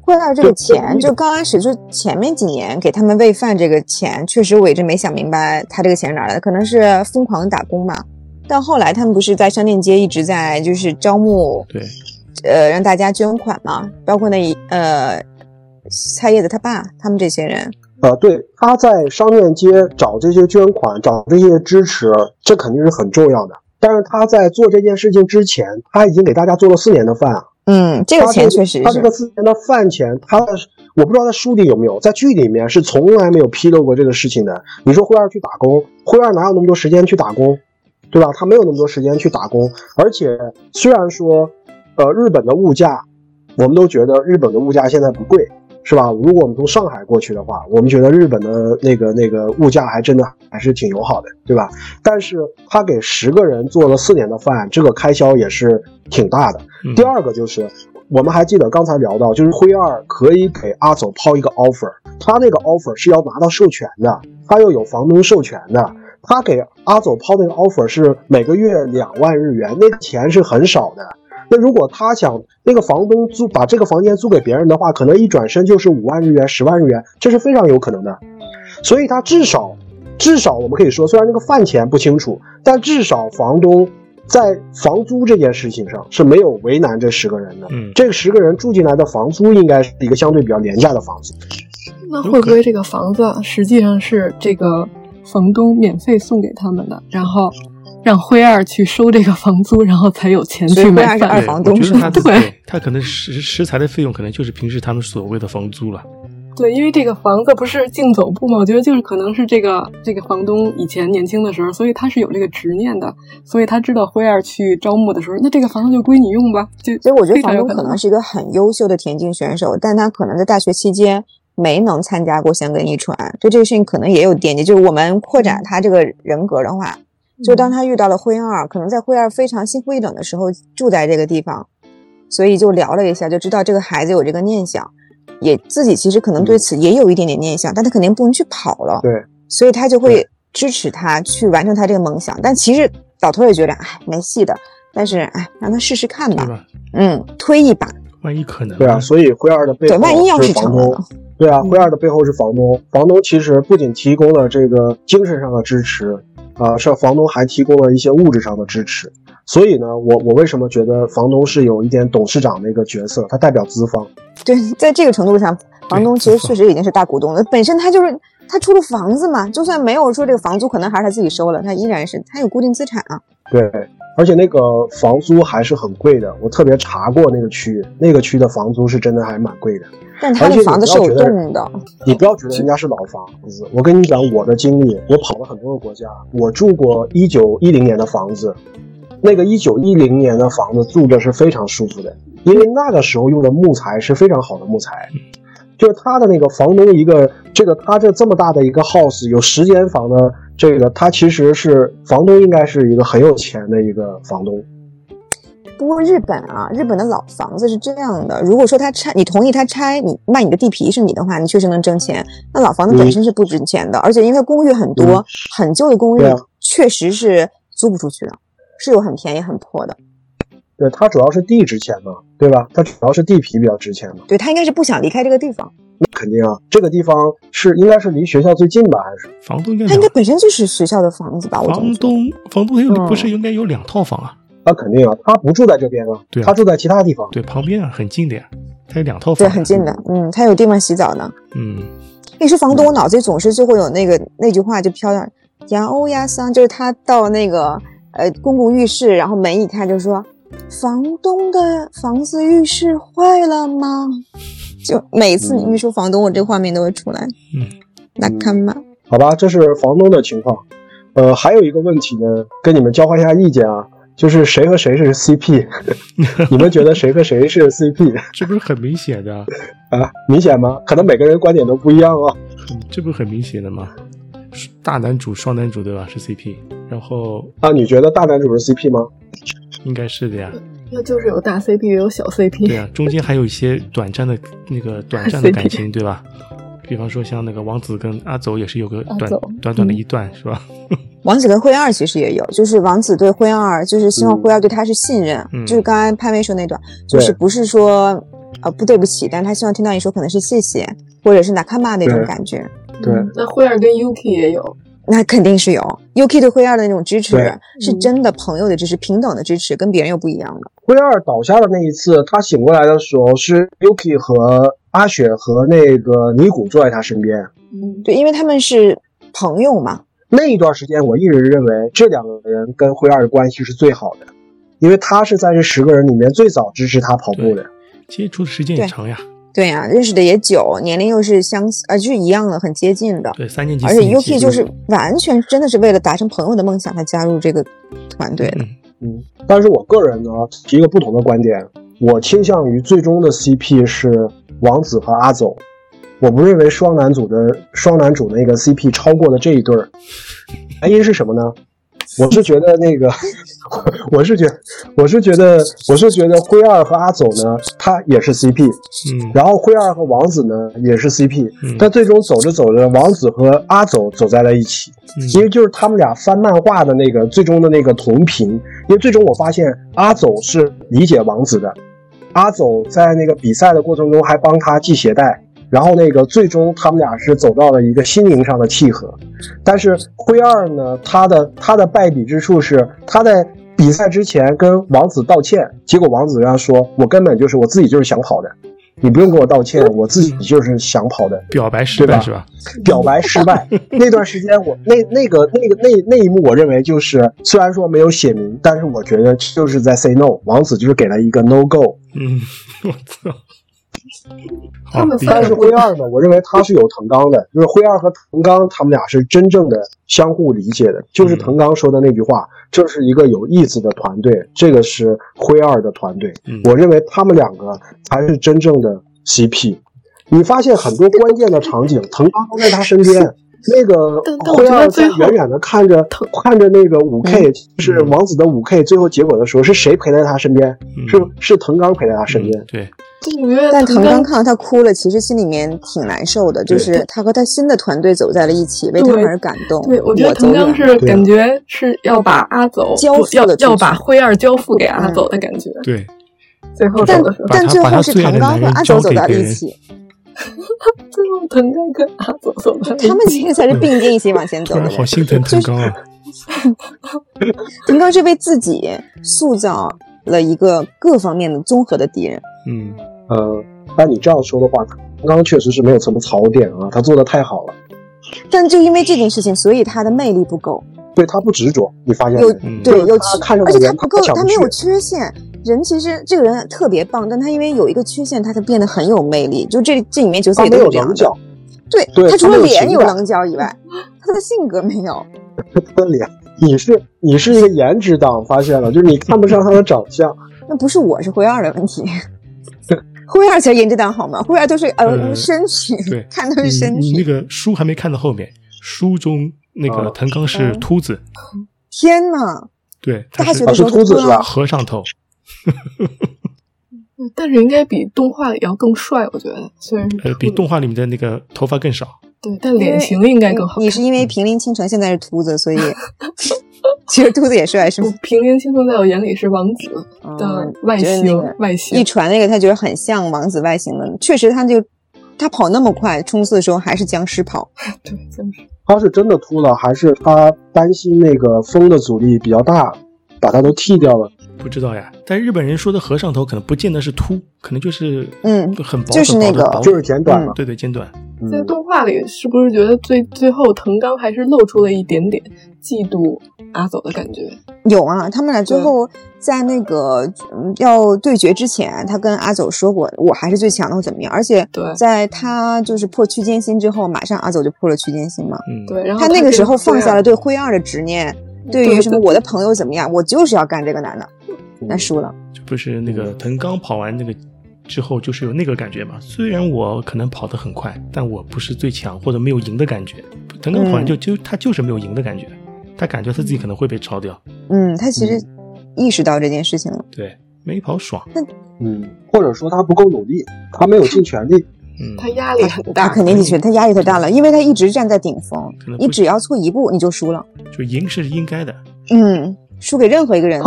灰二这个钱，就刚开始就前面几年给他们喂饭这个钱，确实我一直没想明白他这个钱哪来的，可能是疯狂的打工吧。但后来他们不是在商店街一直在就是招募，对，呃，让大家捐款嘛，包括那一呃菜叶子他爸他们这些人。呃，对，他在商店街找这些捐款，找这些支持，这肯定是很重要的。但是他在做这件事情之前，他已经给大家做了四年的饭啊。嗯，这个钱确实是，他这个四年的饭钱，他的我不知道在书里有没有，在剧里面是从来没有披露过这个事情的。你说灰二去打工，灰二哪有那么多时间去打工，对吧？他没有那么多时间去打工。而且虽然说，呃，日本的物价，我们都觉得日本的物价现在不贵。是吧？如果我们从上海过去的话，我们觉得日本的那个那个物价还真的还是挺友好的，对吧？但是他给十个人做了四年的饭，这个开销也是挺大的。第二个就是，我们还记得刚才聊到，就是辉二可以给阿走抛一个 offer，他那个 offer 是要拿到授权的，他又有房东授权的，他给阿走抛那个 offer 是每个月两万日元，那钱是很少的。那如果他想那个房东租把这个房间租给别人的话，可能一转身就是五万日元、十万日元，这是非常有可能的。所以他至少，至少我们可以说，虽然这个饭钱不清楚，但至少房东在房租这件事情上是没有为难这十个人的。嗯，这十个人住进来的房租应该是一个相对比较廉价的房子。那会不会这个房子实际上是这个房东免费送给他们的，然后让灰二去收这个房租，然后才有钱去买饭？二房东是他 对，他可能食食材的费用可能就是平时他们所谓的房租了。对，因为这个房子不是竞走部嘛，我觉得就是可能是这个这个房东以前年轻的时候，所以他是有这个执念的，所以他知道灰二去招募的时候，那这个房子就归你用吧。就所以我觉得房东可能是一个很优秀的田径选手，但他可能在大学期间没能参加过香根一传，就这个事情可能也有惦记。就是我们扩展他这个人格的话，就当他遇到了灰二，可能在灰二非常心灰意冷的时候住在这个地方，所以就聊了一下，就知道这个孩子有这个念想。也自己其实可能对此也有一点点念想，但他肯定不能去跑了，对，所以他就会支持他去完成他这个梦想。但其实老头也觉得，哎，没戏的。但是，哎，让他试试看吧，嗯，推一把，万一可能。对啊，所以灰二的背后是房东。对啊，灰二的背后是房东。房东其实不仅提供了这个精神上的支持，啊，是房东还提供了一些物质上的支持。所以呢，我我为什么觉得房东是有一点董事长的一个角色？他代表资方。对，在这个程度上，房东其实确实已经是大股东了。本身他就是他出了房子嘛，就算没有说这个房租，可能还是他自己收了，他依然是他有固定资产啊。对，而且那个房租还是很贵的。我特别查过那个区，那个区的房租是真的还蛮贵的。但他的房子是有洞的。你不要觉得人家是老房子，我跟你讲我的经历，我跑了很多个国家，我住过一九一零年的房子。那个一九一零年的房子住着是非常舒服的，因为那个时候用的木材是非常好的木材，就是他的那个房东一个这个他这这么大的一个 house 有十间房的这个他其实是房东应该是一个很有钱的一个房东。不过日本啊，日本的老房子是这样的，如果说他拆，你同意他拆，你卖你的地皮是你的话，你确实能挣钱。那老房子本身是不值钱的，而且因为公寓很多，很旧的公寓确实是租不出去的。是有很便宜很破的，对，它主要是地值钱嘛，对吧？它主要是地皮比较值钱嘛。对，他应该是不想离开这个地方。那肯定啊，这个地方是应该是离学校最近吧？还是房东？他应该本身就是学校的房子吧？房东，房东有不是应该有两套房啊？那肯定啊，他不住在这边啊，对，他住在其他地方。对，旁边啊，很近的呀，他有两套房，对，很近的。嗯，他有地方洗澡呢。嗯，你说房东，我脑子里总是就会有那个那句话就飘到呀欧呀桑，就是他到那个。呃，公共浴室，然后门一开就说：“房东的房子浴室坏了吗？”就每次你一说房东，我这画面都会出来。嗯，那看吧。好吧，这是房东的情况。呃，还有一个问题呢，跟你们交换一下意见啊，就是谁和谁是 CP？你们觉得谁和谁是 CP？这不是很明显的啊？明显吗？可能每个人观点都不一样哦。这不是很明显的吗？大男主、双男主对吧？是 CP。然后啊，你觉得大男主是 CP 吗？应该是的呀。那就是有大 CP 也有小 CP。对啊，中间还有一些短暂的那个短暂的 感情，对吧？比方说像那个王子跟阿走也是有个短短短的一段，是吧？王子跟灰二其实也有，就是王子对灰二就是希望灰二对他是信任，就是刚才潘威说那段，就是不是说呃不对不起，但是他希望听到你说可能是谢谢，或者是哪看嘛那种感觉。对，那灰二跟 Yuki 也有。那肯定是有，UK 对灰二的那种支持，是真的朋友的支持，平等的支持，跟别人又不一样的。灰二倒下的那一次，他醒过来的时候，是 UK 和阿雪和那个尼古坐在他身边。嗯，对，因为他们是朋友嘛。那一段时间，我一直认为这两个人跟灰二的关系是最好的，因为他是在这十个人里面最早支持他跑步的，接触的时间也长呀。对呀，认识的也久，年龄又是相似，呃，就是一样的，很接近的。对，三年级。而且 UK 就是完全真的是为了达成朋友的梦想才加入这个团队的。嗯，但是我个人呢提一个不同的观点，我倾向于最终的 CP 是王子和阿走，我不认为双男主的双男主那个 CP 超过了这一对儿，原因是什么呢？我是觉得那个，我是觉，我是觉得，我是觉得灰二和阿走呢，他也是 CP，嗯，然后灰二和王子呢也是 CP，但最终走着走着，王子和阿走走在了一起，因为就是他们俩翻漫画的那个最终的那个同频，因为最终我发现阿走是理解王子的，阿走在那个比赛的过程中还帮他系鞋带。然后那个最终他们俩是走到了一个心灵上的契合，但是灰二呢，他的他的败笔之处是他在比赛之前跟王子道歉，结果王子跟他说：“我根本就是我自己就是想跑的，你不用跟我道歉，我自己就是想跑的。”表白失败是吧？表白失败 那段时间，我那那个那个那那一幕，我认为就是虽然说没有写明，但是我觉得就是在 say no，王子就是给了一个 no go。嗯，我操。他们但是灰二呢，我认为他是有藤冈的，就是灰二和藤冈他们俩是真正的相互理解的，就是藤冈说的那句话，这是一个有意思的团队，这个是灰二的团队，我认为他们两个才是真正的 CP。你发现很多关键的场景，藤冈都在他身边。那个灰二在远远的看着看着那个五 K，是王子的五 K，最后结果的时候是谁陪在他身边？是是藤冈陪在他身边。对。但藤冈看到他哭了，其实心里面挺难受的。就是他和他新的团队走在了一起，为他们而感动。对，我觉得藤刚是感觉是要把阿走交付要要把灰二交付给阿走的感觉。对，最后但但 最后是藤刚和阿走走到了一起。最后藤刚跟阿走走到他们其实才是并肩一起往前走的。好心疼藤刚啊！藤刚是为自己塑造了一个各方面的综合的敌人。嗯。呃，按你这样说的话，刚刚确实是没有什么槽点啊，他做的太好了。但就因为这件事情，所以他的魅力不够。对他不执着，你发现有对有看而且他不够，他没有缺陷。人其实这个人特别棒，但他因为有一个缺陷，他才变得很有魅力。就这这里面角色也都有棱角。对对，他除了脸有棱角以外，他的性格没有。他的脸，你是你是一个颜值党，发现了，就是你看不上他的长相。那不是我是灰二的问题。灰二才颜值党好吗？灰二都是呃身体，对，看都是身体。你那个书还没看到后面，书中那个藤冈是秃子。天哪！对，大学的时候秃子是吧？和尚头。但是应该比动画里要更帅，我觉得。虽然呃，比动画里面的那个头发更少。对，但脸型应该更好。你是因为平林清城现在是秃子，所以。其实秃子也帅，是吗？平林青松在我眼里是王子的外形，外形一传那个他觉得很像王子外形的，确实他就他跑那么快，冲刺的时候还是僵尸跑。对，僵尸。他是真的秃了，还是他担心那个风的阻力比较大，把他都剃掉了？不知道呀。但日本人说的和尚头可能不见得是秃，可能就是嗯，很薄，就是那个，就是剪短了。对对，剪短。在动画里是不是觉得最最后藤冈还是露出了一点点嫉妒阿走的感觉？有啊，他们俩最后在那个要对决之前，他跟阿走说过，我还是最强的，或怎么样？而且在他就是破区间心之后，马上阿走就破了区间心嘛。嗯，对。然后他那个时候放下了对灰二的执念，对于什么我的朋友怎么样，我就是要干这个男的，那输了。就不是那个藤冈跑完那个。之后就是有那个感觉嘛，虽然我可能跑得很快，但我不是最强或者没有赢的感觉。腾腾跑完就就他就是没有赢的感觉，他感觉他自己可能会被超掉。嗯，他其实意识到这件事情了。对，没跑爽。那嗯，或者说他不够努力，他没有尽全力。嗯，他压力很大，肯定的确，他压力太大了，因为他一直站在顶峰，你只要错一步你就输了。就赢是应该的。嗯，输给任何一个人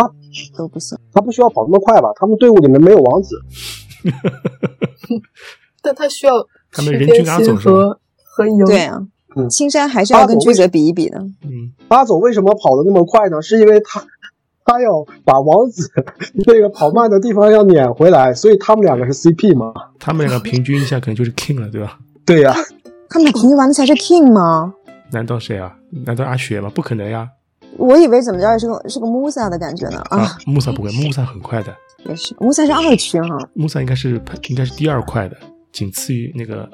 都不行。他不需要跑那么快吧？他们队伍里面没有王子。但他需要他们人均阿走和和赢对啊，青山还是要跟居泽比一比的。嗯，阿走为什么跑的那么快呢？是因为他他要把王子 那个跑慢的地方要撵回来，所以他们两个是 CP 嘛？他们两个平均一下可能就是 King 了，对吧？对呀，他们俩平均完了才是 King 吗？难道谁啊？难道阿雪吗？不可能呀！我以为怎么着也是个是个 Musa 的感觉呢啊！Musa 不会，Musa 很快的。也是，穆萨是二区哈。穆萨应该是应该是第二快的，仅次于那个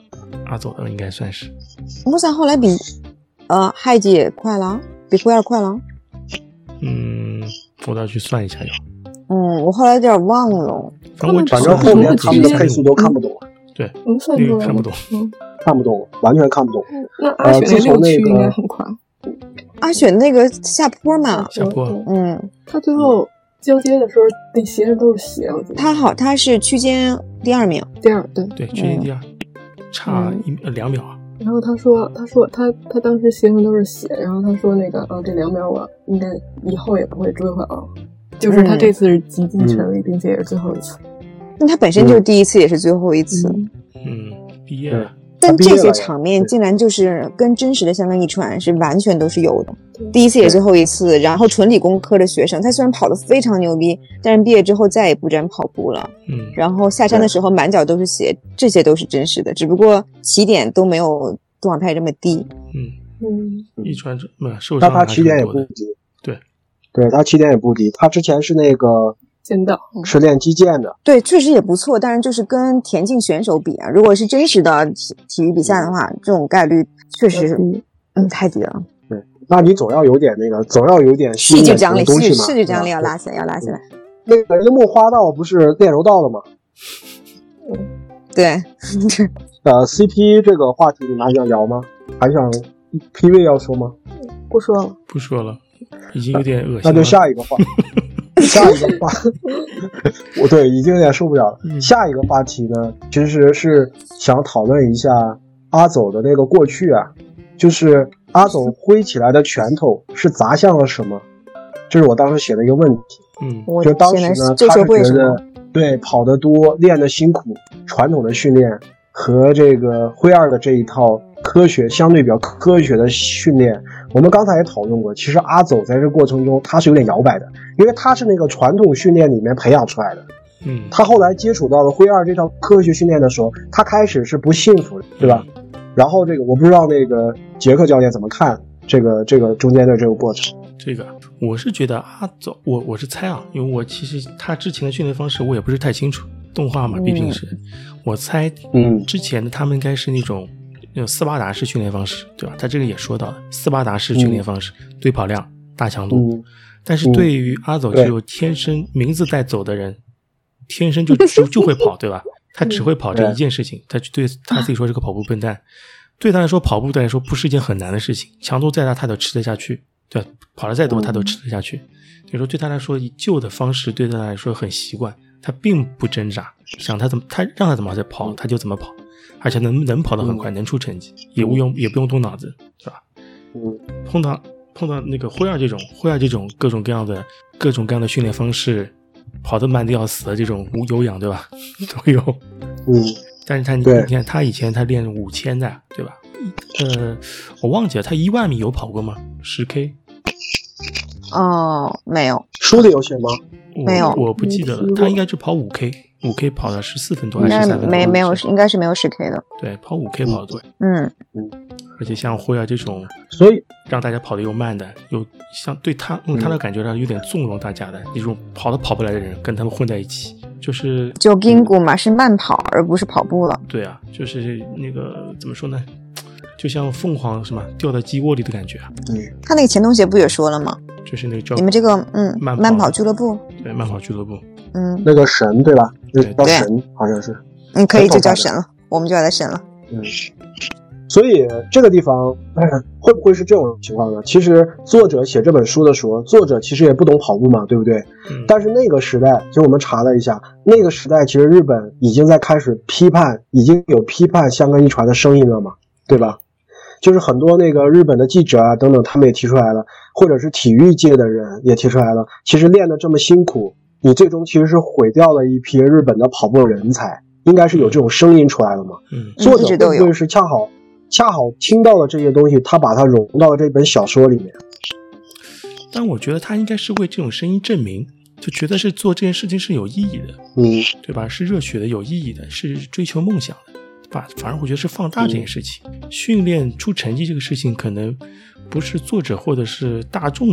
阿佐的，应该算是。穆萨后来比呃海姐快了，比灰二快了。嗯，我倒要去算一下要。嗯，我后来有点忘了。反正反正后面他们的配速都看不懂。对，那个看不懂，看不懂，完全看不懂。那阿雪那个区应该很快。阿雪那个下坡嘛，下坡。嗯，他最后。交接的时候，那鞋上都是血。我觉得他好，他是区间第二名，第二对对，区间第二，差一两秒啊。然后他说，他说他他当时鞋上都是血，然后他说那个啊，这两秒我应该以后也不会追回了。就是他这次是极尽全力，并且也是最后一次。那他本身就是第一次，也是最后一次。嗯，毕业了，但这些场面竟然就是跟真实的香港一传是完全都是有的。第一次也最后一次，然后纯理工科的学生，他虽然跑得非常牛逼，但是毕业之后再也不沾跑步了。嗯，然后下山的时候满脚都是血，这些都是真实的，只不过起点都没有动画片这么低。嗯嗯，一传没有受伤，但他起点也不低。对，对他起点也不低。他之前是那个剑道，是练击剑的。对，确实也不错，但是就是跟田径选手比啊，如果是真实的体体育比赛的话，这种概率确实嗯太低了。对那你总要有点那个，总要有点戏剧张力，戏戏剧张力要拉起来，要拉起来。那个樱木花道不是练柔道的吗？嗯，对。呃，CP 这个话题你们还想聊吗？还想 PV 要说吗？不说了，不说了，已经有点恶心。那就下一个话，下一个话，我对已经有点受不了了。下一个话题呢，其实是想讨论一下阿走的那个过去啊，就是阿走挥起来的拳头是砸向了什么？这是我当时写的一个问题。嗯，就当时呢，他是觉得对跑得多、练得辛苦、传统的训练和这个灰二的这一套科学相对比较科学的训练，我们刚才也讨论过。其实阿走在这过程中他是有点摇摆的，因为他是那个传统训练里面培养出来的。嗯，他后来接触到了灰二这套科学训练的时候，他开始是不幸福的，对吧？然后这个我不知道那个杰克教练怎么看这个这个中间的这个过程。这个我是觉得阿走，我我是猜啊，因为我其实他之前的训练方式我也不是太清楚，动画嘛，毕竟是，我猜，嗯，之前的他们应该是那种那种斯巴达式训练方式，对吧？他这个也说到了斯巴达式训练方式，堆跑量、大强度，但是对于阿走就天生名字带走的人，天生就就就会跑，对吧？他只会跑这一件事情，他对他自己说是个跑步笨蛋，对他来说跑步对来说不是一件很难的事情，强度再大他都吃得下去。对，跑的再多他都吃得下去。所以说对他来说，以旧的方式对他来说很习惯，他并不挣扎，想他怎么他让他怎么在跑他就怎么跑，而且能能跑得很快，能出成绩，也不用也不用动脑子，是吧？嗯，碰到碰到那个灰二这种灰二这种各种各样的各种各样的训练方式，跑得慢的要死的这种无有氧，对吧？都有。嗯，但是他你看他以前他练五千的，对吧？呃，我忘记了，他一万米有跑过吗？十 K。哦，没有，书里有写吗？没有，我不记得了。他应该是跑五 K，五 K 跑了十四分多还是十三分多？没没有，应该是没有十 K 的。对，跑五 K 跑的多。嗯嗯，而且像辉啊这种，所以让大家跑的又慢的，又像对他用他的感觉上有点纵容大家的一种跑都跑不来的人，跟他们混在一起，就是就 Gingu 嘛，是慢跑而不是跑步了。对啊，就是那个怎么说呢？就像凤凰什么掉在鸡窝里的感觉啊。嗯，他那个前同学不也说了吗？就是那个叫你们这个嗯慢跑俱乐部，对慢跑俱乐部，嗯，那个神对吧？叫神好像是，嗯，可以就叫神了，我们就叫他神了。嗯，所以这个地方 会不会是这种情况呢？其实作者写这本书的时候，作者其实也不懂跑步嘛，对不对？嗯。但是那个时代，其实我们查了一下，那个时代其实日本已经在开始批判，已经有批判香港一传的声音了嘛，对吧？就是很多那个日本的记者啊等等，他们也提出来了，或者是体育界的人也提出来了。其实练得这么辛苦，你最终其实是毁掉了一批日本的跑步人才，应该是有这种声音出来了嘛。嗯，作者会不会是恰好恰好听到了这些东西，他把它融到了这本小说里面？但我觉得他应该是为这种声音证明，就觉得是做这件事情是有意义的，嗯，对吧？是热血的、有意义的，是追求梦想的。反反而我觉得是放大这件事情，训练出成绩这个事情可能不是作者或者是大众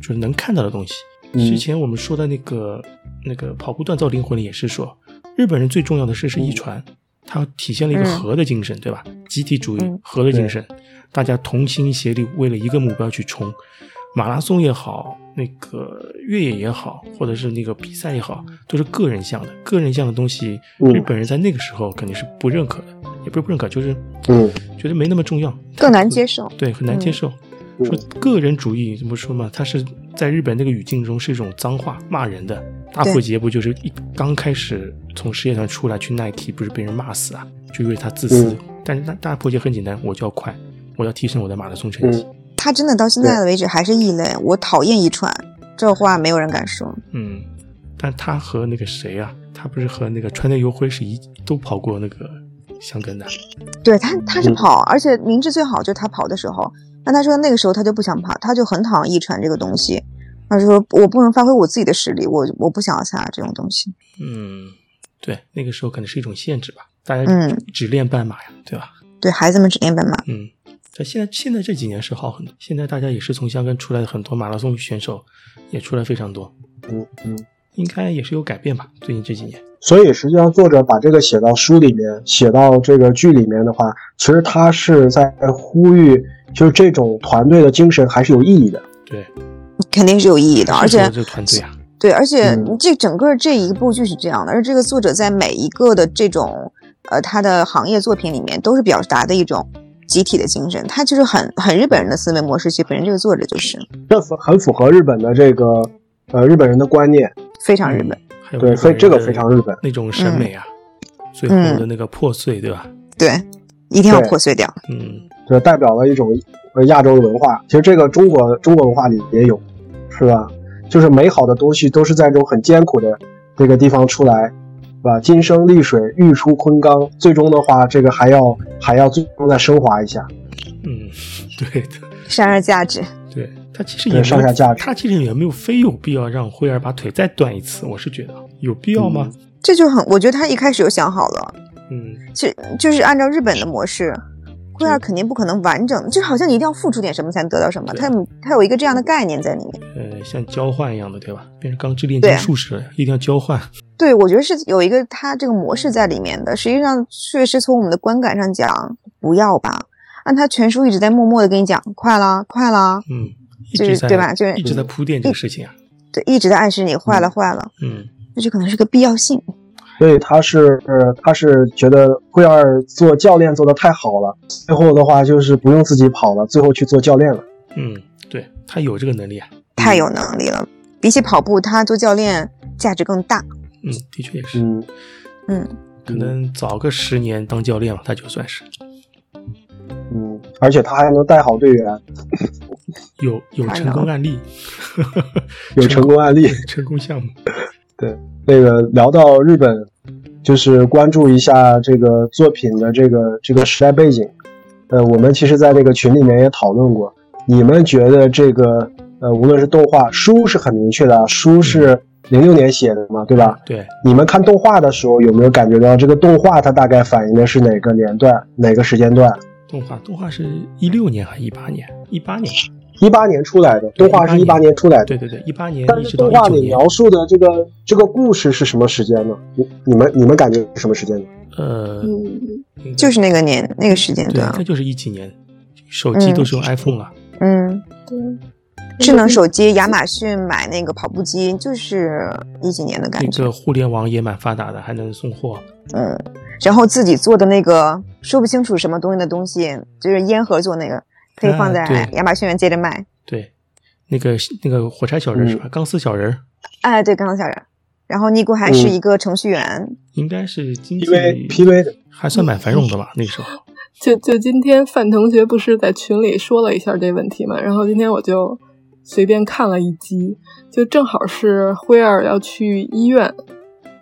就是能看到的东西。之前我们说的那个那个跑步锻造灵魂里也是说，日本人最重要的事是遗传，它体现了一个和的精神，对吧？集体主义、和的精神，大家同心协力为了一个目标去冲。马拉松也好，那个越野也好，或者是那个比赛也好，都是个人项的。个人项的东西，日本人在那个时候肯定是不认可的，也不是不认可，就是嗯，觉得没那么重要，更难接受。对，很难接受。说个人主义怎么说嘛？它是在日本那个语境中是一种脏话，骂人的。大破节不就是一刚开始从实业团出来去 Nike，，不是被人骂死啊？就因为他自私。但是大大破节很简单，我就要快，我要提升我的马拉松成绩。他真的到现在的为止还是异类，我讨厌一传，这话没有人敢说。嗯，但他和那个谁啊，他不是和那个川内优辉是一都跑过那个香根的。对他，他是跑，而且明智最好就是他跑的时候。那他说那个时候他就不想跑，他就很讨厌遗传这个东西。他说我不能发挥我自己的实力，我我不想要参加这种东西。嗯，对，那个时候可能是一种限制吧，大家嗯只练半马呀，对吧？对孩子们只练半马。嗯，但现在现在这几年是好很多，现在大家也是从香港出来的很多马拉松选手也出来非常多。嗯嗯，应该也是有改变吧？最近这几年。所以实际上作者把这个写到书里面，写到这个剧里面的话，其实他是在呼吁，就是这种团队的精神还是有意义的。对，肯定是有意义的，而且这个团队啊，对，而且这整个这一部剧是这样的，而这个作者在每一个的这种呃他的行业作品里面，都是表达的一种集体的精神，他就是很很日本人的思维模式。其实本身这个作者就是，这很符合日本的这个呃日本人的观念，非常日本。对，非这个非常日本那种审美啊，最后的那个破碎，对吧？对，一定要破碎掉。嗯，这代表了一种呃亚洲的文化。其实这个中国中国文化里也有，是吧？就是美好的东西都是在这种很艰苦的这个地方出来，是吧？金生丽水，玉出昆冈，最终的话，这个还要还要最终再升华一下。嗯，对的，上下价值。对。他其实也上下架，他其实也没有非有必要让辉儿把腿再断一次，我是觉得有必要吗？这就很，我觉得他一开始就想好了，嗯，其实就是按照日本的模式，辉儿肯定不可能完整，就好像你一定要付出点什么才能得到什么，他他有一个这样的概念在里面，呃，像交换一样的，对吧？变成钢之炼金术士，一定要交换。对，我觉得是有一个他这个模式在里面的，实际上确实从我们的观感上讲，不要吧？按他全书一直在默默的跟你讲，快了，快了，嗯。就是对吧？就是一直在铺垫这个事情啊。对，一直在暗示你坏了，坏了。嗯，那就可能是个必要性。所以他是，他是觉得惠二做教练做的太好了，最后的话就是不用自己跑了，最后去做教练了。嗯，对他有这个能力啊，太有能力了。比起跑步，他做教练价值更大。嗯，的确也是。嗯嗯，可能早个十年当教练了，他就算是。嗯，而且他还能带好队员。有有 成功案例，有成功案例，成功项目。对，那个聊到日本，就是关注一下这个作品的这个这个时代背景。呃，我们其实在这个群里面也讨论过，你们觉得这个呃，无论是动画书是很明确的，书是零六年写的嘛，对吧？对。你们看动画的时候有没有感觉到这个动画它大概反映的是哪个年段、哪个时间段？动画动画是一六年还是一八年？一八年。一八年出来的动画是一八年出来的，对对对，一八年。但是动画里描述的这个这个故事是什么时间呢？你你们你们感觉什么时间呢？呃，就是那个年那个时间段，它就是一几年，手机都是用 iPhone 了。嗯，对，智能手机，亚马逊买那个跑步机就是一几年的感觉。那个互联网也蛮发达的，还能送货。嗯，然后自己做的那个说不清楚什么东西的东西，就是烟盒做那个。可以放在亚马逊上接着卖。对，那个那个火柴小人是吧？钢丝小人。哎，对，钢丝小人。然后尼姑还是一个程序员。应该是经济 PV 的，还算蛮繁荣的吧？那时候。就就今天范同学不是在群里说了一下这问题嘛？然后今天我就随便看了一集，就正好是辉儿要去医院，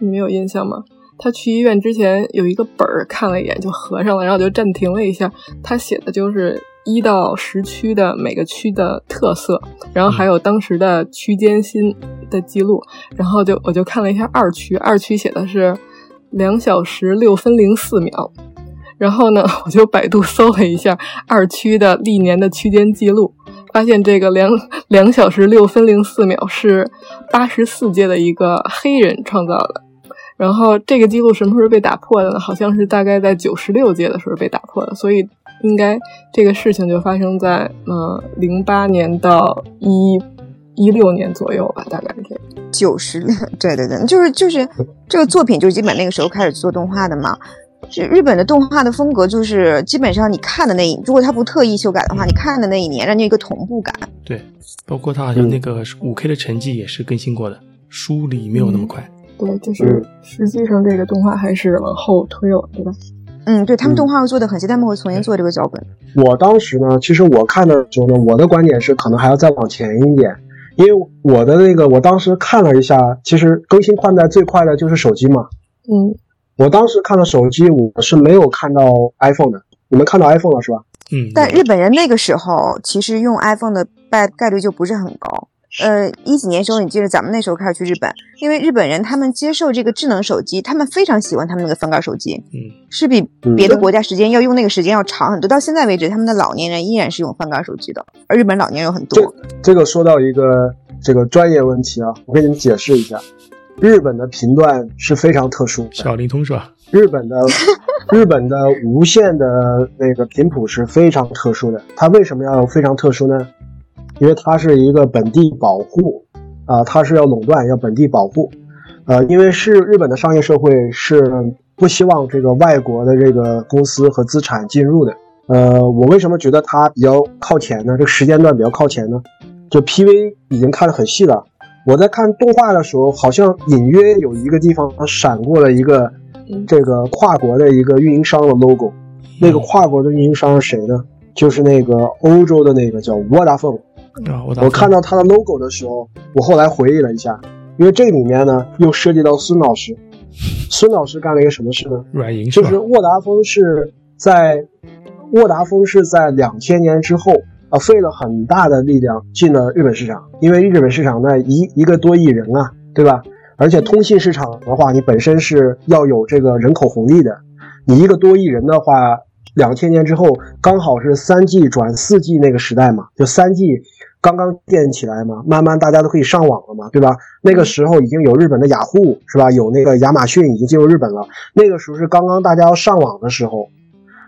你们有印象吗？他去医院之前有一个本儿，看了一眼就合上了，然后就暂停了一下。他写的就是。一到十区的每个区的特色，然后还有当时的区间新的记录，然后就我就看了一下二区，二区写的是两小时六分零四秒，然后呢，我就百度搜了一下二区的历年的区间记录，发现这个两两小时六分零四秒是八十四届的一个黑人创造的，然后这个记录什么时候被打破的呢？好像是大概在九十六届的时候被打破的，所以。应该这个事情就发生在呃零八年到一一六年左右吧，大概是这样。九十六，对对对，就是就是这个作品就基本那个时候开始做动画的嘛。日本的动画的风格就是基本上你看的那一，如果他不特意修改的话，你看的那一年让你一个同步感。对，包括他好像那个五 K 的成绩也是更新过的，书里没有那么快。对，就是实际上这个动画还是往后推了，对吧？嗯，对他们动画会做的很细，他们会重新做这个脚本。我当时呢，其实我看的时候呢，我的观点是可能还要再往前一点，因为我的那个我当时看了一下，其实更新换代最快的就是手机嘛。嗯，我当时看的手机，我是没有看到 iPhone 的。你们看到 iPhone 了是吧？嗯。但日本人那个时候其实用 iPhone 的概概率就不是很高。呃，一几年时候，你记得咱们那时候开始去日本，因为日本人他们接受这个智能手机，他们非常喜欢他们那个翻盖手机，嗯，是比别的国家时间要用那个时间要长很多。到现在为止，他们的老年人依然是用翻盖手机的，而日本老年人有很多。这个说到一个这个专业问题啊，我给你们解释一下，日本的频段是非常特殊，小灵通是吧？日本的 日本的无线的那个频谱是非常特殊的，它为什么要非常特殊呢？因为它是一个本地保护，啊，它是要垄断，要本地保护，呃，因为是日本的商业社会是不希望这个外国的这个公司和资产进入的，呃，我为什么觉得它比较靠前呢？这个时间段比较靠前呢？就 PV 已经看得很细了，我在看动画的时候，好像隐约有一个地方闪过了一个这个跨国的一个运营商的 logo，那个跨国的运营商是谁呢？就是那个欧洲的那个叫 Vodafone。啊，我看到它的 logo 的时候，我后来回忆了一下，因为这里面呢又涉及到孙老师，孙老师干了一个什么事呢？软银就是沃达丰是在沃达丰是在两千年之后啊，费了很大的力量进了日本市场，因为日本市场呢一一个多亿人啊，对吧？而且通信市场的话，你本身是要有这个人口红利的，你一个多亿人的话，两千年之后刚好是三 G 转四 G 那个时代嘛，就三 G。刚刚建起来嘛，慢慢大家都可以上网了嘛，对吧？那个时候已经有日本的雅虎，是吧？有那个亚马逊已经进入日本了。那个时候是刚刚大家要上网的时候，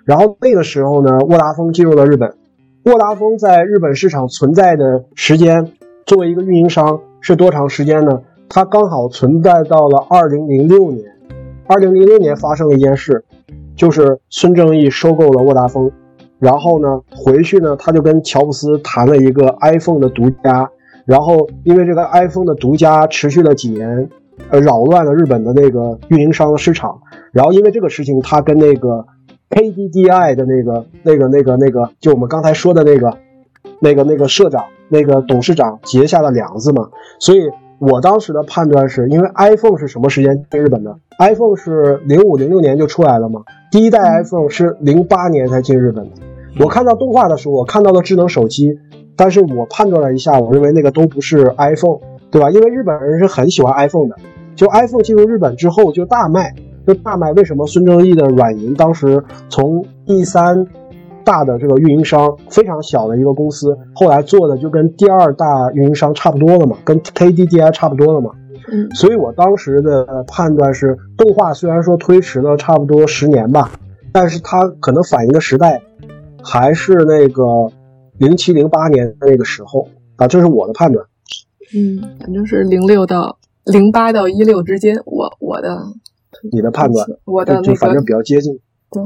然后那个时候呢，沃达丰进入了日本。沃达丰在日本市场存在的时间，作为一个运营商是多长时间呢？它刚好存在到了二零零六年。二零零六年发生了一件事，就是孙正义收购了沃达丰。然后呢，回去呢，他就跟乔布斯谈了一个 iPhone 的独家。然后因为这个 iPhone 的独家持续了几年，呃，扰乱了日本的那个运营商的市场。然后因为这个事情，他跟那个 KDDI 的那个、那个、那个、那个，就我们刚才说的那个、那个、那个社长、那个董事长结下了梁子嘛。所以我当时的判断是，因为 iPhone 是什么时间进日本的？iPhone 是零五零六年就出来了嘛。第一代 iPhone 是零八年才进日本的。我看到动画的时候，我看到了智能手机，但是我判断了一下，我认为那个都不是 iPhone，对吧？因为日本人是很喜欢 iPhone 的，就 iPhone 进入日本之后就大卖，就大麦。为什么孙正义的软银当时从第三大的这个运营商非常小的一个公司，后来做的就跟第二大运营商差不多了嘛，跟 KDDI 差不多了嘛？嗯，所以我当时的判断是，动画虽然说推迟了差不多十年吧，但是它可能反映的时代。还是那个零七零八年那个时候啊，这是我的判断。嗯，反正是零六到零八到一六之间，我我的你的判断，我的就反正比较接近。对。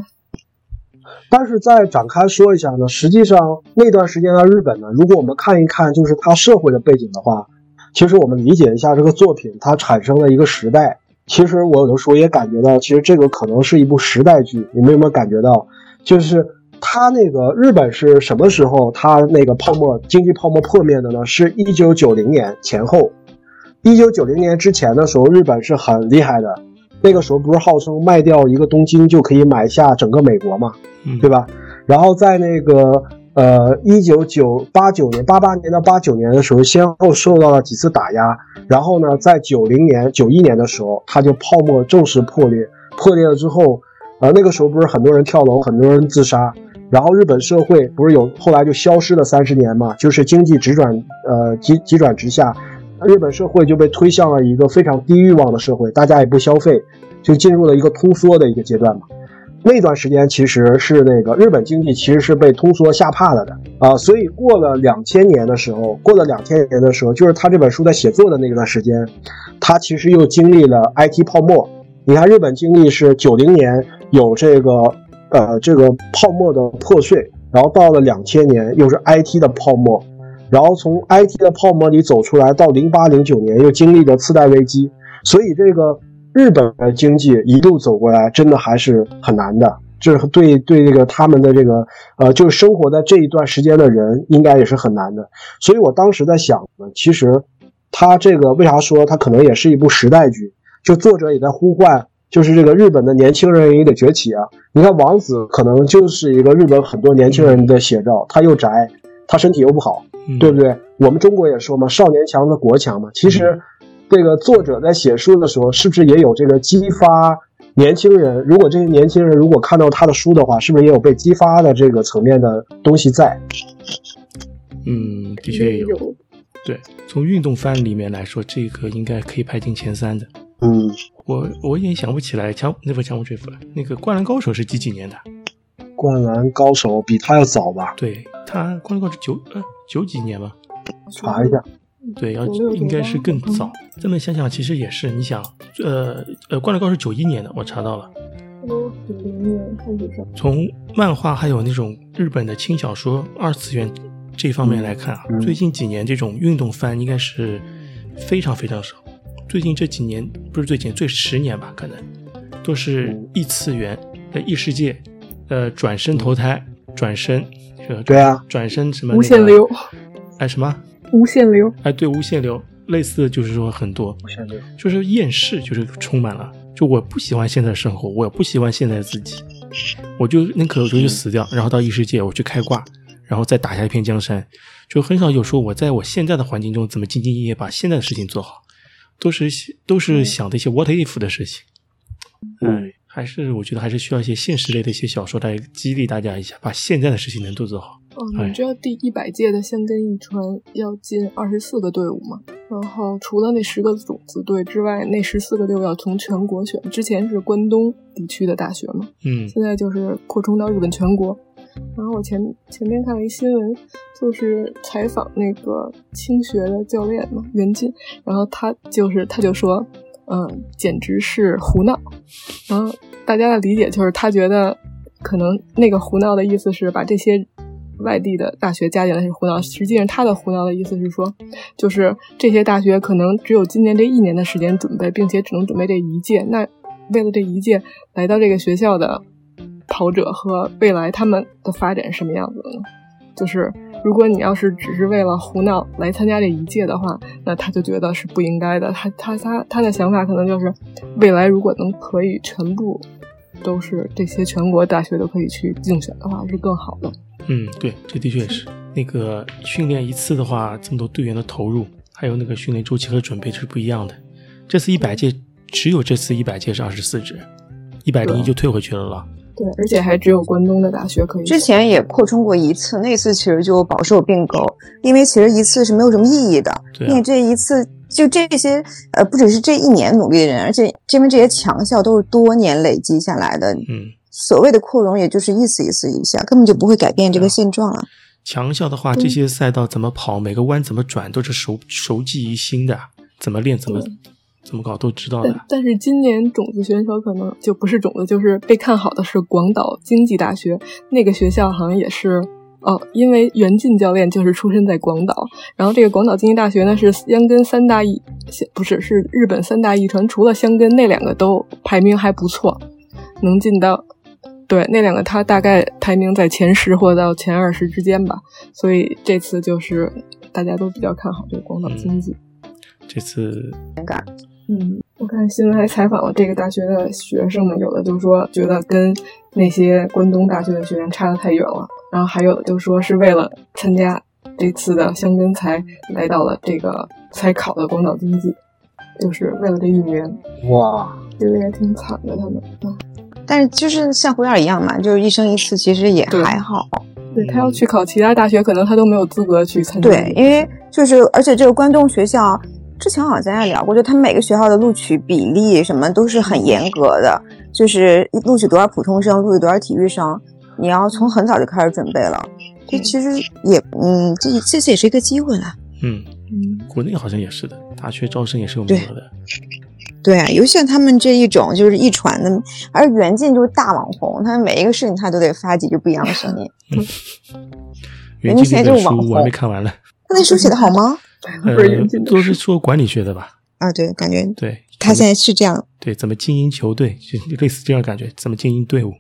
但是再展开说一下呢，实际上那段时间的日本呢，如果我们看一看就是它社会的背景的话，其实我们理解一下这个作品它产生了一个时代。其实我有的时候也感觉到，其实这个可能是一部时代剧。你们有没有感觉到，就是？它那个日本是什么时候？它那个泡沫经济泡沫破灭的呢？是一九九零年前后。一九九零年之前的时候，日本是很厉害的。那个时候不是号称卖掉一个东京就可以买下整个美国嘛，对吧？然后在那个呃一九九八九年、八八年到八九年的时候，先后受到了几次打压。然后呢，在九零年、九一年的时候，它就泡沫正式破裂。破裂了之后，呃，那个时候不是很多人跳楼，很多人自杀。然后日本社会不是有后来就消失了三十年嘛，就是经济直转，呃急急转直下，日本社会就被推向了一个非常低欲望的社会，大家也不消费，就进入了一个通缩的一个阶段嘛。那段时间其实是那个日本经济其实是被通缩吓怕了的啊，所以过了两千年的时候，过了两千年的时候，就是他这本书在写作的那段时间，他其实又经历了 IT 泡沫。你看日本经历是九零年有这个。呃，这个泡沫的破碎，然后到了两千年又是 IT 的泡沫，然后从 IT 的泡沫里走出来，到零八零九年又经历了次贷危机，所以这个日本的经济一路走过来，真的还是很难的。这对对这个他们的这个呃，就是生活在这一段时间的人，应该也是很难的。所以我当时在想呢，其实他这个为啥说他可能也是一部时代剧？就作者也在呼唤就是这个日本的年轻人也得崛起啊！你看王子可能就是一个日本很多年轻人的写照，他又宅，他身体又不好，对不对？我们中国也说嘛，少年强则国强嘛。其实，这个作者在写书的时候，是不是也有这个激发年轻人？如果这些年轻人如果看到他的书的话，是不是也有被激发的这个层面的东西在？嗯，的确有。对，从运动番里面来说，这个应该可以排进前三的。嗯，我我也想不起来强那不强不追夫了。那个灌篮高手是几几年的？灌篮高手比他要早吧？对他灌篮高手九呃九几年吧？查一下。对，要应该是更早。这么想想，其实也是。你想，呃呃，灌篮高手九一年的，我查到了。从漫画还有那种日本的轻小说二次元。这方面来看啊，最近几年这种运动番应该是非常非常少。最近这几年不是最近，最十年吧，可能都是异次元、呃异世界、呃转身投胎、转身，对啊，转身什么无限流，哎什么？无限流，哎对无限流，类似的就是说很多。无限流，就是厌世，就是充满了。就我不喜欢现在的生活，我不喜欢现在的自己，我就宁可我就去死掉，然后到异世界我去开挂。然后再打下一片江山，就很少有说我在我现在的环境中怎么兢兢业业把现在的事情做好，都是都是想的一些 what if 的事情。嗯，还是我觉得还是需要一些现实类的一些小说来激励大家一下，把现在的事情能都做好。哦，你知道第一百届的香根一传要进二十四个队伍吗？然后除了那十个种子队之外，那十四个队伍要从全国选。之前是关东地区的大学嘛，嗯，现在就是扩充到日本全国。然后我前前天看了一新闻，就是采访那个青学的教练嘛，袁进，然后他就是他就说，嗯，简直是胡闹。然后大家的理解就是他觉得可能那个胡闹的意思是把这些外地的大学加进来是胡闹，实际上他的胡闹的意思是说，就是这些大学可能只有今年这一年的时间准备，并且只能准备这一届。那为了这一届来到这个学校的。跑者和未来他们的发展是什么样子的呢？就是如果你要是只是为了胡闹来参加这一届的话，那他就觉得是不应该的。他他他他的想法可能就是，未来如果能可以全部都是这些全国大学都可以去竞选的话，是更好的。嗯，对，这的确是那个训练一次的话，这么多队员的投入，还有那个训练周期和准备是不一样的。这次一百届只有这次一百届是二十四支，一百零一就退回去了了。对，而且还只有关东的大学可以。之前也扩充过一次，那次其实就饱受并购，因为其实一次是没有什么意义的。因为这一次就这些，呃，不只是这一年努力的人，而且因为这些强校都是多年累积下来的。嗯，所谓的扩容，也就是意思意思一下，根本就不会改变这个现状了。强校的话，这些赛道怎么跑，每个弯怎么转，都是熟熟记于心的，怎么练怎么。怎么搞都知道的，但是今年种子选手可能就不是种子，就是被看好的是广岛经济大学那个学校，好像也是哦，因为袁进教练就是出身在广岛，然后这个广岛经济大学呢是香根三大艺，不是是日本三大一传，除了香根那两个都排名还不错，能进到对那两个他大概排名在前十或到前二十之间吧，所以这次就是大家都比较看好这个广岛经济，这次尴尬。嗯，我看新闻还采访了这个大学的学生们，有的就说觉得跟那些关东大学的学生差得太远了，然后还有的就说是为了参加这次的香根才来到了这个才考的广岛经济，就是为了这一年。哇，觉得也挺惨的他们。但是就是像胡燕一样嘛，就是一生一次，其实也还好。对他要去考其他大学，可能他都没有资格去参加。对，因为就是而且这个关东学校。之前好像咱也聊过，就他们每个学校的录取比例什么都是很严格的，就是录取多少普通生，录取多少体育生，你要从很早就开始准备了。这其实也，嗯，这这次也是一个机会了。嗯嗯，国内好像也是的，大学招生也是有名额的。对啊，尤其像他们这一种就是一传的，而袁进就是大网红，他每一个事情他都得发几句不一样的声音。袁进现在就是网红，我还没看完呢。他那书写的好吗？呃，都是说管理学的吧？啊，对，感觉对，他现在是这样。对，怎么经营球队，就类似这样感觉，怎么经营队伍。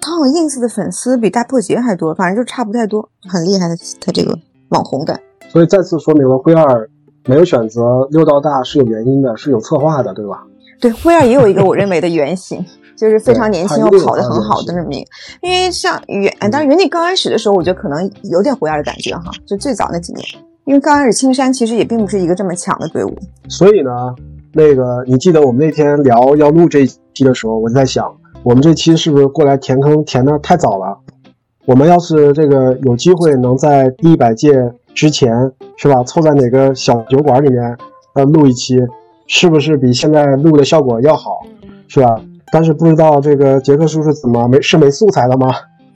他好像 ins 的粉丝比大破节还多，反正就差不太多，很厉害的。他这个网红感，所以再次说明了灰二没有选择六道大是有原因的，是有策划的，对吧？对，灰二也有一个我认为的原型，就是非常年轻又跑得很好的这么一个。因为像原，当然原地刚开始的时候，我觉得可能有点灰二的感觉哈，就最早那几年。因为刚开始青山其实也并不是一个这么强的队伍，所以呢，那个你记得我们那天聊要录这一期的时候，我就在想，我们这期是不是过来填坑填的太早了？我们要是这个有机会能在第一百届之前，是吧？凑在哪个小酒馆里面呃录一期，是不是比现在录的效果要好，是吧？但是不知道这个杰克叔是怎么没是没素材了吗？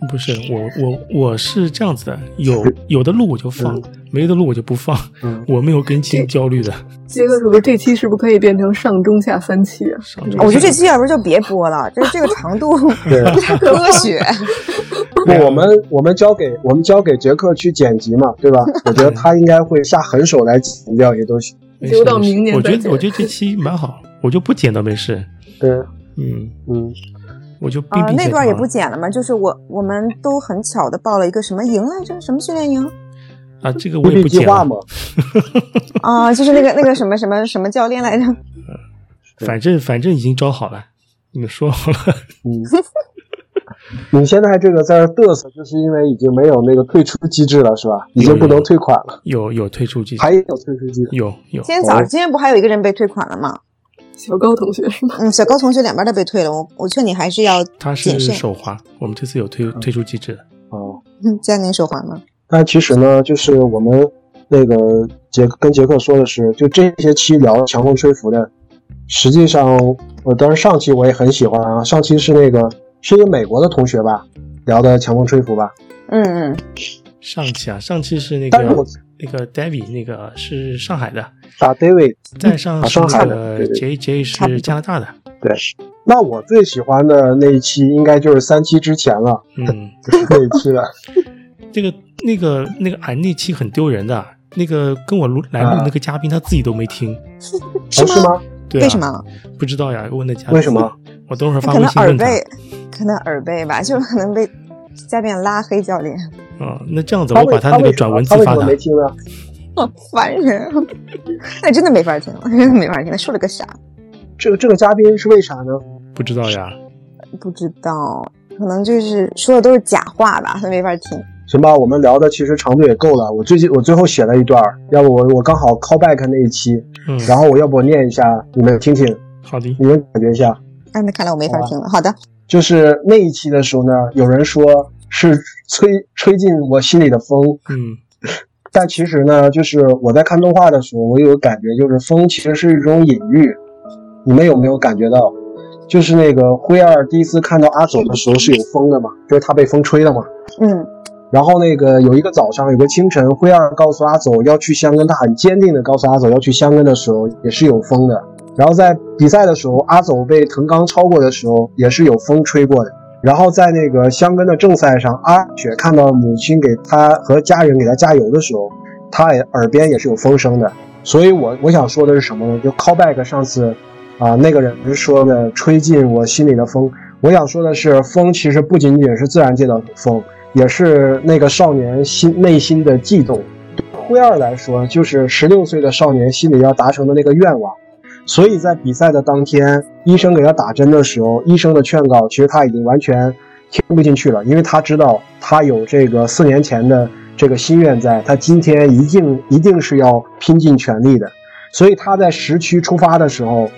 不是我我我是这样子的，有有的录我就放，没的录我就不放，我没有更新焦虑的。杰克叔叔，这期是不是可以变成上中下三期啊？我觉得这期要不就别播了，这 这个长度不太科学。不，我们我们交给我们交给杰克去剪辑嘛，对吧？我觉得他应该会下狠手来剪掉一些东西。留到明年我觉得我觉得这期蛮好，我就不剪倒没事。对，嗯嗯。我就啊，那段也不剪了嘛？就是我我们都很巧的报了一个什么营来着？什么训练营？啊，这个我也不剪了。啊，就是那个那个什么什么什么教练来着？反正反正已经招好了，你们说好了。嗯，你现在这个在这嘚瑟，就是因为已经没有那个退出机制了，是吧？已经不能退款了。有有退出机制，还有退出机制，有有。今天早上今天不还有一个人被退款了吗？小高同学是吗？嗯，小高同学两边都被退了。我我劝你还是要他是手滑，我们这次有退退出机制的哦。嗯，佳宁手滑吗？但其实呢，就是我们那个杰跟杰克说的是，就这些期聊强风吹拂的，实际上，我当然上期我也很喜欢啊。上期是那个是一个美国的同学吧，聊的强风吹拂吧。嗯嗯。上期啊，上期是那个那个 David，那个是上海的啊，David 在上上海的 J J 是加拿大的。对，那我最喜欢的那一期应该就是三期之前了，嗯，就是那一期了。这个那个那个俺那期很丢人的，那个跟我录来录那个嘉宾他自己都没听，是吗？对，为什么？不知道呀，问那嘉宾为什么？我等会儿发微信问他。可能耳背，可能耳背吧，就可能被嘉宾拉黑教练。啊，那这样子我把他那个转文字发他。没听啊？好烦人！那真的没法听，真的没法听。他说了个啥？这个这个嘉宾是为啥呢？不知道呀。不知道，可能就是说的都是假话吧，他没法听。行吧，我们聊的其实长度也够了。我最近我最后写了一段，要不我我刚好 call back 那一期，嗯，然后我要不我念一下，你们听听。好的，你们感觉一下。哎，那看来我没法听了。好的，就是那一期的时候呢，有人说。是吹吹进我心里的风，嗯，但其实呢，就是我在看动画的时候，我有感觉，就是风其实是一种隐喻。你们有没有感觉到？就是那个灰二第一次看到阿佐的时候是有风的嘛，就是他被风吹了嘛。嗯。然后那个有一个早上，有个清晨，灰二告诉阿走要去香根，他很坚定的告诉阿走要去香根的时候，也是有风的。然后在比赛的时候，阿走被藤冈超过的时候，也是有风吹过的。然后在那个香根的正赛上，阿雪看到母亲给他和家人给他加油的时候，他也耳边也是有风声的。所以，我我想说的是什么呢？就 call back 上次，啊，那个人是说的吹进我心里的风。我想说的是，风其实不仅仅是自然界的风，也是那个少年心内心的悸动。对灰二来说，就是十六岁的少年心里要达成的那个愿望。所以在比赛的当天，医生给他打针的时候，医生的劝告其实他已经完全听不进去了，因为他知道他有这个四年前的这个心愿，在他今天一定一定是要拼尽全力的。所以他在十区出发的时候，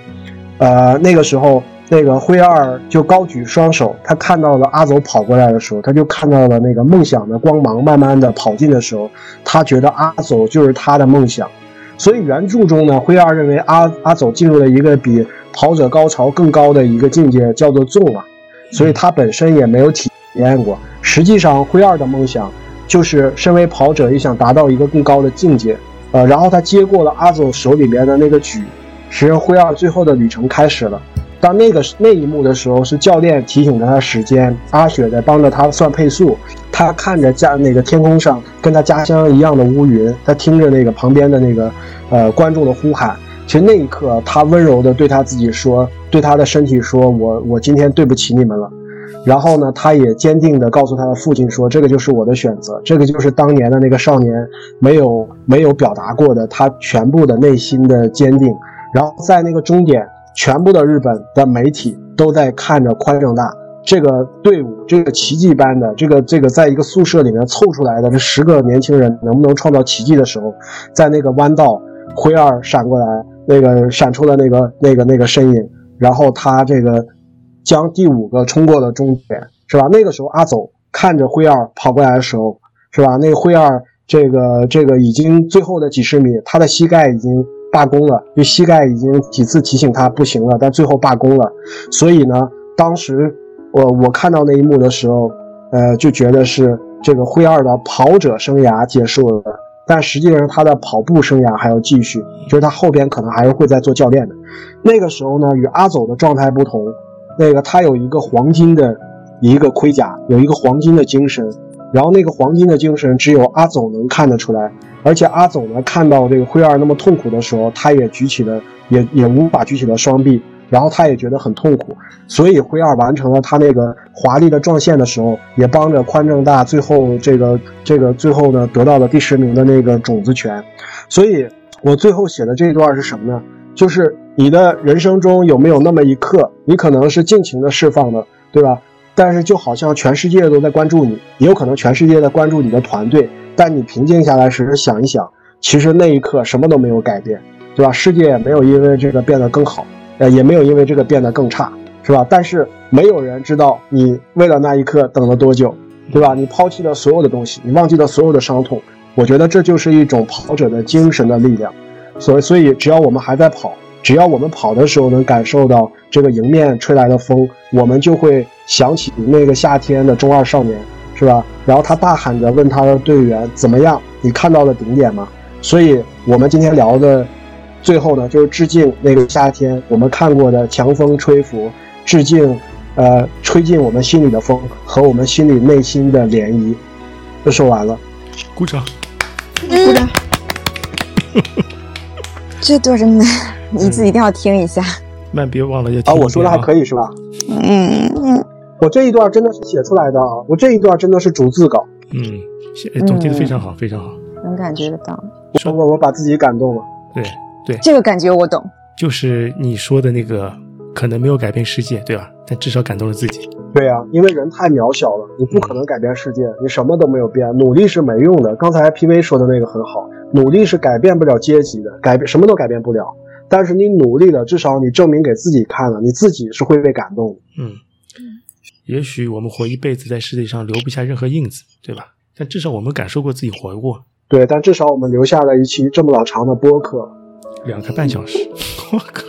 呃，那个时候那个灰二就高举双手，他看到了阿走跑过来的时候，他就看到了那个梦想的光芒慢慢的跑进的时候，他觉得阿走就是他的梦想。所以原著中呢，灰二认为阿阿走进入了一个比跑者高潮更高的一个境界，叫做纵啊。所以他本身也没有体验过。实际上，灰二的梦想就是身为跑者也想达到一个更高的境界。呃，然后他接过了阿走手里面的那个举，使灰二最后的旅程开始了。当那个那一幕的时候，是教练提醒着他时间，阿雪在帮着他算配速。他看着家那个天空上跟他家乡一样的乌云，他听着那个旁边的那个呃观众的呼喊。其实那一刻，他温柔的对他自己说，对他的身体说：“我我今天对不起你们了。”然后呢，他也坚定的告诉他的父亲说：“这个就是我的选择，这个就是当年的那个少年没有没有表达过的他全部的内心的坚定。”然后在那个终点，全部的日本的媒体都在看着宽正大这个队伍，这个奇迹般的这个这个在一个宿舍里面凑出来的这十个年轻人能不能创造奇迹的时候，在那个弯道，灰二闪过来，那个闪出了那个那个那个身影，然后他这个将第五个冲过了终点，是吧？那个时候阿走看着灰二跑过来的时候，是吧？那个灰二这个这个已经最后的几十米，他的膝盖已经。罢工了，就膝盖已经几次提醒他不行了，但最后罢工了。所以呢，当时我我看到那一幕的时候，呃，就觉得是这个灰二的跑者生涯结束了，但实际上他的跑步生涯还要继续，就是他后边可能还是会再做教练的。那个时候呢，与阿走的状态不同，那个他有一个黄金的一个盔甲，有一个黄金的精神，然后那个黄金的精神只有阿走能看得出来。而且阿总呢，看到这个灰二那么痛苦的时候，他也举起了，也也无法举起了双臂，然后他也觉得很痛苦，所以灰二完成了他那个华丽的撞线的时候，也帮着宽正大最后这个这个最后呢得到了第十名的那个种子权。所以我最后写的这一段是什么呢？就是你的人生中有没有那么一刻，你可能是尽情的释放的，对吧？但是就好像全世界都在关注你，也有可能全世界在关注你的团队。但你平静下来时想一想，其实那一刻什么都没有改变，对吧？世界也没有因为这个变得更好，呃，也没有因为这个变得更差，是吧？但是没有人知道你为了那一刻等了多久，对吧？你抛弃了所有的东西，你忘记了所有的伤痛。我觉得这就是一种跑者的精神的力量。所以，所以只要我们还在跑，只要我们跑的时候能感受到这个迎面吹来的风，我们就会想起那个夏天的中二少年。是吧？然后他大喊着问他的队员：“怎么样？你看到了顶点吗？”所以，我们今天聊的最后呢，就是致敬那个夏天我们看过的强风吹拂，致敬，呃，吹进我们心里的风和我们心里内心的涟漪。就说完了，鼓掌，鼓掌。这段真的，你自己一定要听一下。慢，别忘了要听。啊，我说的还可以是吧？嗯嗯。我这一段真的是写出来的啊！我这一段真的是逐字稿。嗯，总结的非常好，非常好，能感觉得到。我我我把自己感动了。对对，这个感觉我懂。就是你说的那个，可能没有改变世界，对吧？但至少感动了自己。对啊，因为人太渺小了，你不可能改变世界，你什么都没有变，努力是没用的。刚才 PV 说的那个很好，努力是改变不了阶级的，改变什么都改变不了。但是你努力了，至少你证明给自己看了，你自己是会被感动的。嗯。也许我们活一辈子，在世界上留不下任何印子，对吧？但至少我们感受过自己活过。对，但至少我们留下了一期这么老长的播客，两个半小时。我靠！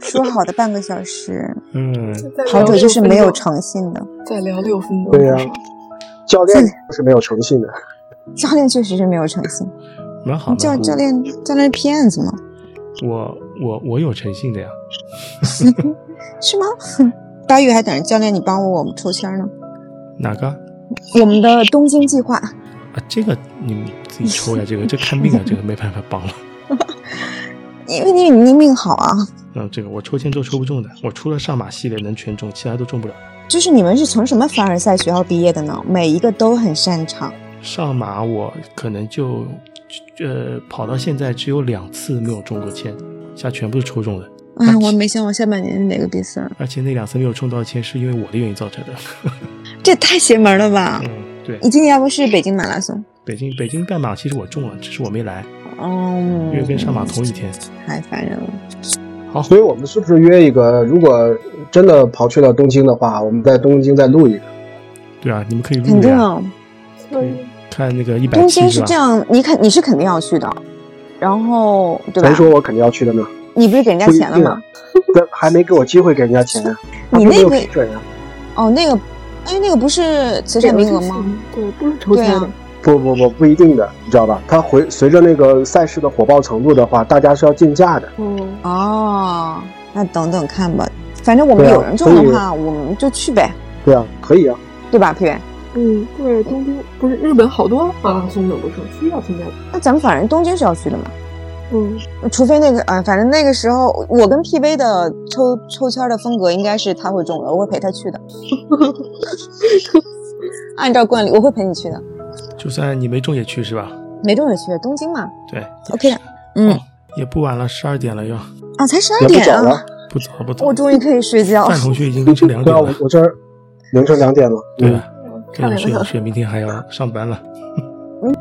说好的半个小时，嗯，跑者就是没有诚信的。再聊六分钟。对呀，教练是没有诚信的。教练确实是没有诚信。蛮好。教教练教练骗子吗？我我我有诚信的呀。是吗？八月还等着教练你帮我我们抽签呢，哪个？我们的东京计划啊，这个你们自己抽呀，这个这看病啊，这个没办法帮了，因为你你命好啊。嗯，这个我抽签都抽不中的，我除了上马系列能全中，其他都中不了。就是你们是从什么凡尔赛学校毕业的呢？每一个都很擅长。上马我可能就呃跑到现在只有两次没有中过签，其他全部是抽中的。啊，我没想我下半年哪个比赛，而且那两次没有冲到钱，是因为我的原因造成的。这太邪门了吧？嗯，对。你今年要不是北京马拉松？北京北京半马其实我中了，只是我没来。哦。因为跟上马同一天。太烦人了。好，所以我们是不是约一个？如果真的跑去了东京的话，我们在东京再录一个。对啊，你们可以录。肯定啊。对看那个一百东京是这样，你肯你是肯定要去的，然后对吧？谁说我肯定要去的呢？你不是给人家钱了吗？这还没给我机会给人家钱啊！你那个哦，那个，哎，那个不是慈善名额吗？对，不是抽签的。不不不，不一定的，你知道吧？它回随着那个赛事的火爆程度的话，大家是要竞价的。嗯哦，那等等看吧。反正我们有人中的话，我们就去呗。对啊，可以啊，对吧，佩元？嗯，对，东京不是日本好多马拉松的不是需要参加。那咱们反正东京是要去的嘛。嗯，除非那个啊，反正那个时候我跟 PV 的抽抽签的风格应该是他会中的，我会陪他去的。按照惯例，我会陪你去的。就算你没中也去是吧？没中也去，东京嘛。对，OK 的。嗯，也不晚了，十二点了又。啊，才十二点啊早了，，不早不早。我终于可以睡觉。范同学已经凌晨两点了我，这儿凌晨两点了。嗯对吧？这样睡看两个小时。下去，明天还要上班了。嗯